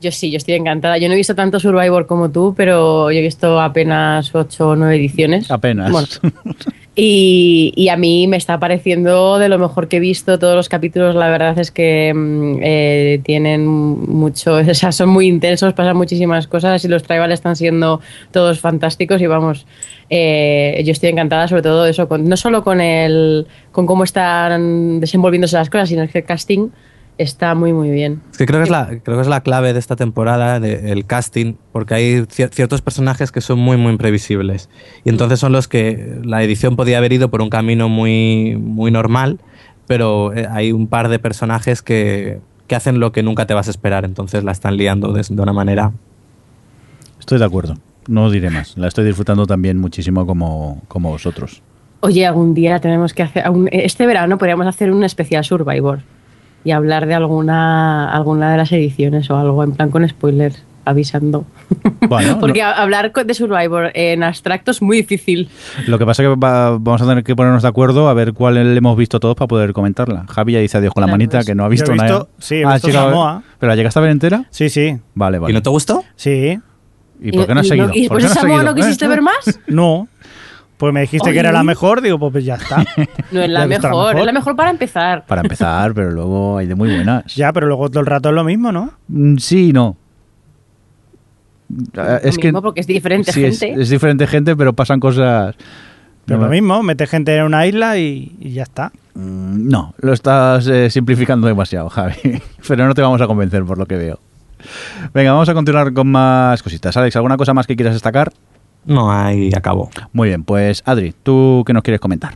Yo sí, yo estoy encantada. Yo no he visto tanto Survivor como tú, pero yo he visto apenas ocho o nueve ediciones. Apenas. Bueno, y, y a mí me está pareciendo de lo mejor que he visto. Todos los capítulos, la verdad es que mm, eh, tienen mucho, o sea, son muy intensos, pasan muchísimas cosas y los tribales están siendo todos fantásticos. Y vamos, eh, yo estoy encantada, sobre todo eso, con, no solo con el, con cómo están desenvolviéndose las cosas, sino que el casting está muy, muy bien. Es que creo que es la, creo que es la clave de esta temporada, de- el casting, porque hay cier- ciertos personajes que son muy, muy imprevisibles. Y entonces son los que la edición podía haber ido por un camino muy, muy normal, pero eh, hay un par de personajes que, que hacen lo que nunca te vas a esperar, entonces la están liando de, de una manera. Estoy de acuerdo. No diré más. La estoy disfrutando también muchísimo como, como vosotros. Oye, algún día tenemos que hacer, este verano podríamos hacer un especial Survivor y hablar de alguna, alguna de las ediciones o algo, en plan con spoilers, avisando. Bueno, Porque no- hablar de Survivor en abstracto es muy difícil. lo que pasa es que va- vamos a tener que ponernos de acuerdo a ver cuál hemos visto todos para poder comentarla. Javi ya dice adiós con la Claro, manita, pues. que no ha visto he visto- nada. sí, he Ah, visto chica, Samoa. ¿Pero la llegaste a ver entera? Sí, sí. Vale, vale. ¿Y no te gustó? Sí. ¿Y por qué no has y seguido? ¿Y ¿Por después qué de no has Samoa seguido? no quisiste ¿Eh? ver más? No. Pues me dijiste que era la mejor, digo, pues ya está. No es la ¿Le ha visto mejor, es la mejor para empezar. Para empezar, pero luego hay de muy buenas. Ya, pero luego todo el rato es lo mismo, ¿no? Mm, Sí y no. Ah, Lo Es que mismo, porque es diferente sí, es- gente. Es, diferente gente, pero pasan cosas. Pero No, lo mismo, mete gente en una isla y, y ya está. Mm, No, lo estás eh, simplificando demasiado, Javi. Pero no te vamos a convencer por lo que veo. Venga, vamos a continuar con más cositas. Alex, ¿alguna cosa más que quieras destacar? No, ahí acabó. Muy bien, pues Adri, ¿tú qué nos quieres comentar?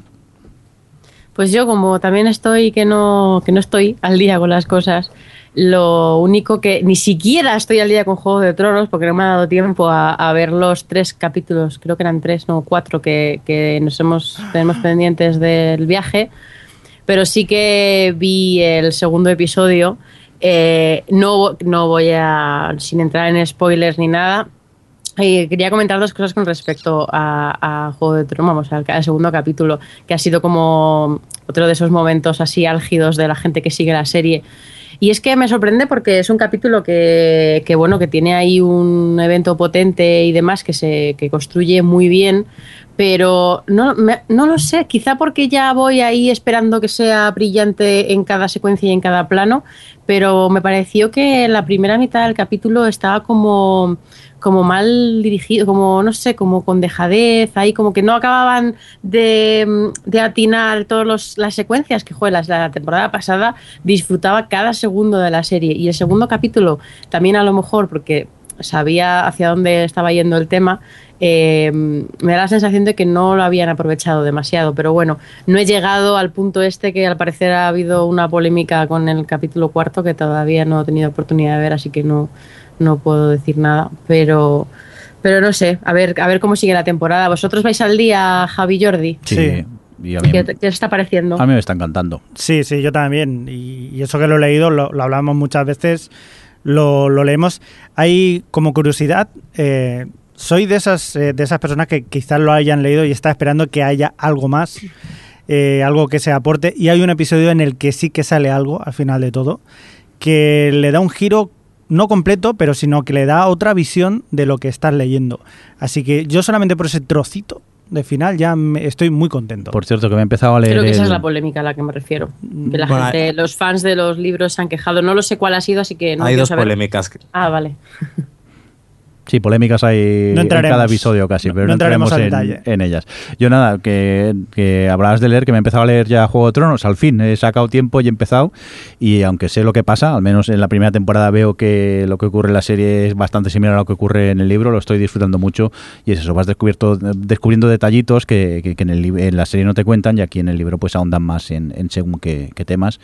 Pues yo como también estoy que no, que no estoy al día con las cosas, lo único que ni siquiera estoy al día con Juego de Tronos porque no me ha dado tiempo a, a ver los tres capítulos, creo que eran tres, no cuatro que, que nos hemos tenemos pendientes del viaje, pero sí que vi el segundo episodio. Eh, no, no voy a, sin entrar en spoilers ni nada, eh, quería comentar dos cosas con respecto a, Juego de Tronos, al, al segundo capítulo, que ha sido como otro de esos momentos así álgidos de la gente que sigue la serie. Y es que me sorprende porque es un capítulo que, bueno, que tiene ahí un evento potente y demás que se que construye muy bien, pero no, no lo sé, quizá porque ya voy ahí esperando que sea brillante en cada secuencia y en cada plano, pero me pareció que la primera mitad del capítulo estaba como como mal dirigido, como no sé, como con dejadez, ahí como que no acababan de, de atinar todas las secuencias que joder, las- la temporada pasada disfrutaba cada segundo de la serie. Y el segundo capítulo también a lo mejor porque sabía hacia dónde estaba yendo el tema, eh, me da la sensación de que no lo habían aprovechado demasiado, pero bueno, no he llegado al punto este que al parecer ha habido una polémica con el capítulo cuarto que todavía no he tenido oportunidad de ver, así que no, no puedo decir nada, pero, pero no sé, a ver, a ver cómo sigue la temporada. ¿Vosotros vais al día, Javi Jordi? Sí. Y a mí, ¿Qué, qué os está pareciendo? a mí me está encantando. Sí, sí, yo también. Y, y eso que lo he leído, lo, lo hablamos muchas veces, lo, lo leemos. Hay como curiosidad, eh, soy de esas, eh, de esas personas que quizás lo hayan leído y está esperando que haya algo más, eh, algo que se aporte. Y hay un episodio en el que sí que sale algo al final de todo, que le da un giro no completo, pero sino que le da otra visión de lo que estás leyendo. Así que yo solamente por ese trocito de final ya me- estoy muy contento. Por cierto, que me he empezado a leer. Creo que esa es la polémica a la que me refiero. Que la Bueno, gente, los fans de los libros se han quejado. No lo sé cuál ha sido, así que no Hay dos saber. polémicas. Ah, vale. Sí, polémicas hay No en cada episodio casi, No- pero no entraremos entraremos en, en ellas. Yo nada, que, que hablabas de leer, que me he empezado a leer ya Juego de Tronos, al fin, he sacado tiempo y he empezado, y aunque sé lo que pasa, al menos en la primera temporada veo que lo que ocurre en la serie es bastante similar a lo que ocurre en el libro, lo estoy disfrutando mucho, y es eso, vas descubierto, descubriendo detallitos que, que- que en, el, en la serie no te cuentan, y aquí en el libro pues ahondan más en, en según qué, qué temas,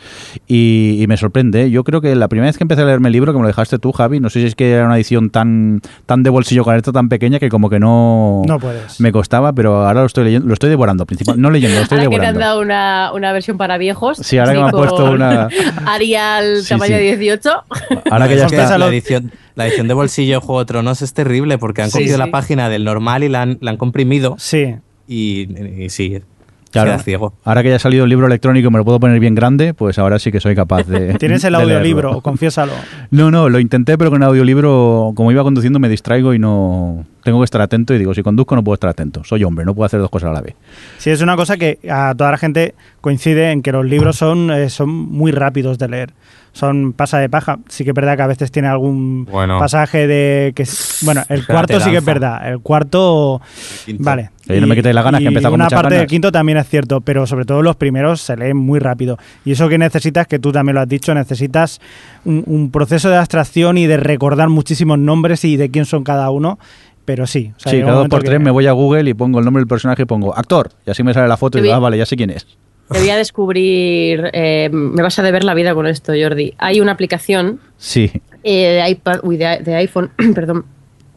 y, y me sorprende, yo creo que la primera vez que empecé a leerme el libro, que me lo dejaste tú, Javi, no sé si es que era una edición tan, tan tan de bolsillo con esto tan pequeña que como que no, No puedes. me costaba, pero ahora lo estoy leyendo, lo estoy devorando, principal, no leyendo, lo estoy Ahora que te han devorando. dado una, una versión para viejos. Sí, ahora que me han puesto una- Arial Sí, tamaño sí. 18. Ahora que ya está. la edición, la edición de bolsillo de Juego de Tronos es terrible porque han Sí, cogido sí. la página del normal y la han, la han comprimido Sí. y, y sí, Claro. queda ciego. Ahora que ya ha salido el libro electrónico y me lo puedo poner bien grande, pues ahora sí que soy capaz de. Tienes el audiolibro, confiésalo. No, no, lo intenté, pero con el audiolibro, como iba conduciendo, me distraigo y no. Tengo que estar atento y digo, si conduzco no puedo estar atento. Soy hombre, no puedo hacer dos cosas a la vez. Sí, es una cosa que a toda la gente coincide en que los libros son, eh, son muy rápidos de leer. Son pasa de paja. Sí que es verdad que a veces tiene algún Bueno. pasaje de que bueno, el cuarto sí que es verdad. El cuarto quinto. vale. Que no me quitéis las ganas, que he y empezado con una parte del quinto también es cierto, pero sobre todo los primeros se leen muy rápido. Y eso que necesitas, que tú también lo has dicho, necesitas un, un proceso de abstracción y de recordar muchísimos nombres y de quién son cada uno. Pero sí, o sea, sí, cada dos por que- tres me voy a Google y pongo el nombre del personaje y pongo actor. Y así me sale la foto y digo, ah, vale, ya sé quién es. Te voy a descubrir. eh, me vas a deber la vida con esto, Jordi. Hay una aplicación Sí. eh, de, iPad, uy, de, de iPhone, perdón,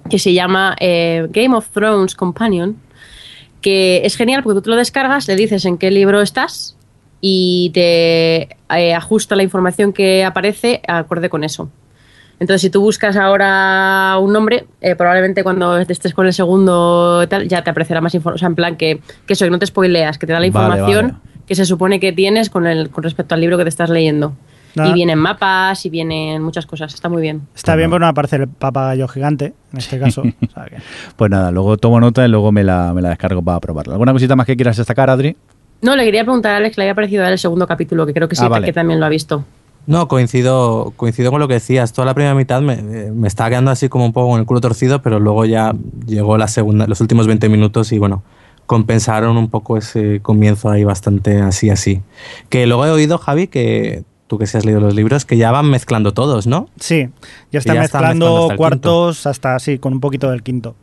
que se llama eh, Game of Thrones Companion, que es genial porque tú te lo descargas, le dices en qué libro estás y te eh, ajusta la información que aparece acorde con eso. Entonces, si tú buscas ahora un nombre, eh, probablemente cuando estés con el segundo tal, ya te aparecerá más información. O sea, en plan que, que eso, que no te spoileas, que te da la información vale. que se supone que tienes con, el, con respecto al libro que te estás leyendo. Nada. Y vienen mapas y vienen muchas cosas. Está muy bien. Está bien, pero no aparece el papagayo gigante, en este caso. o sea que- Pues nada, luego tomo nota y luego me la, me la descargo para probarla. ¿Alguna cosita más que quieras destacar, Adri? No, le quería preguntar a Alex, le había parecido el segundo capítulo, que creo que sí, Ah, vale. que también lo ha visto. No, coincido, coincido con lo que decías. Toda la primera mitad me, me estaba quedando así como un poco con el culo torcido, pero luego ya llegó la segunda, los últimos 20 minutos y bueno, compensaron un poco ese comienzo ahí bastante así, así. Que luego he oído, Javi, que tú que sí has leído los libros, que ya van mezclando todos, ¿no? Sí, ya está ya están mezclando, mezclando hasta el cuartos hasta así, con un poquito del quinto.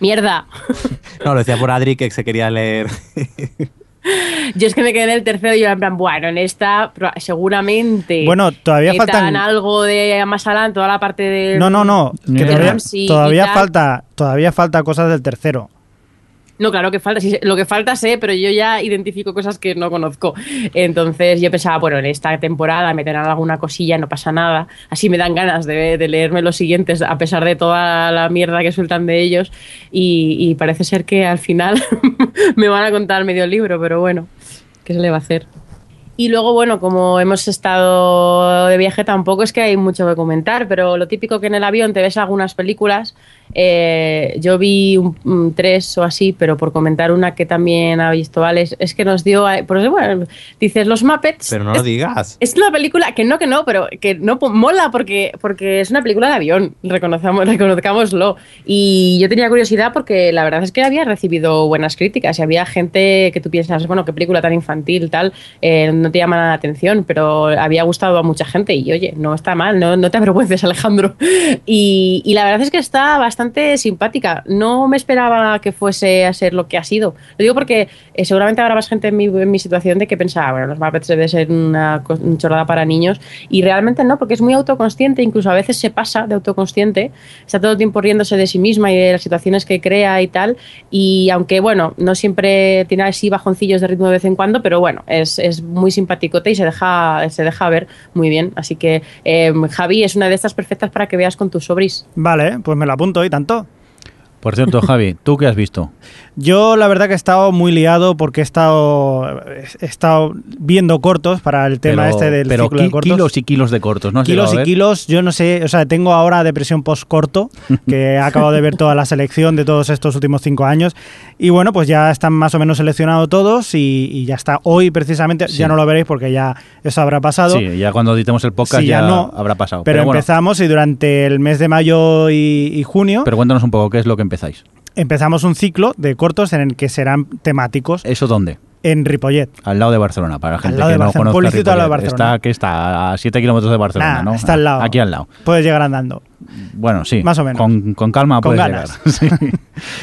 ¡Mierda! No, lo decía por Adri que se quería leer. Yo es que me quedé en el tercero y yo en plan, bueno, en esta seguramente. Bueno, todavía faltan- algo de más adelante, toda la parte de. No, no, no. que todavía todavía falta, todavía falta cosas del tercero. No, claro que falta. sí, lo que falta sé, pero yo ya identifico cosas que no conozco. Entonces yo pensaba, bueno, en esta temporada meterán alguna cosilla, no pasa nada. Así me dan ganas de, de leerme los siguientes, a pesar de toda la mierda que sueltan de ellos. Y, y parece ser que al final me van a contar medio libro, pero bueno, ¿qué se le va a hacer? Y luego, bueno, como hemos estado de viaje, tampoco es que hay mucho que comentar, pero lo típico que en el avión te ves algunas películas. Eh, yo vi un, un tres o así, pero por comentar una que también ha visto Alex, es que nos dio. a- Por eso, bueno, dices los Muppets. Pero no es, lo digas. es una película que no, que no, pero que no mola porque, porque es una película de avión, reconozcamos, reconozcámoslo. Y yo tenía curiosidad porque la verdad es que había recibido buenas críticas y había gente que tú piensas, bueno, qué película tan infantil, tal, eh, no te llama la atención, pero había gustado a mucha gente y oye, no está mal, no, no te avergüences, Alejandro. Y, y la verdad es que está bastante simpática. No me esperaba que fuese a ser lo que ha sido. Lo digo porque eh, seguramente habrá más gente en mi, situación de que pensaba, bueno, los Muppets debe ser una, una chorrada para niños. Y realmente no, porque es muy autoconsciente, incluso a veces se pasa de autoconsciente. Está todo el tiempo riéndose de sí misma y de las situaciones que crea y tal. Y aunque, bueno, no siempre tiene así bajoncillos de ritmo de vez en cuando, pero bueno, es, es muy simpaticote y se deja, se deja ver muy bien. Así que, eh, Javi, es una de estas perfectas para que veas con tus sobris. Vale, pues me lo apunto y tanto. Por cierto, Javi, ¿tú qué has visto? Yo la verdad que he estado muy liado porque he estado, he estado viendo cortos para el tema pero, este del pero ciclo de cortos. kilos y kilos de cortos, ¿no? kilos y kilos, yo no sé, o sea, tengo ahora depresión post-corto, que he acabado de ver toda la selección de todos estos últimos cinco años, y bueno, pues ya están más o menos seleccionados todos y, y ya está. Hoy precisamente, Sí. ya no lo veréis porque ya eso habrá pasado. Sí, ya cuando editemos el podcast Sí, ya, ya no. habrá pasado. Pero, bueno, empezamos y durante el mes de mayo y, y junio pero cuéntanos un poco qué es lo que empezáis. Empezamos un ciclo de cortos en el que serán temáticos. ¿Eso dónde? En Ripollet. Al lado de Barcelona, para la gente que no conozca pueblecito al lado de Ripollet. Barcelona. Está, que está a 7 kilómetros de Barcelona, Nah, ¿no? está al lado. Aquí al lado. Puedes llegar andando. Bueno, sí. Más o menos. Con, con calma Con ganas. llegar. Sí.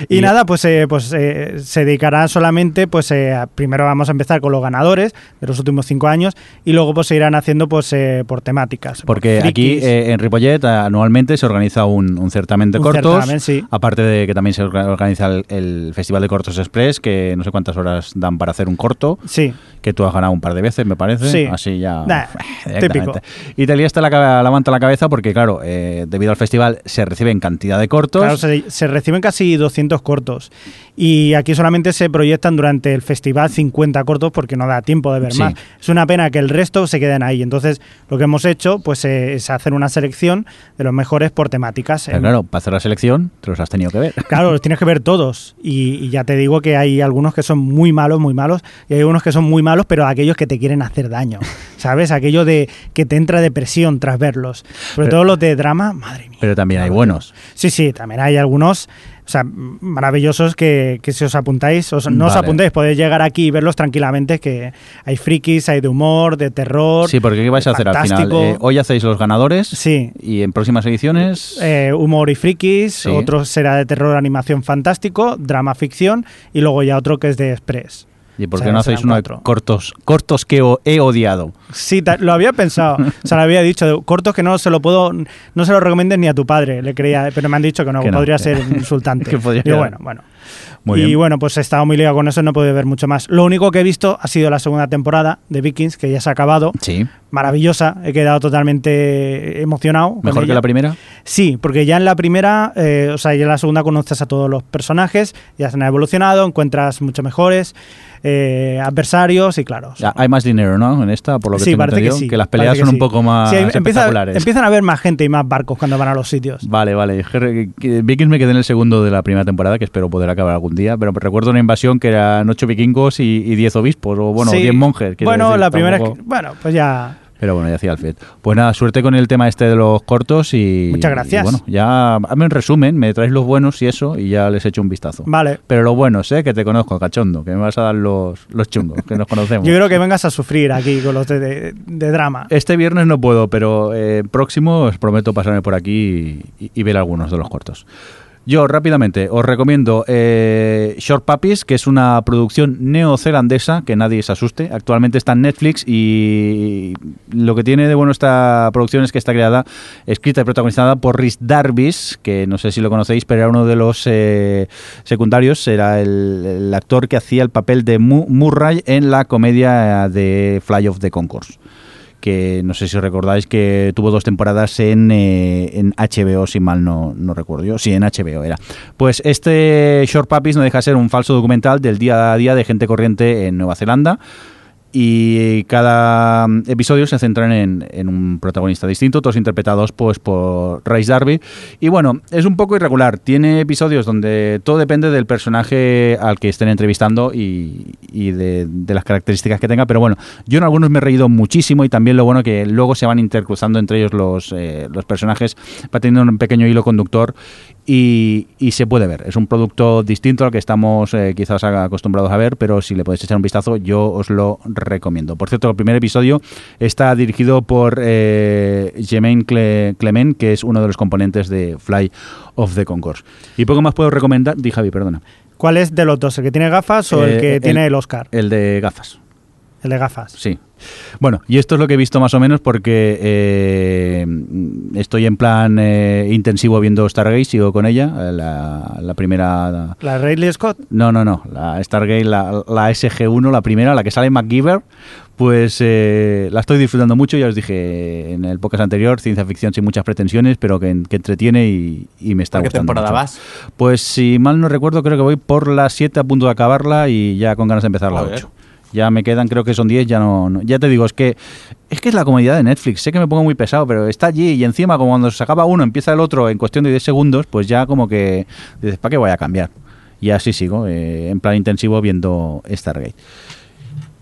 Y, Y- nada, pues, eh, pues eh, se dedicará solamente, pues eh, primero vamos a empezar con los ganadores de los últimos cinco años y luego pues se irán haciendo pues eh, por temáticas. Porque por aquí eh, en Ripollet anualmente se organiza un, un certamen de Un cortos. certamen, sí. Aparte de que también se orga- organiza el, el Festival de Cortos Express, que no sé cuántas horas dan para hacer un corto, Sí, que tú has ganado un par de veces, me parece. Sí. Así ya. Nah, típico. Y te lías la, la manta a la cabeza porque, claro, eh, debido al festival se reciben cantidad de cortos. claro, se, se reciben casi 200 cortos y aquí solamente se proyectan durante el festival 50 cortos porque no da tiempo de ver Sí. más. Es una pena que el resto se queden ahí. Entonces, lo que hemos hecho pues eh, es hacer una selección de los mejores por temáticas. Pero En- claro, para hacer la selección te los has tenido que ver. Claro, los tienes que ver todos. Y, y ya te digo que hay algunos que son muy malos, muy malos. Y hay unos que son muy malos, pero aquellos que te quieren hacer daño. ¿Sabes? Aquello de que te entra depresión tras verlos. Sobre Pero- todo los de drama, madre mía. Pero también hay buenos. Sí, sí, también hay algunos. O sea, maravillosos que, que si os apuntáis, os- no os Vale. apuntéis, podéis llegar aquí y verlos tranquilamente, que hay frikis, hay de humor, de terror. Sí, porque ¿qué vais a hacer al final? Eh, hoy hacéis los ganadores Sí. y en próximas ediciones... Eh, humor y frikis, Sí. otro será de terror, animación fantástico, drama ficción y luego ya otro que es de express. ¿Y por qué no hacéis uno de cuatro. cortos, cortos que he odiado? Sí, lo había pensado, o sea, lo había dicho, cortos que no se lo puedo, no se lo recomiendes ni a tu padre, le creía, pero me han dicho que no, Que no, podría que- ser insultante. que podría Digo, bueno, bueno. Muy y bien. bueno, pues he estado muy ligado con eso, no he podido ver mucho más. Lo único que he visto ha sido la segunda temporada de Vikings, que ya se ha acabado. Sí. Maravillosa, he quedado totalmente emocionado. ¿Mejor que la primera? Sí, porque ya en la primera, eh, o sea, ya en la segunda conoces a todos los personajes, ya se han evolucionado, encuentras mucho mejores eh, adversarios y claro. Ya, hay más dinero, ¿no? En esta, por lo que sí, tengo que sí. las peleas parece son que un sí. poco más Sí, empieza- espectaculares. empiezan a haber más gente y más barcos cuando van a los sitios. Vale, vale. Que- que Vikings me quedé en el segundo de la primera temporada, que espero poder acabar algún día, pero recuerdo una invasión que eran ocho vikingos y, y diez obispos, o bueno, Sí. diez monjes. Bueno, decir, la primera es que, bueno, pues ya Pero bueno, ya hacía el FED. Pues nada, suerte con el tema este de los cortos y... Muchas gracias. y bueno, ya hazme un resumen, me traes los buenos y eso, y ya les echo un vistazo. Vale. Pero lo bueno, sé que te conozco, cachondo, que me vas a dar los, los chungos, que nos conocemos. Yo creo que vengas a sufrir aquí con los de, de- de drama. Este viernes no puedo, pero eh, próximo os prometo pasarme por aquí y, y ver algunos de los cortos. Yo rápidamente os recomiendo eh, Short Puppies, que es una producción neozelandesa, que nadie se asuste. Actualmente está en Netflix y lo que tiene de bueno esta producción es que está creada, escrita y protagonizada por Rhys Darvis, que no sé si lo conocéis, pero era uno de los eh, secundarios, era el, el actor que hacía el papel de Mu- Murray en la comedia de Fly of the Concourse que no sé si recordáis que tuvo dos temporadas en, eh, HBO, si mal no, no recuerdo yo. Sí, en HBO era. Pues este Short Puppies no deja de ser un falso documental del día a día de gente corriente en Nueva Zelanda. Y cada mm, episodio se centran en, en un protagonista distinto, todos interpretados pues por Rice Darby. Y bueno, es un poco irregular. Tiene episodios donde todo depende del personaje al que estén entrevistando y, y de, de las características que tenga. Pero bueno, yo en algunos me he reído muchísimo y también lo bueno que luego se van intercruzando entre ellos los, eh, los personajes, va teniendo un pequeño hilo conductor y, y se puede ver. Es un producto distinto al que estamos eh, quizás acostumbrados a ver, pero si le podéis echar un vistazo, yo os lo recomiendo. Por cierto, el primer episodio está dirigido por eh, Jemaine Cle- Clement, que es uno de los componentes de Fly of the Concourse. Y poco más puedo recomendar. Di Javi, perdona. ¿Cuál es de los dos? ¿El que tiene gafas o Eh, el que el- tiene el Oscar? El de gafas. El de gafas. Sí. Bueno, y esto es lo que he visto más o menos porque eh, estoy en plan eh, intensivo viendo Stargate, sigo con ella, la, la primera... ¿La Ridley Scott? No, no, no, la Stargate, la, la SG-1, la primera, la que sale en MacGyver, pues eh, la estoy disfrutando mucho, ya os dije en el podcast anterior, ciencia ficción sin muchas pretensiones, pero que, que entretiene y, y me está ¿Por qué gustando temporada mucho. vas? Pues si mal no recuerdo, creo que voy por la 7 a punto de acabarla y ya con ganas de empezar la Joder. 8. Ya me quedan, creo que son 10, ya no, no- Ya te digo, es que es que es la comodidad de Netflix. Sé que me pongo muy pesado, pero está allí y encima, como cuando se acaba uno, empieza el otro en cuestión de 10 segundos, pues ya como que dices, ¿para qué voy a cambiar? Y así sigo, eh, en plan intensivo, viendo Stargate.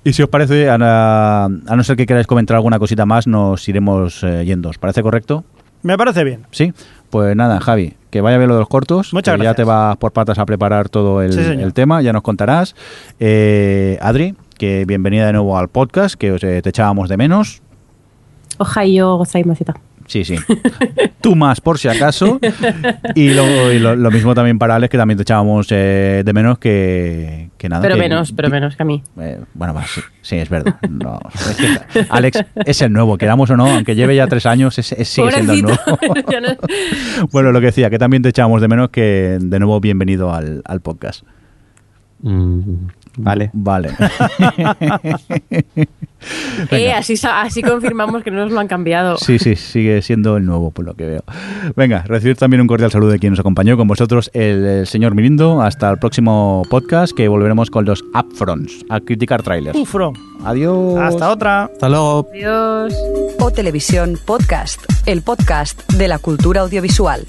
Y si os parece, a, a no ser que queráis comentar alguna cosita más, nos iremos eh, yendo. ¿Os parece correcto? Me parece bien. Sí, pues nada, Javi, que vaya bien lo de los cortos. Muchas que Ya gracias. te vas por patas a preparar todo el, Sí, señor. el tema, ya nos contarás. Eh, Adri, que bienvenida de nuevo al podcast, que os, eh, te echábamos de menos. Ohio gozaimasita. Sí, sí. Tú más, por si acaso. Y, lo, y lo- lo mismo también para Alex, que también te echábamos eh, de menos que, que nada. Pero que- menos, pero menos que a mí. Eh, bueno, va, sí, sí, es verdad. No, es que Alex es el nuevo, queramos o no, aunque lleve ya tres años, es, es- sigue siendo el nuevo. Bueno, lo que decía, que también te echábamos de menos, que de nuevo bienvenido al, al podcast. Mm, vale. Vale. Eh, así, confirmamos que no nos lo han cambiado. Sí, sí, sigue siendo el nuevo, por lo que veo. Venga, recibir también un cordial saludo de quien nos acompañó con vosotros, el, el señor Mirindo. Hasta el próximo podcast, que volveremos con los upfronts, a criticar trailers. Ufro. Adiós. Hasta otra. Hasta luego. Adiós. O Televisión Podcast, el podcast de la cultura audiovisual.